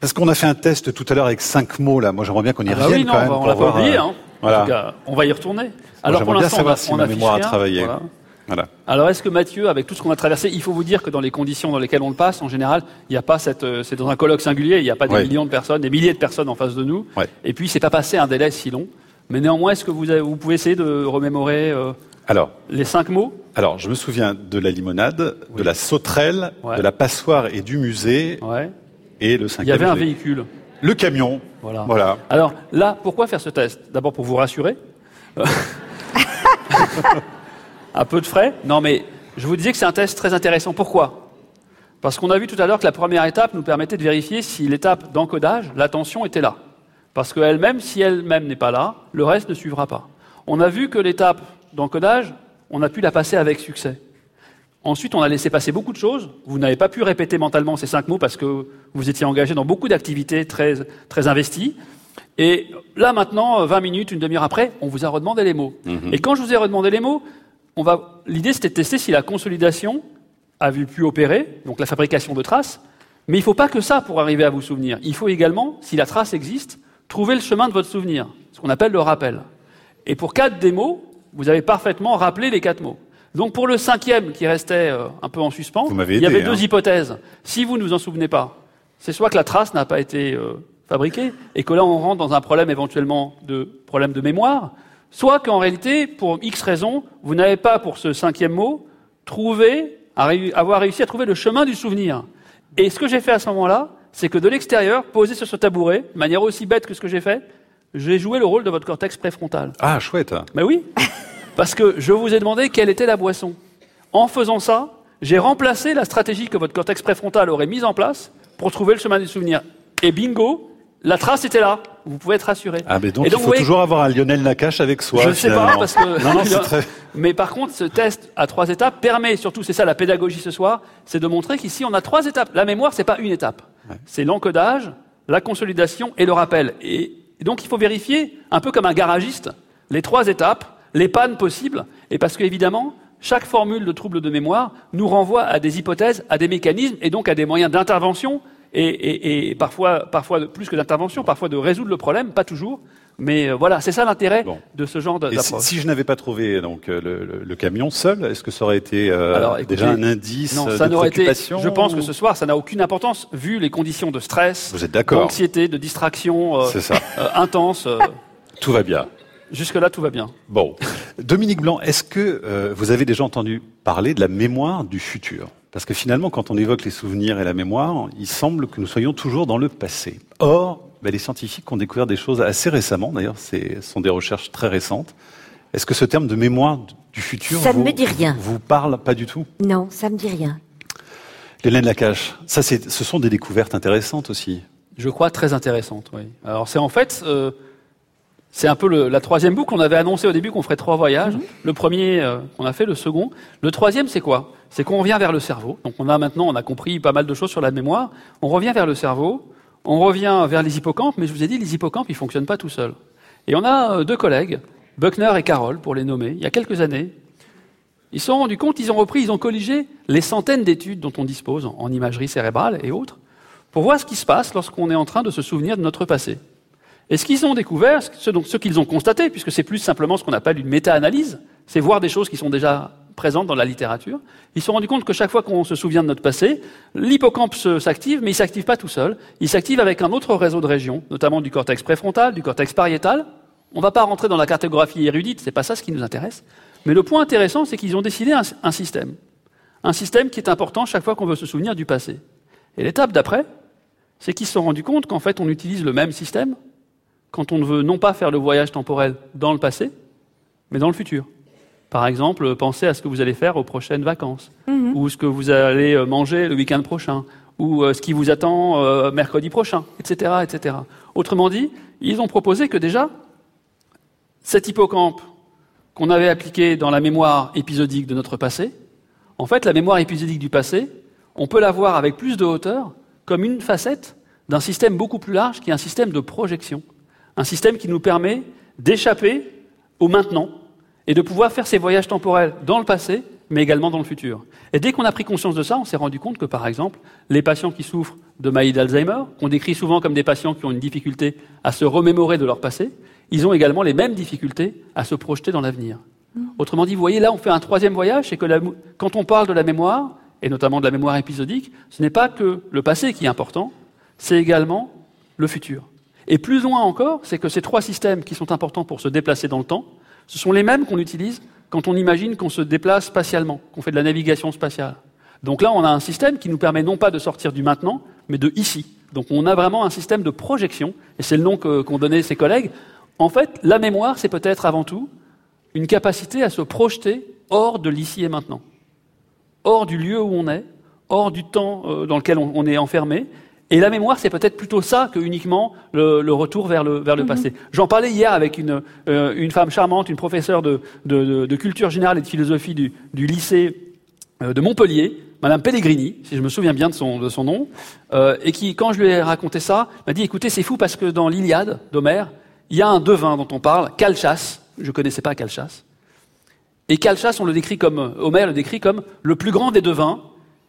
parce qu'on a fait un test tout à l'heure avec cinq mots, là. Moi, j'aimerais bien qu'on y Ah bah revienne oui, non, quand on même. on pour l'a pas oublié. euh, Hein. Voilà. En tout cas, on va y retourner. Moi, Alors pour j'aimerais bien l'instant, on, a- si on affiche mémoire a rien. travaillé. Voilà. Voilà. Alors, est-ce que Mathieu, avec tout ce qu'on a traversé, il faut vous dire que dans les conditions dans lesquelles on le passe, en général, il n'y a pas cette, euh, c'est dans un colloque singulier, il n'y a pas des Ouais. millions de personnes, des milliers de personnes en face de nous. Ouais. Et puis, c'est pas passé un délai si long. Mais néanmoins, est-ce que vous, avez- vous pouvez essayer de remémorer euh, Alors, les cinq mots alors, je me souviens de la limonade, Oui. de la sauterelle, Ouais. de la passoire et du musée, Ouais. et le Il y cinquième. avait un véhicule. Le camion. Voilà. Voilà. Alors là, pourquoi faire ce test? D'abord pour vous rassurer. un peu de frais? Non, mais je vous disais que c'est un test très intéressant. Pourquoi? Parce qu'on a vu tout à l'heure que la première étape nous permettait de vérifier si l'étape d'encodage, l'attention était là. Parce qu'elle-même, si elle-même n'est pas là, le reste ne suivra pas. On a vu que l'étape d'encodage, on a pu la passer avec succès. Ensuite, on a laissé passer beaucoup de choses. Vous n'avez pas pu répéter mentalement ces cinq mots parce que vous étiez engagé dans beaucoup d'activités très, très investies. Et là, maintenant, euh, 20 minutes, une demi-heure après, on vous a redemandé les mots. Et quand je vous ai redemandé les mots, on va, l'idée, c'était de tester si la consolidation a vu pu opérer, donc la fabrication de traces. Mais il ne faut pas que ça pour arriver à vous souvenir. Il faut également, si la trace existe, trouver le chemin de votre souvenir, ce qu'on appelle le rappel. Et pour quatre des mots, vous avez parfaitement rappelé les quatre mots. Donc pour le cinquième qui restait euh, un peu en suspens, il y aidé, avait deux hein. hypothèses. Si vous ne vous en souvenez pas, c'est soit que la trace n'a pas été euh, fabriquée et que là on rentre dans un problème éventuellement de problème de mémoire, soit qu'en réalité, pour X raisons, vous n'avez pas pour ce cinquième mot trouvé, avoir réussi à trouver le chemin du souvenir. Et ce que j'ai fait à ce moment-là, c'est que de l'extérieur, posé sur ce tabouret, de manière aussi bête que ce que j'ai fait, j'ai joué le rôle de votre cortex préfrontal. Ah, chouette. Mais oui, parce que je vous ai demandé quelle était la boisson. En faisant ça, j'ai remplacé la stratégie que votre cortex préfrontal aurait mise en place pour trouver le chemin du souvenir. Et bingo, la trace était là. Vous pouvez être rassuré. Ah, mais donc, Et il faut voyez- toujours avoir un Lionel Nakache avec soi. je ne sais pas parce que. Non, non, c'est très. Mais par contre, ce test à trois étapes permet, surtout, c'est ça la pédagogie ce soir, c'est de montrer qu'ici on a trois étapes. La mémoire, c'est pas une étape. C'est l'encodage, la consolidation et le rappel. Et, donc il faut vérifier, un peu comme un garagiste, les trois étapes, les pannes possibles. Et parce qu'évidemment, chaque formule de trouble de mémoire nous renvoie à des hypothèses, à des mécanismes et donc à des moyens d'intervention et, et- parfois, parfois plus que d'intervention, parfois de résoudre le problème, pas toujours. Mais euh, voilà, c'est ça l'intérêt Bon. de ce genre de- Et si, d'approche. si je n'avais pas trouvé donc euh, le, le- le camion seul, est-ce que ça aurait été euh, Alors, écoutez, déjà un indice Non, ça de n'aurait été. préoccupation Je pense que ce soir, ça n'a aucune importance vu les conditions de stress, d'anxiété, de distraction euh, ça. intense. Tout va bien. Jusque-là, tout va bien. Bon, Dominique Blanc, est-ce que vous avez déjà entendu parler de la mémoire du futur? Parce que finalement, quand on évoque les souvenirs et la mémoire, il semble que nous soyons toujours dans le passé. Or, ben, les scientifiques ont découvert des choses assez récemment. D'ailleurs, ce sont des recherches très récentes. Est-ce que ce terme de mémoire du futur Ça ne vous, me dit rien. vous parle pas du tout? Non, ça me dit rien. Hélène Lacache, ça, c'est- ce sont des découvertes intéressantes aussi. Je crois très intéressante, oui. Alors c'est en fait, euh, c'est un peu le- la troisième boucle. On avait annoncé au début qu'on ferait trois voyages. Le premier euh, qu'on a fait, le second. Le troisième, c'est quoi? C'est qu'on revient vers le cerveau. Donc on a maintenant, on a compris pas mal de choses sur la mémoire. On revient vers le cerveau, on revient vers les hippocampes, mais je vous ai dit, les hippocampes, ils fonctionnent pas tout seuls. Et on a euh, deux collègues, Buckner et Carroll, pour les nommer, il y a quelques années. Ils se sont rendus compte, ils ont repris, ils ont colligé les centaines d'études dont on dispose en imagerie cérébrale et autres, pour voir ce qui se passe lorsqu'on est en train de se souvenir de notre passé. Et ce qu'ils ont découvert, ce qu'ils ont constaté, puisque c'est plus simplement ce qu'on appelle une méta-analyse, c'est voir des choses qui sont déjà présentes dans la littérature, ils se sont rendus compte que chaque fois qu'on se souvient de notre passé, l'hippocampe s'active, mais il s'active pas tout seul, il s'active avec un autre réseau de régions, notamment du cortex préfrontal, du cortex pariétal. On ne va pas rentrer dans la cartographie érudite, c'est pas ça ce qui nous intéresse. Mais le point intéressant, c'est qu'ils ont décidé un système. Un système qui est important chaque fois qu'on veut se souvenir du passé. Et l'étape d'après, c'est qu'ils se sont rendus compte qu'en fait, on utilise le même système quand on ne veut non pas faire le voyage temporel dans le passé, mais dans le futur. Par exemple, pensez à ce que vous allez faire aux prochaines vacances, Mhm. ou ce que vous allez euh, manger le week-end prochain, ou euh, ce qui vous attend euh, mercredi prochain, etc., etc. Autrement dit, ils ont proposé que déjà, cet hippocampe qu'on avait appliqué dans la mémoire épisodique de notre passé, en fait, la mémoire épisodique du passé, on peut la voir avec plus de hauteur comme une facette d'un système beaucoup plus large qui est un système de projection. Un système qui nous permet d'échapper au maintenant et de pouvoir faire ces voyages temporels dans le passé, mais également dans le futur. Et dès qu'on a pris conscience de ça, on s'est rendu compte que, par exemple, les patients qui souffrent de maladie d'Alzheimer, qu'on décrit souvent comme des patients qui ont une difficulté à se remémorer de leur passé, ils ont également les mêmes difficultés à se projeter dans l'avenir. Autrement dit, vous voyez, là, on fait un troisième voyage, c'est que la- quand on parle de la mémoire, et notamment de la mémoire épisodique, ce n'est pas que le passé qui est important, c'est également le futur. Et plus loin encore, c'est que ces trois systèmes qui sont importants pour se déplacer dans le temps, ce sont les mêmes qu'on utilise quand on imagine qu'on se déplace spatialement, qu'on fait de la navigation spatiale. Donc là, on a un système qui nous permet non pas de sortir du maintenant, mais de ici. Donc on a vraiment un système de projection, et c'est le nom qu'ont donné ses collègues. En fait, la mémoire, c'est peut-être avant tout une capacité à se projeter hors de l'ici et maintenant hors du lieu où on est, hors du temps euh, dans lequel on est enfermé. Et la mémoire, c'est peut-être plutôt ça que uniquement le, le retour vers le, vers le passé. J'en parlais hier avec une, euh, une femme charmante, une professeure de, de, de- de culture générale et de philosophie du, du lycée euh, de Montpellier, Madame Pellegrini, si je me souviens bien de son, de son nom, euh, et qui, quand je lui ai raconté ça, m'a dit écoutez, c'est fou parce que dans l'Iliade d'Homère, il y a un devin dont on parle, Calchas. Je connaissais pas Calchas. Et Calchas, on le décrit comme, Homère le décrit comme le plus grand des devins,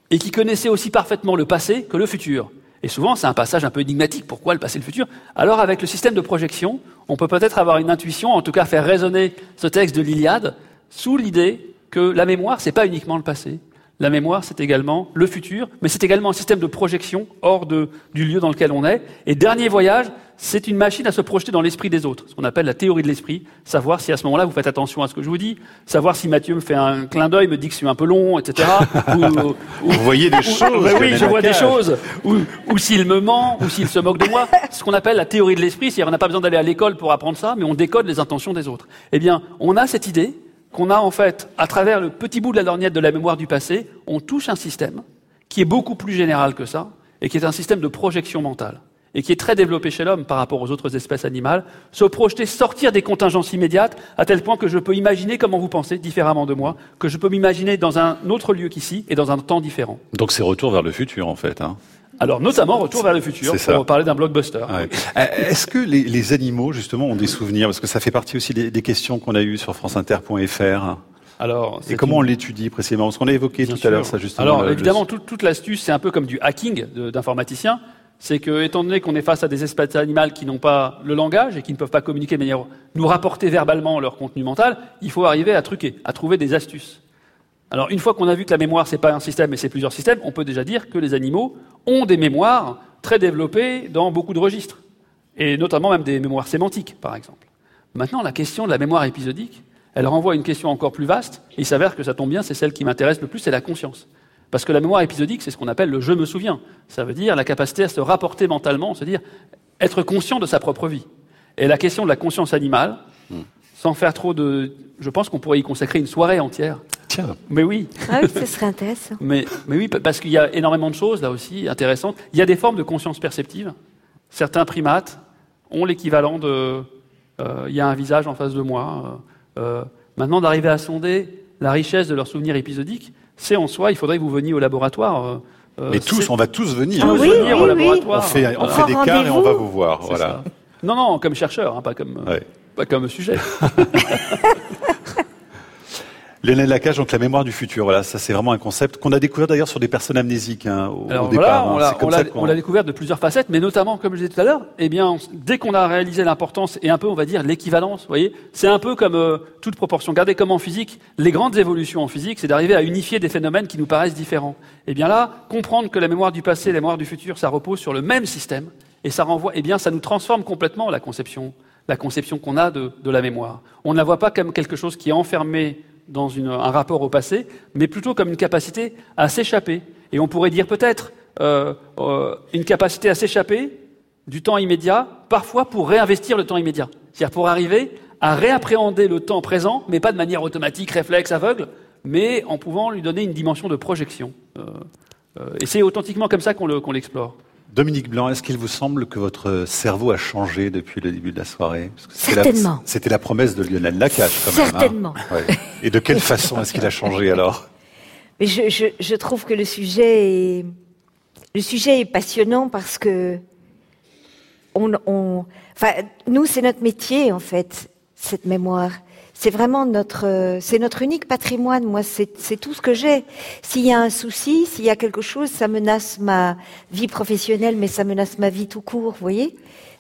et qui connaissait aussi parfaitement le passé que le futur. Et souvent, c'est un passage un peu énigmatique. Pourquoi le passé et le futur? Alors, avec le système de projection, on peut peut-être avoir une intuition, en tout cas faire résonner ce texte de l'Iliade, sous l'idée que la mémoire, c'est pas uniquement le passé. La mémoire, c'est également le futur, mais c'est également un système de projection hors du lieu dans lequel on est. Et dernier voyage, c'est une machine à se projeter dans l'esprit des autres, ce qu'on appelle la théorie de l'esprit, savoir si à ce moment-là vous faites attention à ce que je vous dis, savoir si Mathieu me fait un clin d'œil, me dit que je suis un peu long, etc. ou, ou- Vous voyez des choses. bah oui, je vois des choses. Ou, ou s'il me ment, ou s'il se moque de moi. Ce qu'on appelle la théorie de l'esprit, c'est-à-dire on n'a pas besoin d'aller à l'école pour apprendre ça, mais on décode les intentions des autres. Eh bien, on a cette idée qu'on a en fait, à travers le petit bout de la lorgnette de la mémoire du passé, on touche un système qui est beaucoup plus général que ça, et qui est un système de projection mentale, et qui est très développé chez l'homme par rapport aux autres espèces animales, se projeter, sortir des contingences immédiates, à tel point que je peux imaginer comment vous pensez différemment de moi, que je peux m'imaginer dans un autre lieu qu'ici, et dans un temps différent. Donc c'est retour vers le futur en fait. Hein. Alors, notamment, Retour vers le futur, pour parler d'un blockbuster. Ouais. Euh, Est-ce que les, les animaux justement ont des souvenirs? Parce que ça fait partie aussi des, des questions qu'on a eues sur franceinter.fr. Alors, Et comment une- on l'étudie précisément? Parce qu'on a évoqué Bien tout à l'heure ça justement. Alors, le- évidemment, tout- toute l'astuce, c'est un peu comme du hacking d'informaticiens. C'est que, étant donné qu'on est face à des espèces animales qui n'ont pas le langage et qui ne peuvent pas communiquer de manière, nous rapporter verbalement leur contenu mental, il faut arriver à truquer, à trouver des astuces. Alors, une fois qu'on a vu que la mémoire, c'est pas un système, mais c'est plusieurs systèmes, on peut déjà dire que les animaux ont des mémoires très développées dans beaucoup de registres. Et notamment même des mémoires sémantiques, par exemple. Maintenant, la question de la mémoire épisodique, elle renvoie à une question encore plus vaste. Et il s'avère que ça tombe bien, c'est celle qui m'intéresse le plus, c'est la conscience. Parce que la mémoire épisodique, c'est ce qu'on appelle le je me souviens. Ça veut dire la capacité à se rapporter mentalement, se dire être conscient de sa propre vie. Et la question de la conscience animale, sans faire trop de... Je pense qu'on pourrait y consacrer une soirée entière. Tiens, Mais oui, Ah oui, ce serait intéressant. mais, mais oui, pa- parce qu'il y a énormément de choses là aussi intéressantes. Il y a des formes de conscience perceptive. Certains primates ont l'équivalent de euh, il y a un visage en face de moi. Euh, euh, maintenant, d'arriver à sonder la richesse de leurs souvenirs épisodiques, c'est en soi, il faudrait que vous veniez au laboratoire. euh, euh, Mais tous, on va tous venir. Ah tous oui, venir oui, au oui. laboratoire. On fait, on fait des cartes et on va vous voir. Voilà. ça. Non, non, comme chercheur, hein, pas comme, Ouais. pas comme sujet. Lionel Lacage, donc la mémoire du futur. Voilà, ça c'est vraiment un concept qu'on a découvert d'ailleurs sur des personnes amnésiques hein, au, Alors au voilà, départ. on hein. l'a- C'est comme on ça l'a qu'on- on l'a découvert de plusieurs facettes, mais notamment, comme je disais tout à l'heure, eh bien, on- dès qu'on a réalisé l'importance et un peu, on va dire, l'équivalence, vous voyez, c'est un peu comme euh, toute proportion. Regardez comme en physique, les grandes évolutions en physique, c'est d'arriver à unifier des phénomènes qui nous paraissent différents. Eh bien là, comprendre que la mémoire du passé et la mémoire du futur, ça repose sur le même système, et ça renvoie, eh bien, ça nous transforme complètement la conception, la conception qu'on a de, de la mémoire. On ne la voit pas comme quelque chose qui est enfermé dans un rapport au passé, mais plutôt comme une capacité à s'échapper. Et on pourrait dire peut-être euh, euh, une capacité à s'échapper du temps immédiat, parfois pour réinvestir le temps immédiat. C'est-à-dire pour arriver à réappréhender le temps présent, mais pas de manière automatique, réflexe, aveugle, mais en pouvant lui donner une dimension de projection. Euh, et c'est authentiquement comme ça qu'on l'explore. Dominique Blanc, est-ce qu'il vous semble que votre cerveau a changé depuis le début de la soirée? Parce que Certainement. C'était la promesse de Lionel Lacage, quand même. hein. Certainement. Ouais. Et de quelle façon est-ce qu'il a changé alors? Mais je, je, je trouve que le sujet est, le sujet est passionnant parce que on, on, enfin, nous, c'est notre métier, en fait, cette mémoire. C'est vraiment notre, euh, c'est notre unique patrimoine. Moi, c'est tout ce que j'ai. S'il y a un souci, s'il y a quelque chose, ça menace ma vie professionnelle, mais ça menace ma vie tout court, vous voyez.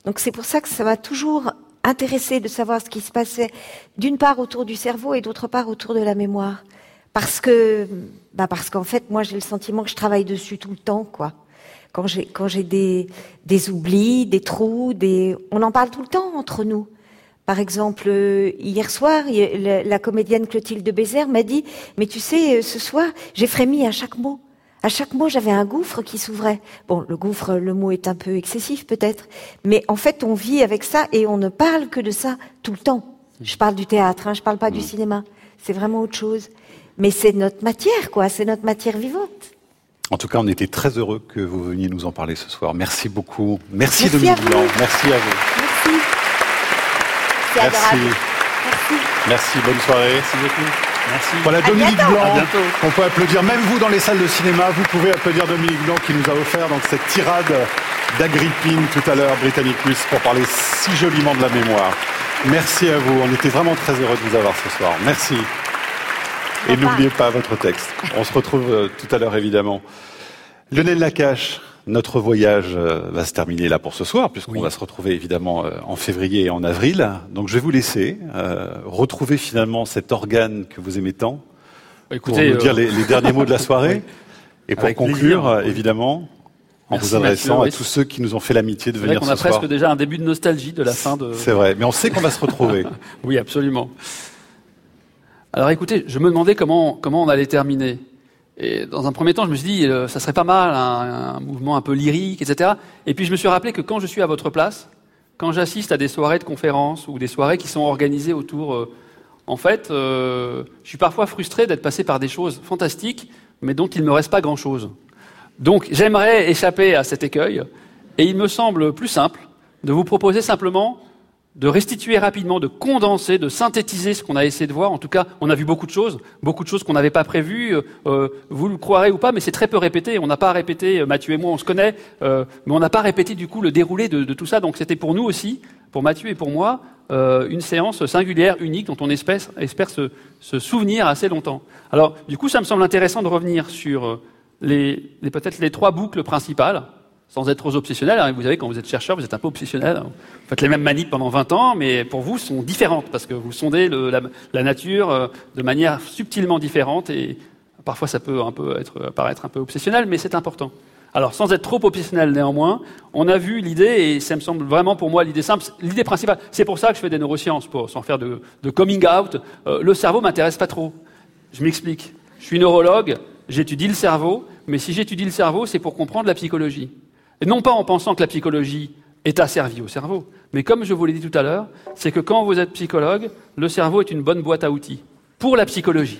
Donc c'est pour ça que ça m'a toujours intéressé de savoir ce qui se passait, d'une part autour du cerveau et d'autre part autour de la mémoire. Parce que, bah parce qu'en fait, moi, j'ai le sentiment que je travaille dessus tout le temps, quoi. Quand j'ai, quand j'ai des, des oublis, des trous, des, on en parle tout le temps entre nous. Par exemple, euh, hier soir, la, comédienne Clotilde Bézère m'a dit, mais tu sais, euh, ce soir, j'ai frémi à chaque mot. À chaque mot, j'avais un gouffre qui s'ouvrait. Bon, le gouffre, le mot est un peu excessif peut-être, mais en fait, on vit avec ça et on ne parle que de ça tout le temps. Je parle du théâtre, hein, je parle pas du cinéma. C'est vraiment autre chose. Mais c'est notre matière, quoi. C'est notre matière vivante. En tout cas, on était très heureux que vous veniez nous en parler ce soir. Merci beaucoup. Merci, Merci Dominique. Blanc. Merci à vous. Merci. Merci. Merci. Merci, bonne soirée. Merci beaucoup. Merci. Voilà Dominique Blanc, qu'on peut applaudir. Même vous dans les salles de cinéma, vous pouvez applaudir Dominique Blanc qui nous a offert donc cette tirade d'Agrippine tout à l'heure, Britannicus, pour parler si joliment de la mémoire. Merci à vous. On était vraiment très heureux de vous avoir ce soir. Merci. Et n'oubliez pas votre texte. On se retrouve euh, tout à l'heure évidemment. Lionel Lacache, notre voyage euh, va se terminer là pour ce soir, puisqu'on va se retrouver évidemment euh, en février et en avril. Donc je vais vous laisser euh, retrouver finalement cet organe que vous aimez tant pour Écoutez, nous dire les, les derniers mots de la soirée. Et pour Avec conclure, évidemment, en Merci, vous adressant Mathieu, à tous ceux qui nous ont fait l'amitié de vrai venir qu'on ce a presque soir. déjà un début de nostalgie de la fin de. C'est vrai, mais on sait qu'on va se retrouver. Oui, absolument. Alors écoutez, je me demandais comment, comment on allait terminer. Et dans un premier temps, je me suis dit, euh, ça serait pas mal, un, un mouvement un peu lyrique, etc. Et puis je me suis rappelé que quand je suis à votre place, quand j'assiste à des soirées de conférences ou des soirées qui sont organisées autour... euh, en fait, euh, je suis parfois frustré d'être passé par des choses fantastiques, mais dont il ne me reste pas grand-chose. Donc j'aimerais échapper à cet écueil, et il me semble plus simple de vous proposer simplement de restituer rapidement, de condenser, de synthétiser ce qu'on a essayé de voir. En tout cas, on a vu beaucoup de choses, beaucoup de choses qu'on n'avait pas prévues. Euh, euh, vous le croirez ou pas, mais c'est très peu répété. On n'a pas répété, euh, Mathieu et moi, on se connaît, mais on n'a pas répété du coup le déroulé de, tout ça. Donc c'était pour nous aussi, pour Mathieu et pour moi, une séance singulière, unique, dont on espère, se, souvenir assez longtemps. Alors, du coup, ça me semble intéressant de revenir sur les- peut-être les trois boucles principales, sans être trop obsessionnel. hein. Vous savez, quand vous êtes chercheur, vous êtes un peu obsessionnel. Vous faites les mêmes manips pendant 20 ans, mais pour vous, sont différentes, parce que vous sondez la, nature euh, de manière subtilement différente, et parfois ça peut un peu être, paraître un peu obsessionnel, mais c'est important. Alors, sans être trop obsessionnel néanmoins, on a vu l'idée, et ça me semble vraiment pour moi l'idée simple, l'idée principale. C'est pour ça que je fais des neurosciences, pour, sans faire de, de coming out. Euh, le cerveau m'intéresse pas trop. Je m'explique. Je suis neurologue, j'étudie le cerveau, mais si j'étudie le cerveau, c'est pour comprendre la psychologie. Et non pas en pensant que la psychologie est asservie au cerveau, mais comme je vous l'ai dit tout à l'heure, c'est que quand vous êtes psychologue, le cerveau est une bonne boîte à outils pour la psychologie.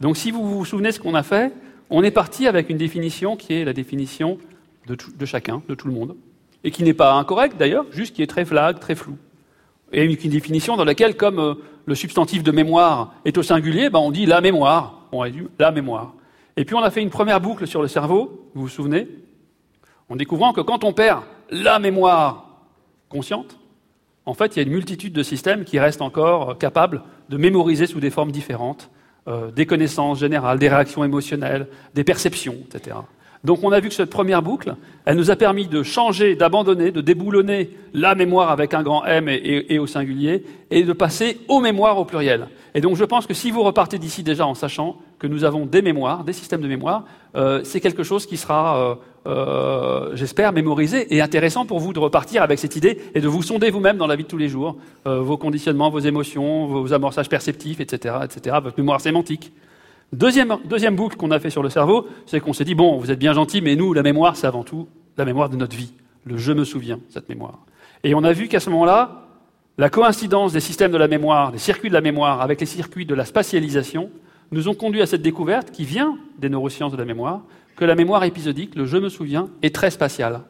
Donc si vous vous souvenez ce qu'on a fait, on est parti avec une définition qui est la définition de, chacun, de tout le monde, et qui n'est pas incorrecte d'ailleurs, juste qui est très vague, très floue. Et une, une définition dans laquelle, comme euh, le substantif de mémoire est au singulier, ben, on dit la mémoire, on résume la mémoire. Et puis on a fait une première boucle sur le cerveau, vous vous souvenez, en découvrant que quand on perd la mémoire consciente, en fait, il y a une multitude de systèmes qui restent encore capables de mémoriser sous des formes différentes euh, des connaissances générales, des réactions émotionnelles, des perceptions, etc. Donc on a vu que cette première boucle, elle nous a permis de changer, d'abandonner, de déboulonner la mémoire avec un grand M et, au singulier, et de passer aux mémoires au pluriel. Et donc je pense que si vous repartez d'ici déjà en sachant que nous avons des mémoires, des systèmes de mémoire, euh, c'est quelque chose qui sera, euh, euh, j'espère, mémorisé et intéressant pour vous de repartir avec cette idée et de vous sonder vous-même dans la vie de tous les jours, vos conditionnements, vos émotions, vos amorçages perceptifs, etc., etc., votre mémoire sémantique. Deuxième, deuxième boucle qu'on a fait sur le cerveau, c'est qu'on s'est dit, bon, vous êtes bien gentil, mais nous, la mémoire, c'est avant tout la mémoire de notre vie. Le je me souviens, cette mémoire. Et on a vu qu'à ce moment-là, la coïncidence des systèmes de la mémoire, des circuits de la mémoire avec les circuits de la spatialisation, nous ont conduit à cette découverte qui vient des neurosciences de la mémoire, que la mémoire épisodique, le je me souviens, est très spatiale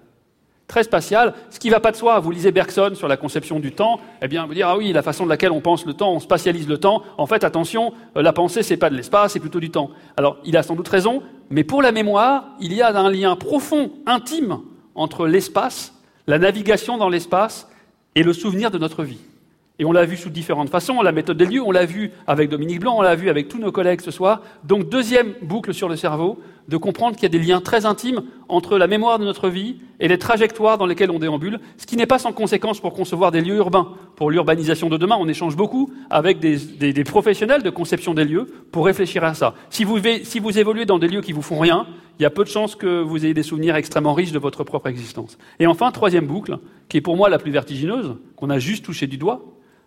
très spatial, ce qui ne va pas de soi. Vous lisez Bergson sur la conception du temps, eh bien, vous dire, ah oui, la façon de laquelle on pense le temps, on spatialise le temps. En fait, attention, euh, la pensée, c'est pas de l'espace, c'est plutôt du temps. Alors, il a sans doute raison, mais pour la mémoire, il y a un lien profond, intime, entre l'espace, la navigation dans l'espace et le souvenir de notre vie. Et on l'a vu sous différentes façons. La méthode des lieux, on l'a vu avec Dominique Blanc, on l'a vu avec tous nos collègues ce soir. Donc, deuxième boucle sur le cerveau, de comprendre qu'il y a des liens très intimes entre la mémoire de notre vie et les trajectoires dans lesquelles on déambule, ce qui n'est pas sans conséquence pour concevoir des lieux urbains. Pour l'urbanisation de demain, on échange beaucoup avec des, professionnels de conception des lieux pour réfléchir à ça. Si vous, évoluez dans des lieux qui vous font rien, il y a peu de chances que vous ayez des souvenirs extrêmement riches de votre propre existence. Et enfin, troisième boucle, qui est pour moi la plus vertigineuse, qu'on a juste touché du doigt,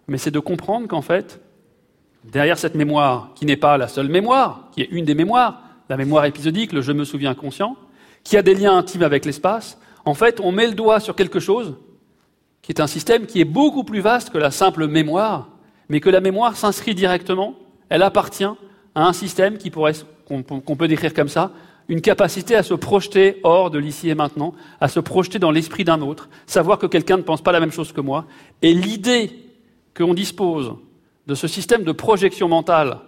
mais c'est de comprendre qu'en fait, derrière cette mémoire, qui n'est pas la seule mémoire, qui est une des mémoires, la mémoire épisodique, le je me souviens conscient, qui a des liens intimes avec l'espace, en fait, on met le doigt sur quelque chose qui est un système qui est beaucoup plus vaste que la simple mémoire, mais que la mémoire s'inscrit directement, elle appartient à un système qui pourrait, qu'on peut décrire comme ça, une capacité à se projeter hors de l'ici et maintenant, à se projeter dans l'esprit d'un autre, savoir que quelqu'un ne pense pas la même chose que moi, et l'idée qu'on dispose de ce système de projection mentale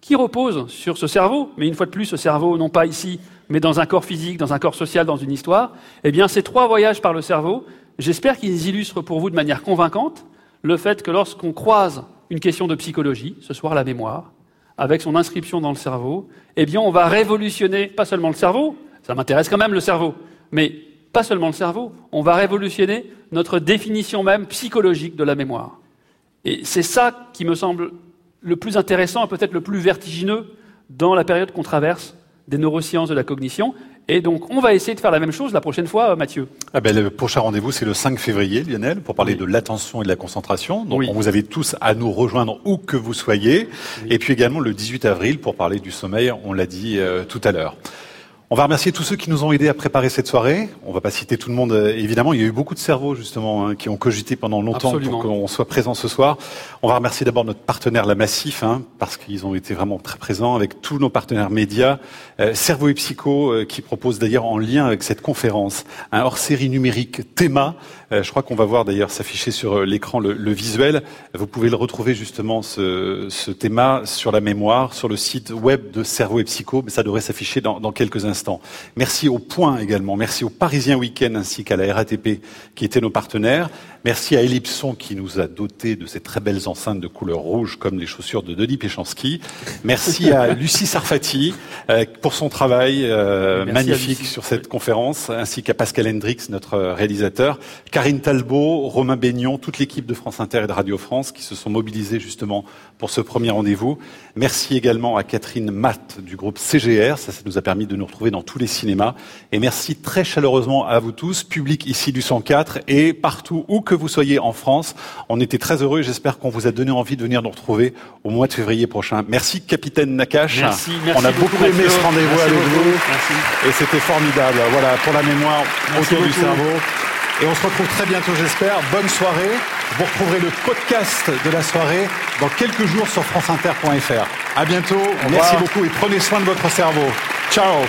qui repose sur ce cerveau, mais une fois de plus, ce cerveau, non pas ici, mais dans un corps physique, dans un corps social, dans une histoire, eh bien, ces trois voyages par le cerveau, j'espère qu'ils illustrent pour vous de manière convaincante le fait que lorsqu'on croise une question de psychologie, ce soir la mémoire, avec son inscription dans le cerveau, eh bien, on va révolutionner pas seulement le cerveau, ça m'intéresse quand même le cerveau, mais pas seulement le cerveau, on va révolutionner notre définition même psychologique de la mémoire. Et c'est ça qui me semble le plus intéressant et peut-être le plus vertigineux dans la période qu'on traverse des neurosciences de la cognition. Et donc, on va essayer de faire la même chose la prochaine fois, euh, Mathieu. Ah ben, le prochain rendez-vous, c'est le 5 février, Lionel, pour parler de l'attention et de la concentration. Donc, on vous invite tous à nous rejoindre où que vous soyez. Et puis également le 18 avril pour parler du sommeil, on l'a dit euh, tout à l'heure. On va remercier tous ceux qui nous ont aidés à préparer cette soirée. On va pas citer tout le monde, euh, évidemment. Il y a eu beaucoup de cerveaux, justement, hein, qui ont cogité pendant longtemps pour qu'on soit présent ce soir. On va remercier d'abord notre partenaire, la Massif, hein, parce qu'ils ont été vraiment très présents avec tous nos partenaires médias. Euh, Cerveau et Psycho, euh, qui propose d'ailleurs en lien avec cette conférence un hors-série numérique Théma. Je crois qu'on va voir d'ailleurs s'afficher sur l'écran le, visuel. Vous pouvez le retrouver justement, ce, ce Théma, sur la mémoire, sur le site web de Cerveau et Psycho. Mais ça devrait s'afficher dans, dans quelques instants. Merci au Point également, merci au Parisien Week-end ainsi qu'à la RATP qui étaient nos partenaires. Merci à Ellipson qui nous a doté de ces très belles enceintes de couleur rouge comme les chaussures de Denis Péchanski. Merci à Lucie Sarfati euh, pour son travail euh, magnifique sur cette conférence, ainsi qu'à Pascal Hendrix, notre réalisateur, Karine Talbot, Romain Baignon, toute l'équipe de France Inter et de Radio France qui se sont mobilisés justement pour ce premier rendez-vous. Merci également à Catherine Matt du groupe CGR, ça, ça nous a permis de nous retrouver dans tous les cinémas. Et merci très chaleureusement à vous tous, public ici du 104 et partout où que vous soyez en France. On était très heureux et j'espère qu'on vous a donné envie de venir nous retrouver au mois de février prochain. Merci, capitaine Nakash. Merci, On a beaucoup, aimé ce rendez-vous avec vous. Et c'était formidable. Voilà, pour la mémoire autour du cerveau. Et on se retrouve très bientôt, j'espère. Bonne soirée. Vous retrouverez le podcast de la soirée dans quelques jours sur franceinter.fr. À bientôt. Merci beaucoup et prenez soin de votre cerveau. Ciao.